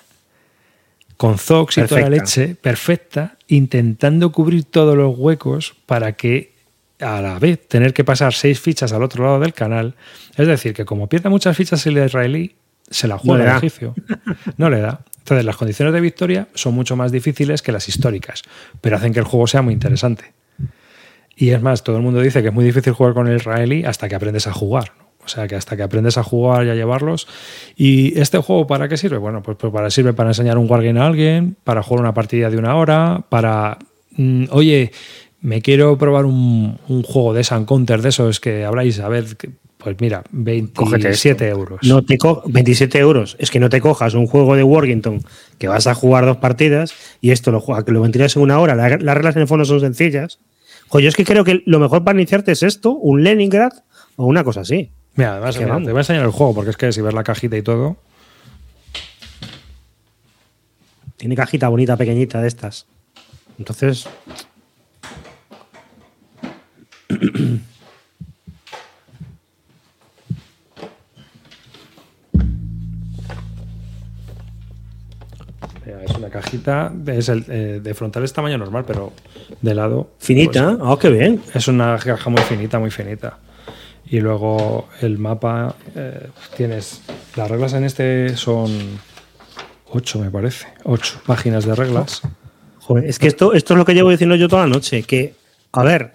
con Zox y toda la leche, perfecta, intentando cubrir todos los huecos para que a la vez tener que pasar seis fichas al otro lado del canal. Es decir, que como pierde muchas fichas el israelí, se la juega el egipcio. No le da. Entonces, las condiciones de victoria son mucho más difíciles que las históricas, pero hacen que el juego sea muy interesante. Y es más, todo el mundo dice que es muy difícil jugar con el israelí hasta que aprendes a jugar. O sea que hasta que aprendes a jugar y a llevarlos. ¿Y este juego para qué sirve? Bueno, pues, pues para sirve para enseñar un wargame a alguien, para jugar una partida de una hora, para. Mm, oye, me quiero probar un, juego de San Counter de esos que habláis, a ver. Pues mira, 27 euros. No te 27 euros. Es que no te cojas un juego de Wargington que vas a jugar dos partidas y esto lo, que lo ventilas en una hora. Las, reglas en el fondo son sencillas. Oye, yo es que creo que lo mejor para iniciarte es esto, un Leningrad o una cosa así. Mira, te voy a enseñar el juego, porque es que si ves la cajita y todo. Tiene cajita bonita, pequeñita de estas. Entonces. [clears throat] Es una cajita, es el, eh, de frontal es tamaño normal, pero de lado. Finita, pues, oh, qué bien. Es una caja muy finita, muy finita. Y luego el mapa, eh, tienes. Las reglas en este son ocho, me parece. Ocho páginas de reglas. Joder, es que esto, esto es lo que llevo diciendo yo toda la noche. Que, a ver,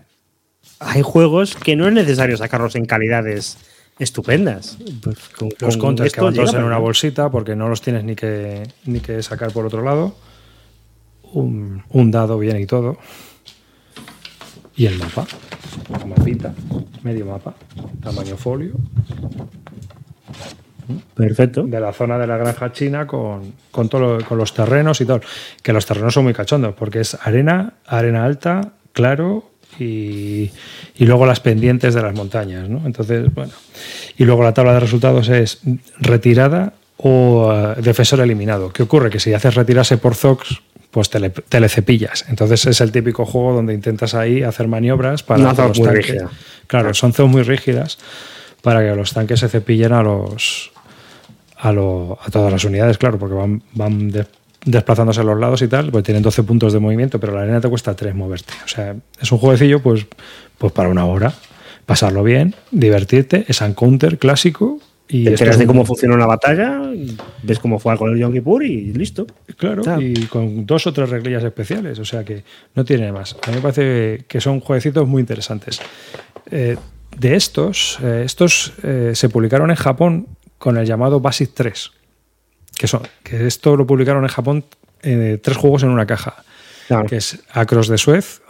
hay juegos que no es necesario sacarlos en calidades estupendas. Pues los counters que van todos en una bolsita porque no los tienes ni que, ni que sacar por otro lado. Un, dado bien y todo. Y el mapa. Mapita. Medio mapa. Tamaño folio. Perfecto. De la zona de la granja china con, con, todo con los terrenos y todo. Que los terrenos son muy cachondos porque es arena, arena alta, claro, y, luego las pendientes de las montañas. ¿no? Entonces, bueno. Y luego la tabla de resultados es retirada o eh, defensor eliminado. ¿Qué ocurre? Que si haces retirarse por Zox, pues te le, cepillas. Entonces es el típico juego donde intentas ahí hacer maniobras para que los tanques. Claro, son zonas muy rígidas para que los tanques se cepillen a los a, a todas las unidades, claro, porque van, van desplazándose a los lados y tal, pues tienen 12 puntos de movimiento, pero la arena te cuesta 3 moverte. O sea, es un jueguecillo pues, pues para una hora, pasarlo bien, divertirte, es un counter clásico. Y te enteras de cómo funciona una batalla, ves cómo fue con el Yom Kippur y listo. Claro, y con dos o tres reglillas especiales, o sea que no tiene más. A mí me parece que son jueguecitos muy interesantes. Eh, de estos, eh, estos eh, se publicaron en Japón con el llamado Basic 3 que, son, que esto lo publicaron en Japón eh, tres juegos en una caja. Que es Across de Suez,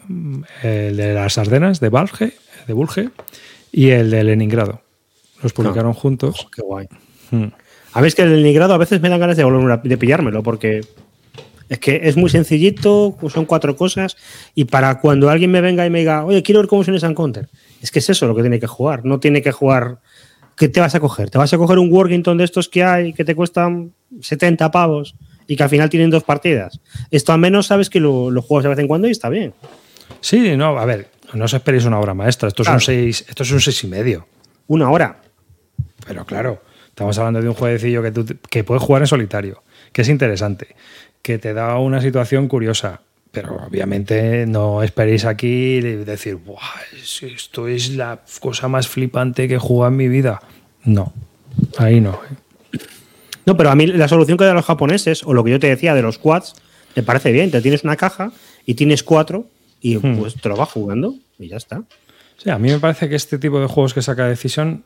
el de las Ardenas, de Balge, de Bulge, y el de Leningrado. Los publicaron juntos. qué guay. Hmm. A ver, que el Leningrado a veces me dan ganas de, volver de pillármelo, porque es que es muy sencillito, son cuatro cosas, y para cuando alguien me venga y me diga, oye, quiero ver cómo son esas Counter, es que es eso lo que tiene que jugar, no tiene que jugar ¿qué te vas a coger? ¿Te vas a coger un Workington de estos que hay que te cuestan 70 pavos y que al final tienen dos partidas? Esto al menos sabes que lo, juegas de vez en cuando y está bien. Sí, no, a ver, no os esperéis una obra maestra. Esto es un seis, esto es un seis y medio. Una hora. Pero claro, estamos hablando de un jueguecillo que, tú, que puedes jugar en solitario, que es interesante, que te da una situación curiosa, pero obviamente no esperéis aquí decir, esto es la cosa más flipante que he jugado en mi vida. No, ahí no. ¿eh? No, pero a mí la solución que dan los japoneses, o lo que yo te decía de los quads, me parece bien. Te tienes una caja y tienes cuatro y hmm. pues te lo vas jugando y ya está. Sí, a mí me parece que este tipo de juegos que saca Decisión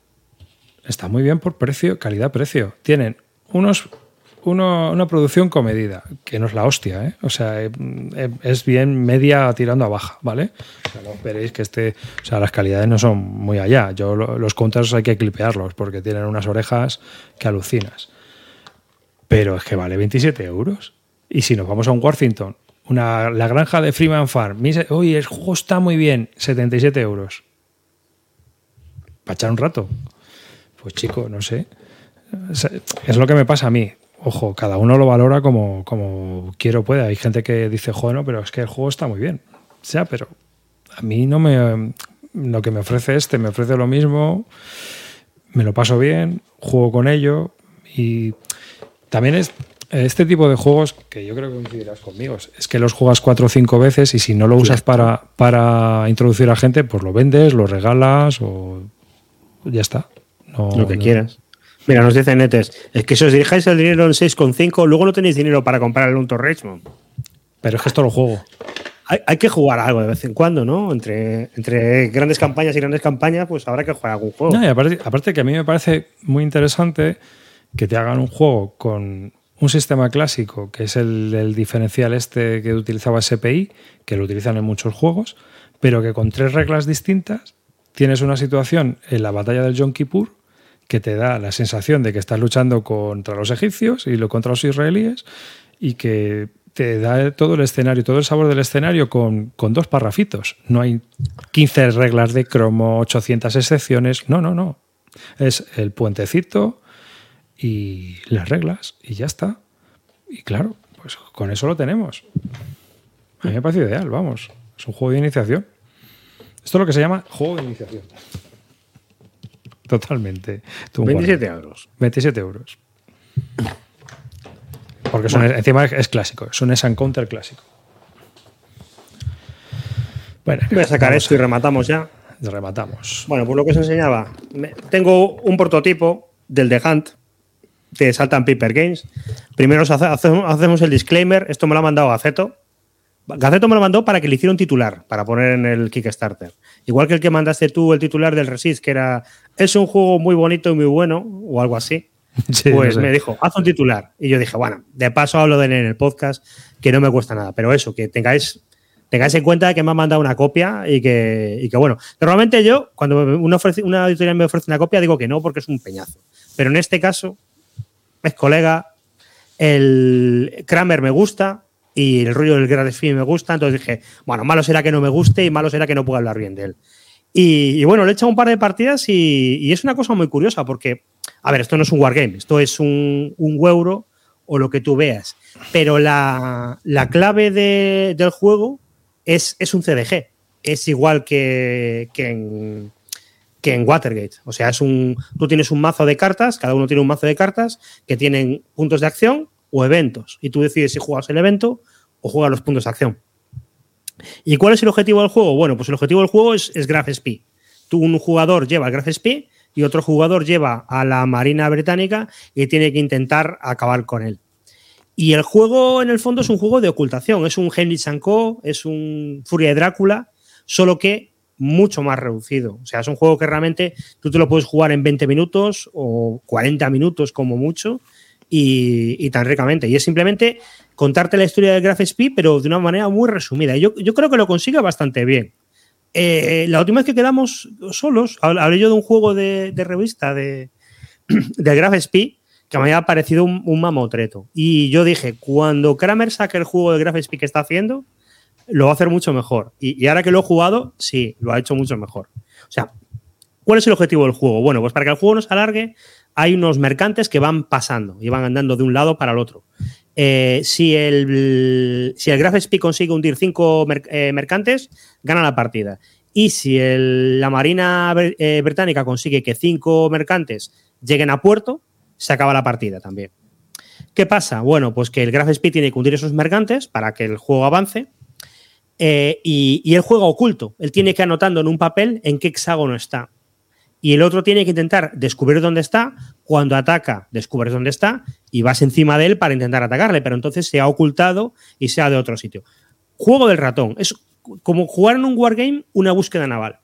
está muy bien por precio, calidad-precio. Tienen unos una producción comedida, que no es la hostia, ¿eh? O sea, eh, eh, es bien media tirando a baja, ¿vale? no veréis que este, o sea, las calidades no son muy allá. Yo los counters hay que clipearlos porque tienen unas orejas que alucinas. Pero es que vale 27 euros. Y si nos vamos a un Worthington, una, la granja de Freeman Farm, oye, el juego está muy bien, 77 euros. Para echar un rato. Pues chico, no sé. Es lo que me pasa a mí ojo, cada uno lo valora como, como quiero puede. Hay gente que dice, bueno, pero es que el juego está muy bien. O sea, pero a mí no me. Lo que me ofrece este me ofrece lo mismo, me lo paso bien, juego con ello y también es este tipo de juegos que yo creo que coincidirás conmigo, es que los juegas cuatro o cinco veces y si no lo usas para, para introducir a gente, pues lo vendes, lo regalas o ya está. Lo que quieras. Mira, nos dice Netes, es que si os dirijáis el dinero en 6,5, luego no tenéis dinero para comprar el Unto Richmond. Pero es que esto lo juego. Hay, que jugar algo de vez en cuando, ¿no? Entre, entre grandes campañas y grandes campañas, pues habrá que jugar algún juego. No, y aparte, que a mí me parece muy interesante que te hagan un juego con un sistema clásico, que es el, diferencial este que utilizaba SPI, que lo utilizan en muchos juegos, pero que con tres reglas distintas tienes una situación en la batalla del Yom Kippur que te da la sensación de que estás luchando contra los egipcios y contra los israelíes y que te da todo el escenario, todo el sabor del escenario con, dos parrafitos. No hay 15 reglas de cromo, 800 excepciones. No, no, no. Es el puentecito y las reglas y ya está. Y claro, Pues con eso lo tenemos. A mí me parece ideal, vamos. Es un juego de iniciación. Esto es lo que se llama juego de iniciación. Totalmente. 27 euros. 27 euros. Porque encima es clásico, es un S-Encounter clásico. Bueno, voy a sacar eso y rematamos ya. Rematamos. Bueno, pues lo que os enseñaba. tengo un prototipo del The Hunt de Saltan Paper Games. Primero hacemos el disclaimer. Esto me lo ha mandado Gaceto. Gaceto me lo mandó para que le hiciera un titular, para poner en el Kickstarter. Igual que el que mandaste tú, el titular del Resist, que era es un juego muy bonito y muy bueno, o algo así. [laughs] pues me dijo, haz un titular. Y yo dije, bueno, de paso hablo de él en el podcast, que no me cuesta nada. Pero eso, que tengáis tengáis en cuenta que me ha mandado una copia y que, que bueno, normalmente yo, cuando una, una editorial me ofrece una copia, digo que no porque es un peñazo. Pero en este caso, es colega, el Kramer me gusta y el rollo del Gradesfi me gusta, entonces dije, bueno, malo será que no me guste y malo será que no pueda hablar bien de él. Y, bueno, le he echado un par de partidas y, es una cosa muy curiosa porque, a ver, esto no es un wargame, esto es un, un euro o lo que tú veas, pero la, la clave de, del juego es, un CDG. Es igual que, que, en, que en Watergate. O sea, es un, tú tienes un mazo de cartas, cada uno tiene un mazo de cartas que tienen puntos de acción o eventos. Y tú decides si juegas el evento o juegas los puntos de acción. ¿Y cuál es el objetivo del juego? Bueno, pues el objetivo del juego es, es Graph SP. Tú, un jugador lleva el Graph SP y otro jugador lleva a la Marina Británica y tiene que intentar acabar con él. Y el juego, en el fondo, es un juego de ocultación. Es un Henry Co., es un Furia de Drácula, solo que mucho más reducido. O sea, es un juego que realmente tú te lo puedes jugar en 20 minutos o 40 minutos como mucho y, tan ricamente. Y es simplemente contarte la historia del Graph Speed, pero de una manera muy resumida. Yo, yo creo que lo consigue bastante bien. Eh, la última vez que quedamos solos, hablé yo de un juego de, revista de, [clears throat] de Graph Speed que me había parecido un, mamotreto. Y yo dije, cuando Kramer saque el juego de Graphics que está haciendo, lo va a hacer mucho mejor. Y, ahora que lo he jugado, sí, lo ha hecho mucho mejor. O sea, ¿cuál es el objetivo del juego? Bueno, pues para que el juego no se alargue, hay unos mercantes que van pasando y van andando de un lado para el otro. Eh, si el, si el consigue hundir cinco eh, mercantes, gana la partida. Y si la Marina eh, Británica consigue que cinco mercantes lleguen a puerto, se acaba la partida también. ¿Qué pasa? Bueno, pues que el Graph Speed tiene que hundir esos mercantes para que el juego avance. Y, y, él juega oculto. Él tiene que anotando en un papel en qué hexágono está. Y el otro tiene que intentar descubrir dónde está. Cuando ataca, descubres dónde está y vas encima de él para intentar atacarle. Pero entonces se ha ocultado y sea de otro sitio. Juego del ratón. Es como jugar en un wargame una búsqueda naval.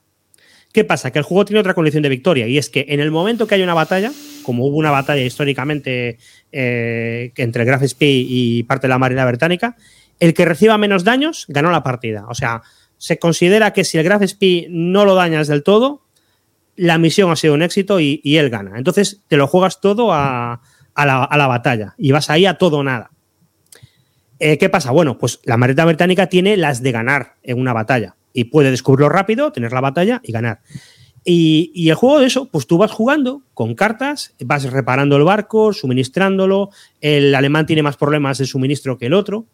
¿Qué pasa? Que el juego tiene otra condición de victoria y es que en el momento que hay una batalla, como hubo una batalla históricamente eh, entre el Graf Spee y parte de la Marina Británica, el que reciba menos daños ganó la partida. O sea, se considera que si el Graf Spee no lo dañas del todo, la misión ha sido un éxito y, él gana. Entonces te lo juegas todo a, la, batalla y vas ahí a todo nada. Eh, ¿Qué pasa? Bueno, pues la Marina Británica tiene las de ganar en una batalla y puede descubrirlo rápido, tener la batalla y ganar. Y, el juego de eso, pues tú vas jugando con cartas, vas reparando el barco, suministrándolo, el alemán tiene más problemas de suministro que el otro,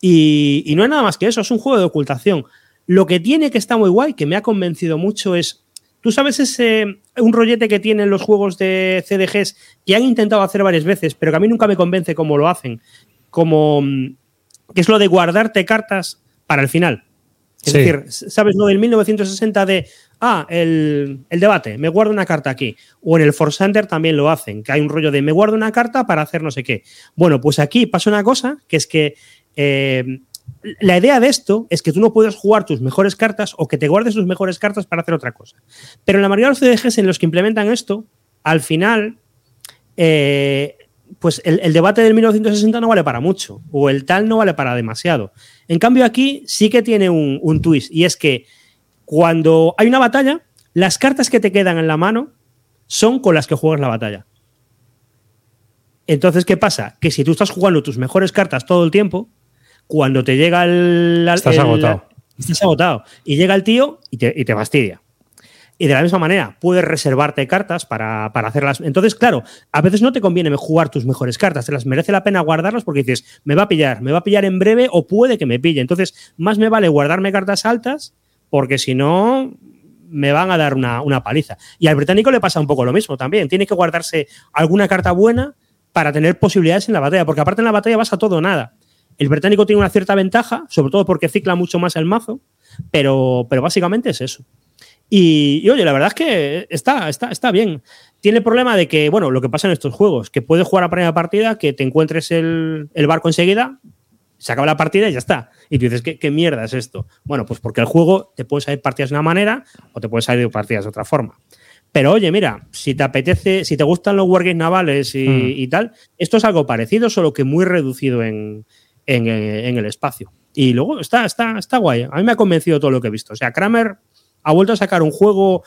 y, no es nada más que eso, es un juego de ocultación. Lo que tiene que está muy guay, que me ha convencido mucho, es, tú sabes ese, un rollete que tienen los juegos de CDGs que han intentado hacer varias veces, pero que a mí nunca me convence cómo lo hacen, como, mm, que es lo de guardarte cartas para el final. Es decir, ¿sabes lo del 1960 de, ah, el, debate, me guardo una carta aquí? O en el Forsander también lo hacen, que hay un rollo de, me guardo una carta para hacer no sé qué. Bueno, pues aquí pasa una cosa, que es que eh, la idea de esto es que tú no puedes jugar tus mejores cartas o que te guardes tus mejores cartas para hacer otra cosa. Pero en la mayoría de los CDGs en los que implementan esto, al final, eh, pues el, debate del 1960 no vale para mucho, o el tal no vale para demasiado. En cambio, aquí sí que tiene un, twist, y es que cuando hay una batalla, las cartas que te quedan en la mano son con las que juegas la batalla. Entonces, ¿qué pasa? Que si tú estás jugando tus mejores cartas todo el tiempo, cuando te llega el. Estás agotado. estás agotado. Y llega el tío y te, y te fastidia. Y de la misma manera, puedes reservarte cartas para, hacerlas. Entonces, claro, a veces no te conviene jugar tus mejores cartas, te las merece la pena guardarlas porque dices, me va a pillar, me va a pillar en breve o puede que me pille. Entonces, más me vale guardarme cartas altas porque si no, me van a dar una, una paliza. Y al británico le pasa un poco lo mismo también. Tiene que guardarse alguna carta buena para tener posibilidades en la batalla, porque aparte en la batalla vas a todo o nada. El británico tiene una cierta ventaja, sobre todo porque cicla mucho más el mazo, pero, pero básicamente es eso. Y, oye, la verdad es que está, está, está bien. Tiene el problema de que, bueno, lo que pasa en estos juegos, que puedes jugar a primera partida, que te encuentres el, barco enseguida, se acaba la partida y ya está. Y tú dices, ¿qué, mierda es esto? Bueno, pues porque el juego te puede salir partidas de una manera o te puede salir partidas de otra forma. Pero oye, mira, si te apetece, si te gustan los wargames navales y, y tal, esto es algo parecido, solo que muy reducido en, en, el espacio. Y luego está, está, está guay. A mí me ha convencido todo lo que he visto. O sea, Kramer ha vuelto a sacar un juego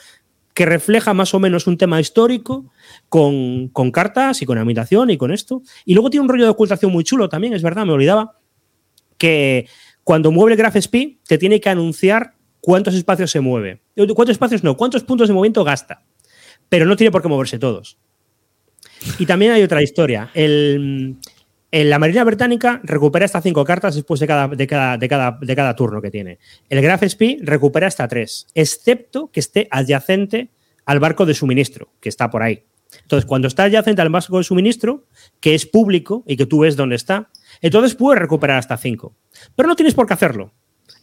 que refleja más o menos un tema histórico con, cartas y con habitación y con esto. Y luego tiene un rollo de ocultación muy chulo también, es verdad, me olvidaba, que cuando mueve el Graph te tiene que anunciar cuántos espacios se mueve. ¿Cuántos espacios no? ¿Cuántos puntos de movimiento gasta? Pero no tiene por qué moverse todos. Y también hay otra historia. El, en la Marina Británica recupera hasta cinco cartas después de cada, de cada, de cada, de cada turno que tiene. El Graf Spee recupera hasta tres, excepto que esté adyacente al barco de suministro, que está por ahí. Entonces, cuando está adyacente al barco de suministro, que es público y que tú ves dónde está, entonces puedes recuperar hasta cinco. Pero no tienes por qué hacerlo.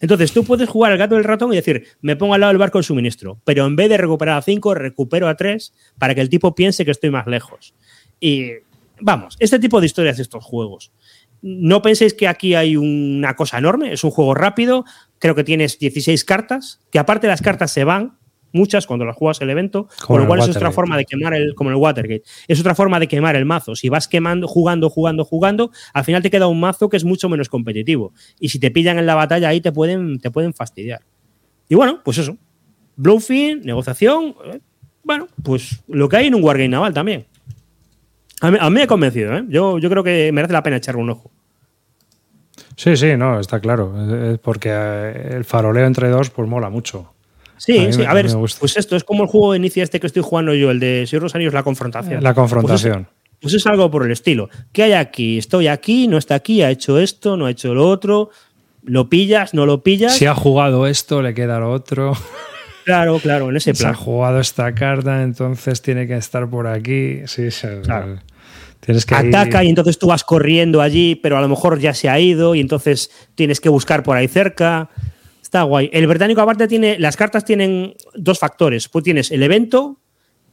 Entonces, tú puedes jugar al gato del ratón y decir, me pongo al lado del barco de suministro, pero en vez de recuperar a cinco, recupero a tres para que el tipo piense que estoy más lejos. Y Vamos, este tipo de historias estos juegos. No penséis que aquí hay una cosa enorme, es un juego rápido, creo que tienes 16 cartas, que aparte las cartas se van, muchas cuando las juegas el evento, con lo cual es otra forma de quemar el, como el Watergate, es otra forma de quemar el mazo. Si vas quemando, jugando, jugando, jugando, al final te queda un mazo que es mucho menos competitivo. Y si te pillan en la batalla ahí te pueden, te pueden fastidiar. Y bueno, pues eso. Bluffing, negociación, eh, bueno, pues lo que hay en un Wargame naval también. A mí, me ha convencido, ¿eh? Yo, yo creo que merece la pena echarle un ojo. Sí, sí, no, está claro. Porque eh, el faroleo entre dos, pues mola mucho. Sí, sí, a ver, pues esto es como el juego de inicio este que estoy jugando yo, el de Señor Rosarios, la confrontación. La confrontación. Pues es, pues es, algo por el estilo. ¿Qué hay aquí? Estoy aquí, no está aquí, ha hecho esto, no ha hecho lo otro. ¿Lo pillas, no lo pillas? Si ha jugado esto, le queda lo otro. [laughs] Claro, claro, en ese plan. Se ha jugado esta carta, entonces tiene que estar por aquí. Sí, claro. Tienes que Ataca y entonces tú vas corriendo allí, pero a lo mejor ya se ha ido y entonces tienes que buscar por ahí cerca. Está guay. El británico aparte tiene, las cartas tienen dos factores. Pues tienes el evento,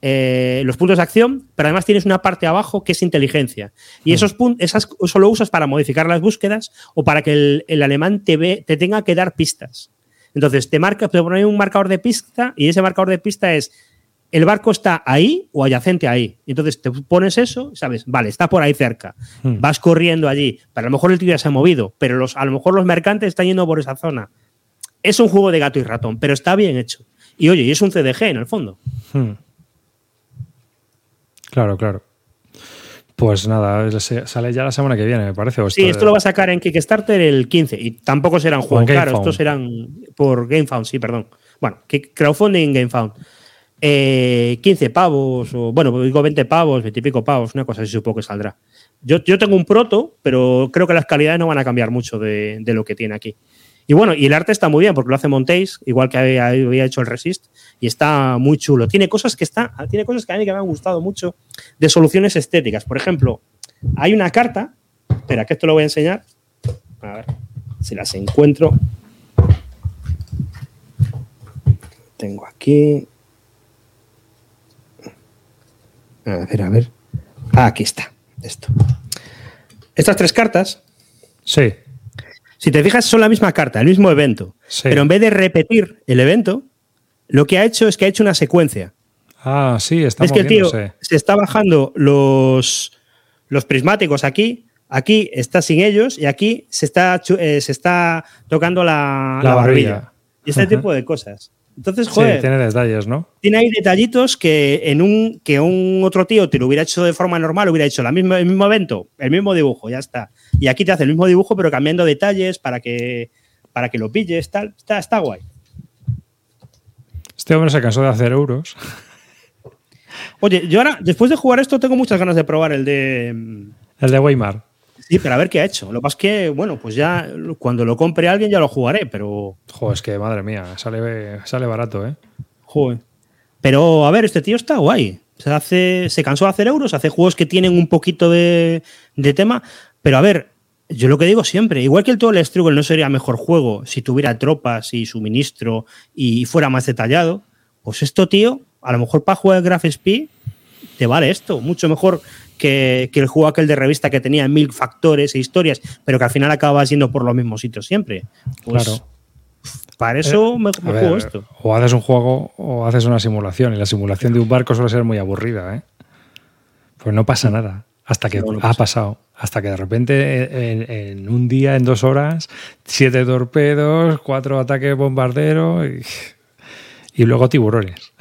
eh, los puntos de acción, pero además tienes una parte abajo que es inteligencia. Y mm. esos puntos, esas solo usas para modificar las búsquedas o para que el, el alemán te, ve, te tenga que dar pistas. Entonces te marca, te pone un marcador de pista y ese marcador de pista es el barco está ahí o adyacente ahí. Entonces te pones eso, sabes, vale, está por ahí cerca. Hmm. Vas corriendo allí. Pero a lo mejor el tío ya se ha movido, pero los, a lo mejor los mercantes están yendo por esa zona. Es un juego de gato y ratón, pero está bien hecho. Y oye, y es un CDG en el fondo. Hmm. Claro, claro. Pues nada, sale ya la semana que viene, me parece. sí, esto lo va a sacar en Kickstarter el 15 y tampoco serán juegos, claro, estos serán por GameFound, sí, perdón. Bueno, crowdfunding GameFound. 15 eh, pavos, o bueno, digo 20 pavos, 20 y pico pavos, una cosa así supongo que saldrá. Yo, yo, tengo un proto, pero creo que las calidades no van a cambiar mucho de, de, lo que tiene aquí. Y bueno, y el arte está muy bien porque lo hace Montéis, igual que había, había, hecho el Resist, y está muy chulo. Tiene cosas que está, tiene cosas que a mí que me han gustado mucho de soluciones estéticas. Por ejemplo, hay una carta, espera, que esto lo voy a enseñar. A ver si las encuentro. Tengo aquí. A ver, a ver. Ah, aquí está. Esto. Estas tres cartas. Sí. Si te fijas, son la misma carta, el mismo evento. Pero en vez de repetir el evento, lo que ha hecho es que ha hecho una secuencia. Ah, sí, está Es que el tío se está bajando los, los prismáticos aquí, aquí está sin ellos y aquí se está, eh, se está tocando la, barbilla. Y este tipo de cosas. Entonces, joder. tiene detalles, ¿no? Tiene ahí detallitos que en un que un otro tío te lo hubiera hecho de forma normal, hubiera hecho la misma, el mismo evento, el mismo dibujo, ya está. Y aquí te hace el mismo dibujo, pero cambiando detalles para que, para que lo pilles, tal. Está, está guay. Este hombre se cansó de hacer euros. Oye, yo ahora, después de jugar esto, tengo muchas ganas de probar el de. El de Weimar. Sí, pero a ver qué ha hecho. Lo que pasa es que, bueno, pues ya cuando lo compre alguien ya lo jugaré, pero. Joder, es que madre mía, sale, sale barato, ¿eh? Joder. Pero a ver, este tío está guay. Se, hace, se cansó de hacer euros, hace juegos que tienen un poquito de, de tema. Pero a ver, yo lo que digo siempre, igual que el Total Struggle no sería mejor juego si tuviera tropas y suministro y fuera más detallado, pues esto, tío, a lo mejor para jugar Graph Speed te vale esto, mucho mejor que, el juego aquel de revista que tenía mil factores e historias, pero que al final acaba siendo por los mismos sitios siempre. Pues, claro. Para eso eh, me, juego esto. O haces un juego o haces una simulación, y la simulación de un barco suele ser muy aburrida, ¿eh? Pues no pasa nada. Hasta que ha pasado. Hasta que de repente en, un día, en dos horas, siete torpedos, cuatro ataques bombarderos y, y luego tiburones.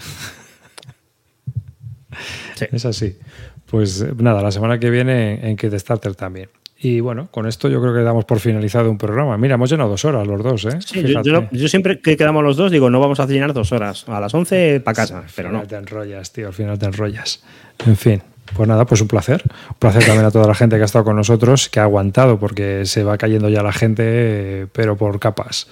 Es así. Pues nada, la semana que viene en Kid Starter también. Y bueno, con esto yo creo que damos por finalizado un programa. Mira, hemos llenado dos horas los dos, ¿eh? Sí, yo, siempre que quedamos los dos digo, no vamos a llenar dos horas. A las once para casa, pero no. te enrollas, tío, al final te enrollas. En fin. Pues nada, pues un placer. Un placer también a toda la gente que ha estado con nosotros, que ha aguantado, porque se va cayendo ya la gente, pero por capas.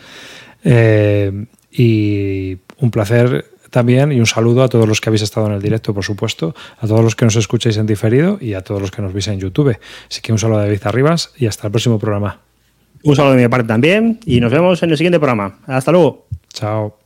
Eh, y un placer también y un saludo a todos los que habéis estado en el directo, por supuesto, a todos los que nos escucháis en diferido y a todos los que nos veis en YouTube. Así que un saludo de David Arribas y hasta el próximo programa. Un saludo de mi parte también y nos vemos en el siguiente programa. Hasta luego. Chao.